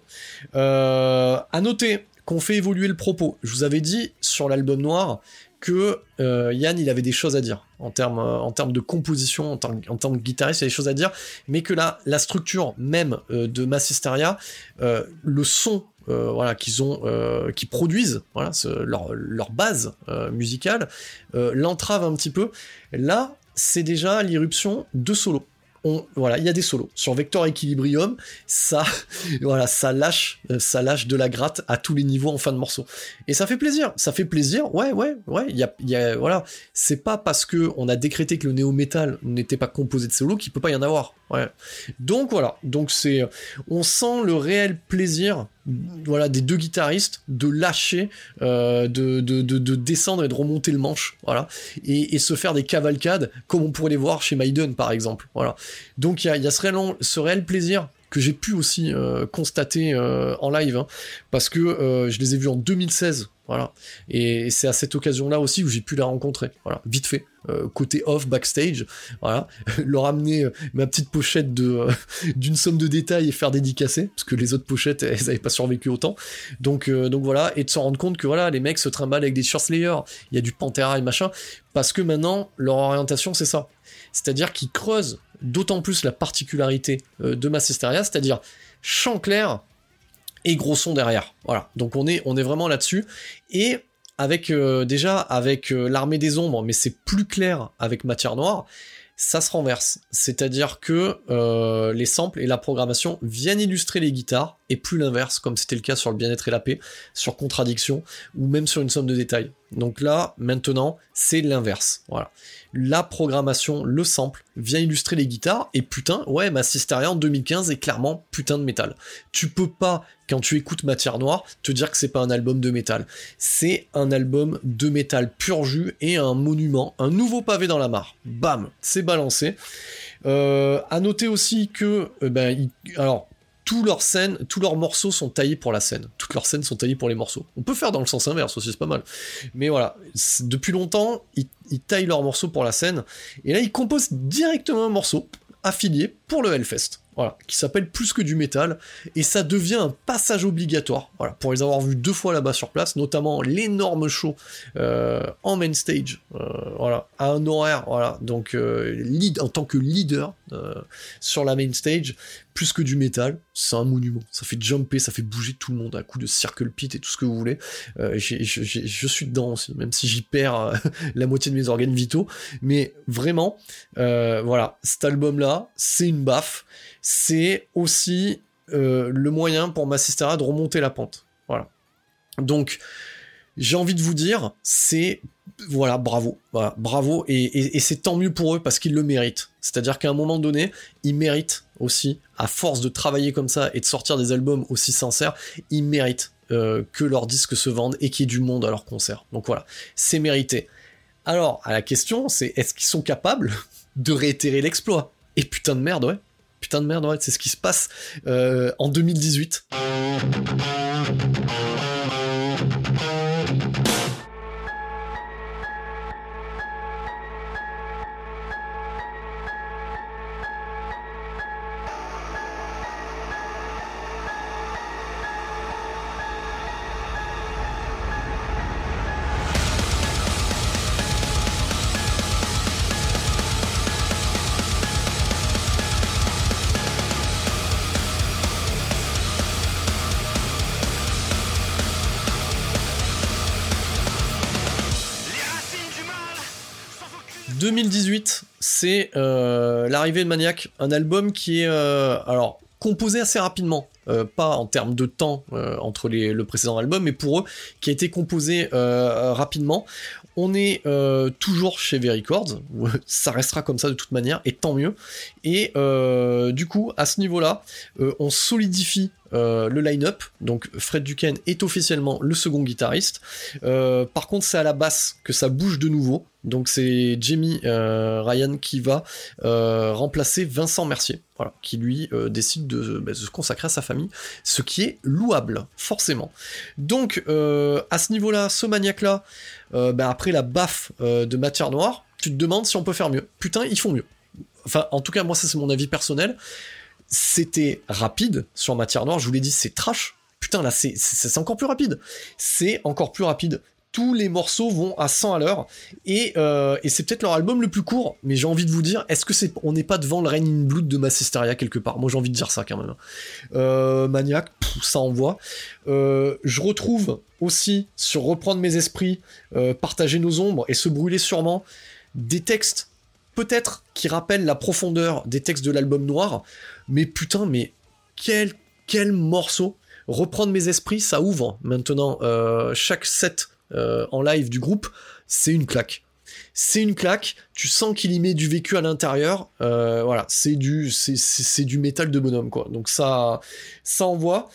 Euh, à noter qu'on fait évoluer le propos. Je vous avais dit sur l'album noir que euh, Yann il avait des choses à dire en termes euh, termes de composition en tant, que guitariste il y a des choses à dire mais que là la structure même de Massisteria le son voilà qu'ils ont produisent voilà leur, base musicale l'entrave un petit peu là c'est déjà l'irruption de solo voilà, il y a des solos. Sur Vector Equilibrium, ça, voilà, ça lâche, euh, ça lâche de la gratte à tous les niveaux en fin de morceau. Et ça fait plaisir, ça fait plaisir. Ouais, ouais, ouais. Il y a, voilà, c'est pas parce que on a décrété que le néo metal n'était pas composé de solos qu'il peut pas y en avoir. Donc voilà, donc c'est, on sent le réel plaisir voilà, des deux guitaristes de lâcher, euh, de, de, de, descendre et de remonter le manche, voilà, et, et, se faire des cavalcades comme on pourrait les voir chez Maiden par exemple, voilà. Donc il y a, y a ce, réel, ce réel plaisir que j'ai pu aussi euh, constater euh, en live, hein, parce que euh, je les ai vus en 2016, voilà. Et c'est à cette occasion-là aussi où j'ai pu la rencontrer, voilà, vite fait, côté off, backstage, voilà, leur amener ma petite pochette de d'une somme de détails et faire dédicacer, parce que les autres pochettes, elles n'avaient pas survécu autant. Donc, donc voilà, et de se rendre compte que voilà, les mecs se trimballent avec des Slayer, il y a du Pantera et machin, parce que maintenant, leur orientation, c'est ça. C'est-à-dire qu'ils creusent d'autant plus la particularité euh, de Massisteria, c'est-à-dire chant clair et gros son derrière. Voilà, donc on est, on est vraiment là-dessus. Et avec euh, déjà avec euh, l'armée des ombres, mais c'est plus clair avec Matière Noire, ça se renverse. C'est-à-dire que les samples et la programmation viennent illustrer les guitares, et plus l'inverse, comme c'était le cas sur le bien-être et la paix, sur contradiction, ou même sur une somme de détails. Donc là, maintenant, c'est l'inverse. Voilà la programmation, le sample, vient illustrer les guitares, et putain, ouais, ma Sisteria en 2015 est clairement putain de métal. Tu peux pas, quand tu écoutes Matière Noire, te dire que c'est pas un album de métal. C'est un album de métal pur jus et un monument, un nouveau pavé dans la mare. Bam, c'est balancé. Euh, à noter aussi que, euh, ben, alors, tous leurs scènes, tous leurs morceaux sont taillés pour la scène. Toutes leurs scènes sont taillées pour les morceaux. On peut faire dans le sens inverse aussi, c'est pas mal. Mais voilà, depuis longtemps, ils, taillent leurs morceaux pour la scène. Et là, ils composent directement un morceau affilié pour le Hellfest. Voilà, qui s'appelle Plus que du métal, et ça devient un passage obligatoire, voilà, pour les avoir vus deux fois là-bas sur place, notamment l'énorme show euh, en main stage, euh, voilà, à un horaire, voilà, donc euh, lead, en tant que leader sur la main stage, plus que du métal, c'est un monument. Ça fait jumper, ça fait bouger tout le monde à coup de circle pit et tout ce que vous voulez. Euh, je suis dedans aussi, même si j'y perds euh, la moitié de mes organes vitaux. Mais vraiment, voilà, cet album-là, c'est une baffe. C'est aussi le moyen pour ma sister de remonter la pente. Voilà. Donc, j'ai envie de vous dire, c'est voilà, bravo, bravo, et, c'est tant mieux pour eux parce qu'ils le méritent. C'est-à-dire qu'à un moment donné, ils méritent aussi, à force de travailler comme ça et de sortir des albums aussi sincères, ils méritent euh, que leurs disques se vendent et qu'il y ait du monde à leurs concerts. Donc voilà, c'est mérité. Alors, à la question, c'est est-ce qu'ils sont capables de réitérer l'exploit? Et putain de merde, ouais. Putain de merde, ouais, c'est ce qui se passe euh, en 2018. 2018, c'est euh, l'arrivée de Maniac, un album qui est euh, alors composé assez rapidement, euh, pas en termes de temps entre le précédent album, mais pour eux, qui a été composé rapidement. On est toujours chez V-Records, ça restera comme ça de toute manière, et tant mieux. Et du coup, à ce niveau-là, on solidifie euh, le line-up. Donc Fred Duquesne est officiellement le second guitariste. Euh, par contre, c'est à la basse que ça bouge de nouveau. Donc c'est Jamie euh, Ryan qui va remplacer Vincent Mercier, qui lui décide bah, de, se consacrer à sa famille, ce qui est louable, forcément. Donc à ce niveau-là, ce maniaque-là, bah, après la baffe de matière noire, tu te demandes si on peut faire mieux. Putain, ils font mieux. Enfin, en tout cas, moi, ça c'est mon avis personnel c'était rapide sur matière noire, je vous l'ai dit, c'est trash. Putain, là, c'est encore plus rapide. C'est encore plus rapide. Tous les morceaux vont à 100 à l'heure. Et, euh, et c'est peut-être leur album le plus court, mais j'ai envie de vous dire, est-ce que c'est, on n'est pas devant le Rain in Blood de Massisteria quelque part? Moi, j'ai envie de dire ça quand même. Euh, Maniac, ça envoie. Euh, je retrouve aussi sur reprendre mes esprits, euh, partager nos ombres et se brûler sûrement des textes peut-être qui rappellent la profondeur des textes de l'album noir, mais putain, mais quel, quel morceau! Reprendre mes esprits, ça ouvre maintenant. Chaque set euh, en live du groupe, c'est une claque. C'est une claque, tu sens qu'il y met du vécu à l'intérieur, euh, voilà, c'est du, du métal de bonhomme, quoi. Donc ça, ça envoie.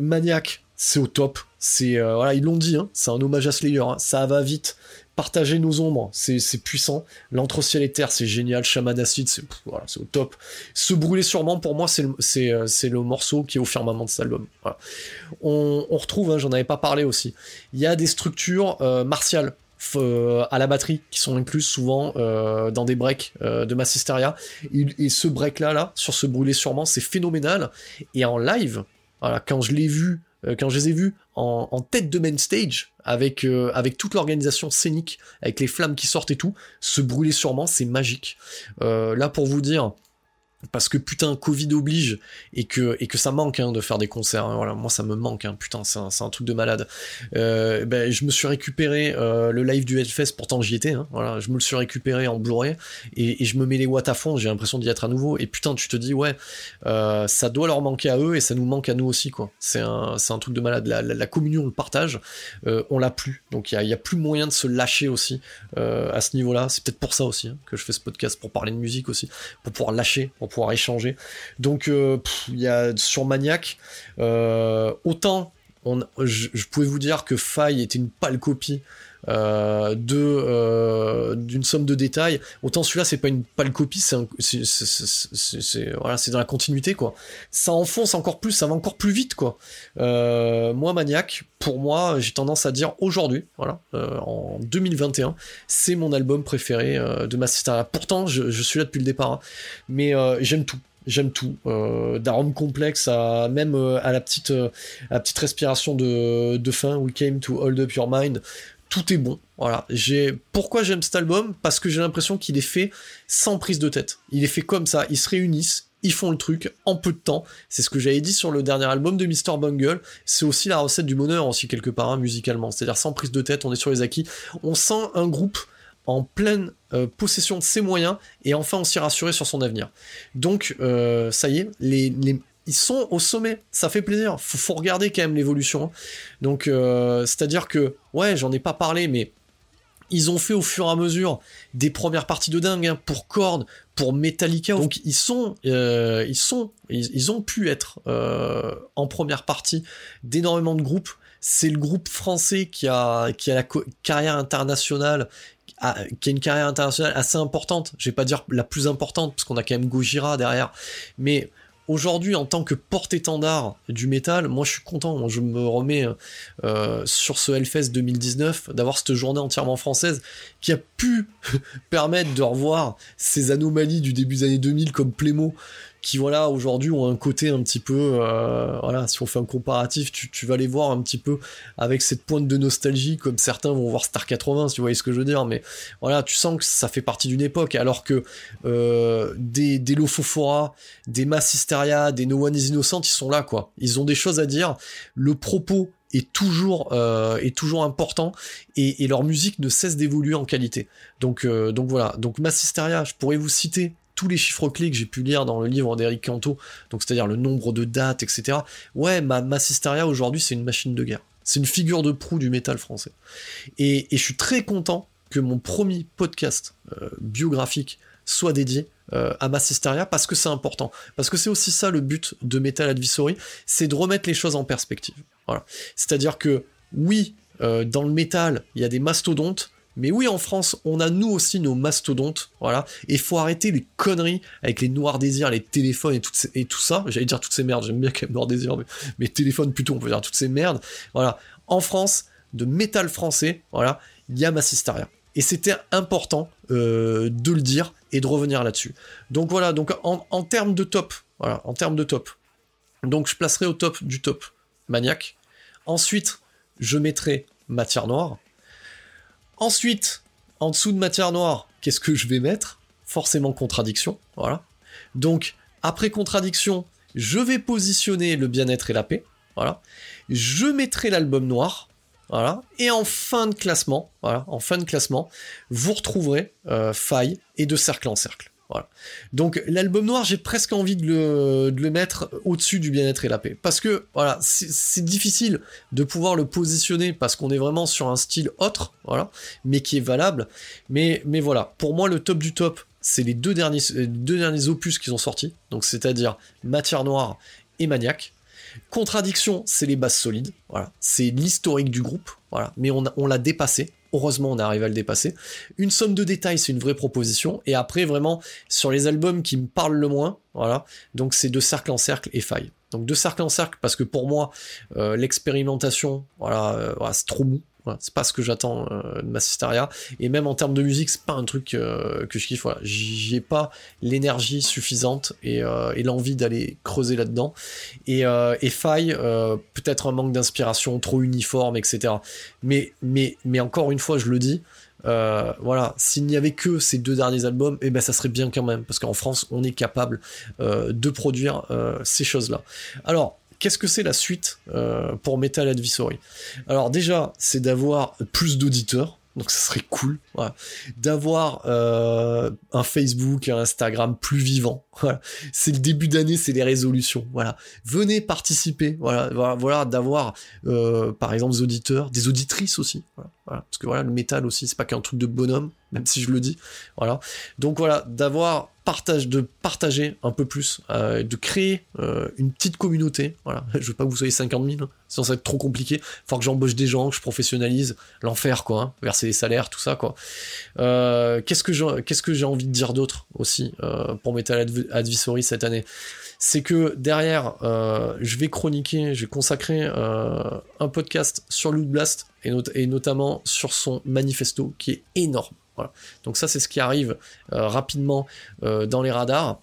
Maniac, c'est au top. C'est, voilà, ils l'ont dit, hein, c'est un hommage à Slayer, hein. ça va vite, partager nos ombres, c'est puissant. L'entre ciel et terre, c'est génial. Shaman Acid, c'est au top. Se brûler sûrement, pour moi, c'est le, euh, morceau qui est au firmament de cet album. On, retrouve, hein, j'en avais pas parlé aussi, il y a des structures euh, martiales euh, à la batterie qui sont incluses souvent dans des breaks de Massisteria. Et, et ce break-là, là, sur ce brûler sûrement, c'est phénoménal. Et en live, voilà, quand je l'ai vu quand je les ai vus en, tête de main stage, avec, euh, avec toute l'organisation scénique, avec les flammes qui sortent et tout, se brûler sûrement, c'est magique. Euh, là, pour vous dire, parce que putain Covid oblige et que et que ça manque hein, de faire des concerts hein. voilà moi ça me manque hein. putain c'est un, un, truc de malade euh, ben, je me suis récupéré euh, le live du Hellfest pourtant j'y étais hein. voilà je me le suis récupéré en Blu-ray et, et, je me mets les watts à fond j'ai l'impression d'y être à nouveau et putain tu te dis ouais euh, ça doit leur manquer à eux et ça nous manque à nous aussi quoi c'est un un truc de malade la, la, communion le partage on l'a plus donc il y a, plus moyen de se lâcher aussi à ce niveau là c'est peut-être pour ça aussi hein, que je fais ce podcast pour parler de musique aussi pour pouvoir lâcher pouvoir échanger. Donc euh, il y a sur Maniac, euh, autant on, je, pouvais vous dire que Faille était une pâle copie de d'une somme de détails. Autant celui-là, c'est pas une pâle copie, c'est voilà, dans la continuité quoi. Ça enfonce encore plus, ça va encore plus vite quoi. moi, Maniac, pour moi, j'ai tendance à dire aujourd'hui, voilà, en 2021, c'est mon album préféré de Massisteria. Pourtant, je, suis là depuis le départ, hein. mais j'aime tout j'aime tout. Euh, D'arôme complexe à même euh, à la petite, euh, la petite respiration de, de fin, We came to hold up your mind. Tout est bon. Voilà. J'ai pourquoi j'aime cet album? Parce que j'ai l'impression qu'il est fait sans prise de tête. Il est fait comme ça. Ils se réunissent, ils font le truc en peu de temps. C'est ce que j'avais dit sur le dernier album de Mr. Bungle. C'est aussi la recette du bonheur aussi quelque part hein, musicalement. C'est-à-dire sans prise de tête, on est sur les acquis. On sent un groupe en pleine euh, possession de ses moyens et enfin aussi rassuré sur son avenir. Donc euh, ça y est, les, ils sont au sommet, ça fait plaisir. Faut, faut regarder quand même l'évolution. Donc euh, c'est-à-dire que ouais, j'en ai pas parlé, mais ils ont fait au fur et à mesure des premières parties de dingue hein, pour Korn, pour Metallica. Donc ils sont, euh, ils sont, ils, ont pu être euh, en première partie d'énormément de groupes. C'est le groupe français qui a, qui a la carrière internationale, qui a une carrière internationale assez importante. Je vais pas dire la plus importante parce qu'on a quand même Gojira derrière, mais aujourd'hui en tant que porte-étendard du métal, moi je suis content, je me remets euh, sur ce Hellfest 2019 d'avoir cette journée entièrement française qui a pu permettre de revoir ces anomalies du début des années 2000 comme Plémo qui voilà aujourd'hui ont un côté un petit peu euh, voilà si on fait un comparatif tu, tu, vas les voir un petit peu avec cette pointe de nostalgie comme certains vont voir Star 80 si tu voyez ce que je veux dire. Mais voilà tu sens que ça fait partie d'une époque alors que euh, des, des Lofofora des Mass Hysteria des No One is Innocent ils sont là quoi. Ils ont des choses à dire. Le propos est toujours euh, est toujours important et, et, leur musique ne cesse d'évoluer en qualité. Donc euh, donc voilà. Donc Mass Hysteria je pourrais vous citer tous les chiffres clés que j'ai pu lire dans le livre d'Eric Canto, donc c'est-à-dire le nombre de dates, etc. Ouais, ma Massisteria aujourd'hui, c'est une machine de guerre. C'est une figure de proue du métal français. Et, je suis très content que mon premier podcast euh, biographique soit dédié euh, à Massisteria parce que c'est important. Parce que c'est aussi ça le but de Metal Advisory, c'est de remettre les choses en perspective. C'est-à-dire que oui, euh, dans le métal, il y a des mastodontes, mais oui, en France, on a nous aussi nos mastodontes, voilà. Et faut arrêter les conneries avec les noirs désirs, les téléphones et tout, ça. J'allais dire toutes ces merdes, j'aime bien quand même noirs désirs, mais, mais téléphones plutôt, on peut dire toutes ces merdes. Voilà. En France, de métal français, voilà, il y a Massisteria. Et c'était important euh, de le dire et de revenir là-dessus. Donc voilà, donc en, en termes de top, voilà, en termes de top. Donc je placerai au top du top Maniac. Ensuite, je mettrai Matière Noire. Ensuite, en dessous de matière noire, qu'est-ce que je vais mettre? Forcément contradiction, voilà. Donc, après contradiction, je vais positionner le bien-être et la paix, voilà. Je mettrai l'album noir, voilà. Et en fin de classement, vous retrouverez euh, Faille et de cercle en cercle. Donc l'album noir, j'ai presque envie de le, mettre au-dessus du bien-être et la paix. Parce que voilà, c'est difficile de pouvoir le positionner parce qu'on est vraiment sur un style autre, voilà, mais qui est valable. Mais, voilà, pour moi, le top du top, c'est les deux derniers, derniers opus qu'ils ont sortis. Donc c'est-à-dire Matière Noire et Maniac. Contradiction, c'est les bases solides, voilà. C'est l'historique du groupe, voilà. Mais on l'a dépassé, Heureusement, on arrive à le dépasser. Une somme de détails, c'est une vraie proposition. Et après, vraiment, sur les albums qui me parlent le moins, voilà. Donc, c'est de cercle en cercle et faille. Donc, de cercle en cercle, parce que pour moi, euh, l'expérimentation, voilà, euh, voilà c'est trop mou c'est pas ce que j'attends euh, de Massisteria. Et même en termes de musique, c'est pas un truc euh, que je kiffe. Voilà. J'ai pas l'énergie suffisante et, euh, et l'envie d'aller creuser là-dedans. Et, et faille, peut-être un manque d'inspiration, trop uniforme, etc. Mais encore une fois, je le dis, voilà, s'il n'y avait que ces deux derniers albums, eh ben ça serait bien quand même, parce qu'en France, on est capable de produire ces choses-là. Alors, Qu'est-ce que c'est la suite euh, pour Metal Advisory? Alors déjà, c'est d'avoir plus d'auditeurs, donc ça serait cool d'avoir euh, un Facebook, un Instagram plus vivant. C'est le début d'année, c'est les résolutions. Voilà, venez participer. Voilà, voilà, d'avoir euh, par exemple des auditeurs, des auditrices aussi. Parce que voilà, le métal aussi, c'est pas qu'un truc de bonhomme, même si je le dis. Voilà, donc voilà, d'avoir partage, de partager un peu plus, euh, de créer euh, une petite communauté. Voilà, je veux pas que vous soyez 50 000, hein. sinon ça va être trop compliqué. Faut que j'embauche des gens, que je professionnalise, l'enfer quoi, hein. verser les salaires, tout ça quoi. Qu'est-ce que j'ai, envie de dire d'autre aussi pour Metal Advisory cette année C'est que derrière, euh, je vais chroniquer, je vais consacrer un podcast sur Loot Blast et, notamment sur son manifesto qui est énorme. Donc ça, c'est ce qui arrive euh, rapidement euh, dans les radars.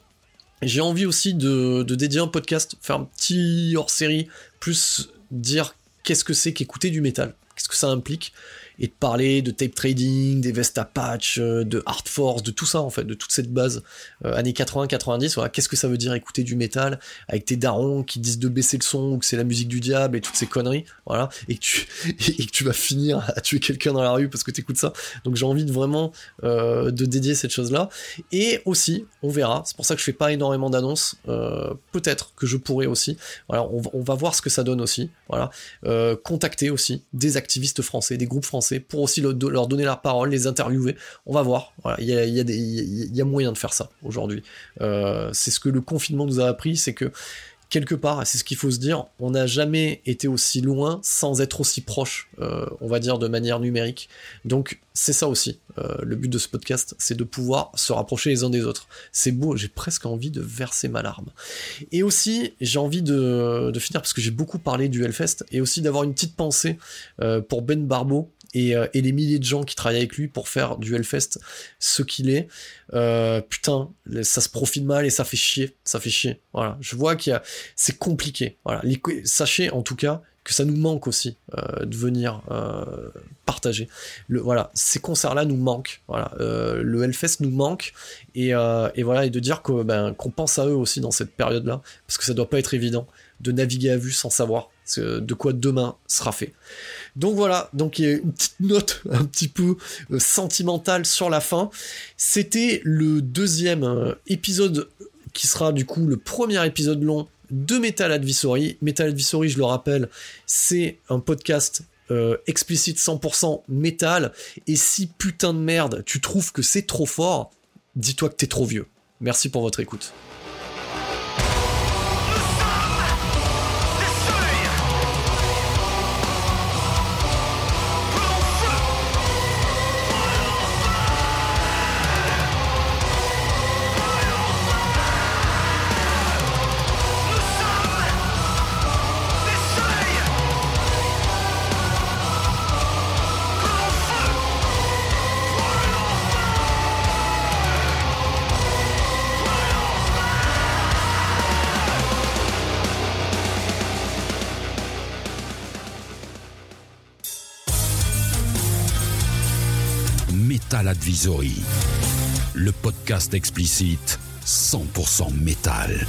J'ai envie aussi de, dédier un podcast, faire un petit hors-série, plus dire qu'est-ce que c'est qu'écouter du métal, qu'est-ce que ça implique, et de parler de tape trading, des Vesta patch, euh, de hard force, de tout ça en fait, de toute cette base euh, années 80-90. Voilà, qu'est-ce que ça veut dire écouter du métal avec tes darons qui disent de baisser le son ou que c'est la musique du diable et toutes ces conneries, voilà, et que tu et que tu vas finir à tuer quelqu'un dans la rue parce que t'écoutes ça. Donc j'ai envie de vraiment euh, de dédier cette chose-là. Et aussi, on verra. C'est pour ça que je fais pas énormément d'annonces. Peut-être que je pourrais aussi. Voilà, on, va voir ce que ça donne aussi. Voilà, contacter aussi des activistes français, des groupes français pour aussi leur donner la parole, les interviewer. On va voir. il y a, y a, moyen de faire ça aujourd'hui. Euh, c'est ce que le confinement nous a appris, c'est que quelque part, c'est ce qu'il faut se dire, on n'a jamais été aussi loin sans être aussi proche, euh, on va dire de manière numérique. Donc c'est ça aussi, euh, le but de ce podcast, c'est de pouvoir se rapprocher les uns des autres. C'est beau, j'ai presque envie de verser ma larme. Et aussi, j'ai envie de, finir, parce que j'ai beaucoup parlé du Hellfest, et aussi d'avoir une petite pensée euh, pour Ben Barbeau, euh, et, les milliers de gens qui travaillent avec lui pour faire du Hellfest ce qu'il est. Euh, putain, ça se profite mal et ça fait chier, ça fait chier. Voilà, je vois qu'il y a, c'est compliqué. Voilà, sachez en tout cas que ça nous manque aussi euh, de venir partager. Voilà, ces concerts-là nous manquent. Voilà, le Hellfest nous manque et, voilà et de dire que ben qu'on pense à eux aussi dans cette période-là parce que ça doit pas être évident de naviguer à vue sans savoir de quoi demain sera fait. Donc voilà, donc il y a une petite note un petit peu euh, sentimentale sur la fin. C'était le deuxième euh, épisode qui sera du coup le premier épisode long de Metal Advisory. Metal Advisory, je le rappelle, c'est un podcast euh, explicite 100% métal. Et si putain de merde, tu trouves que c'est trop fort, dis-toi que t'es trop vieux. Merci pour votre écoute. Le podcast explicite 100% métal.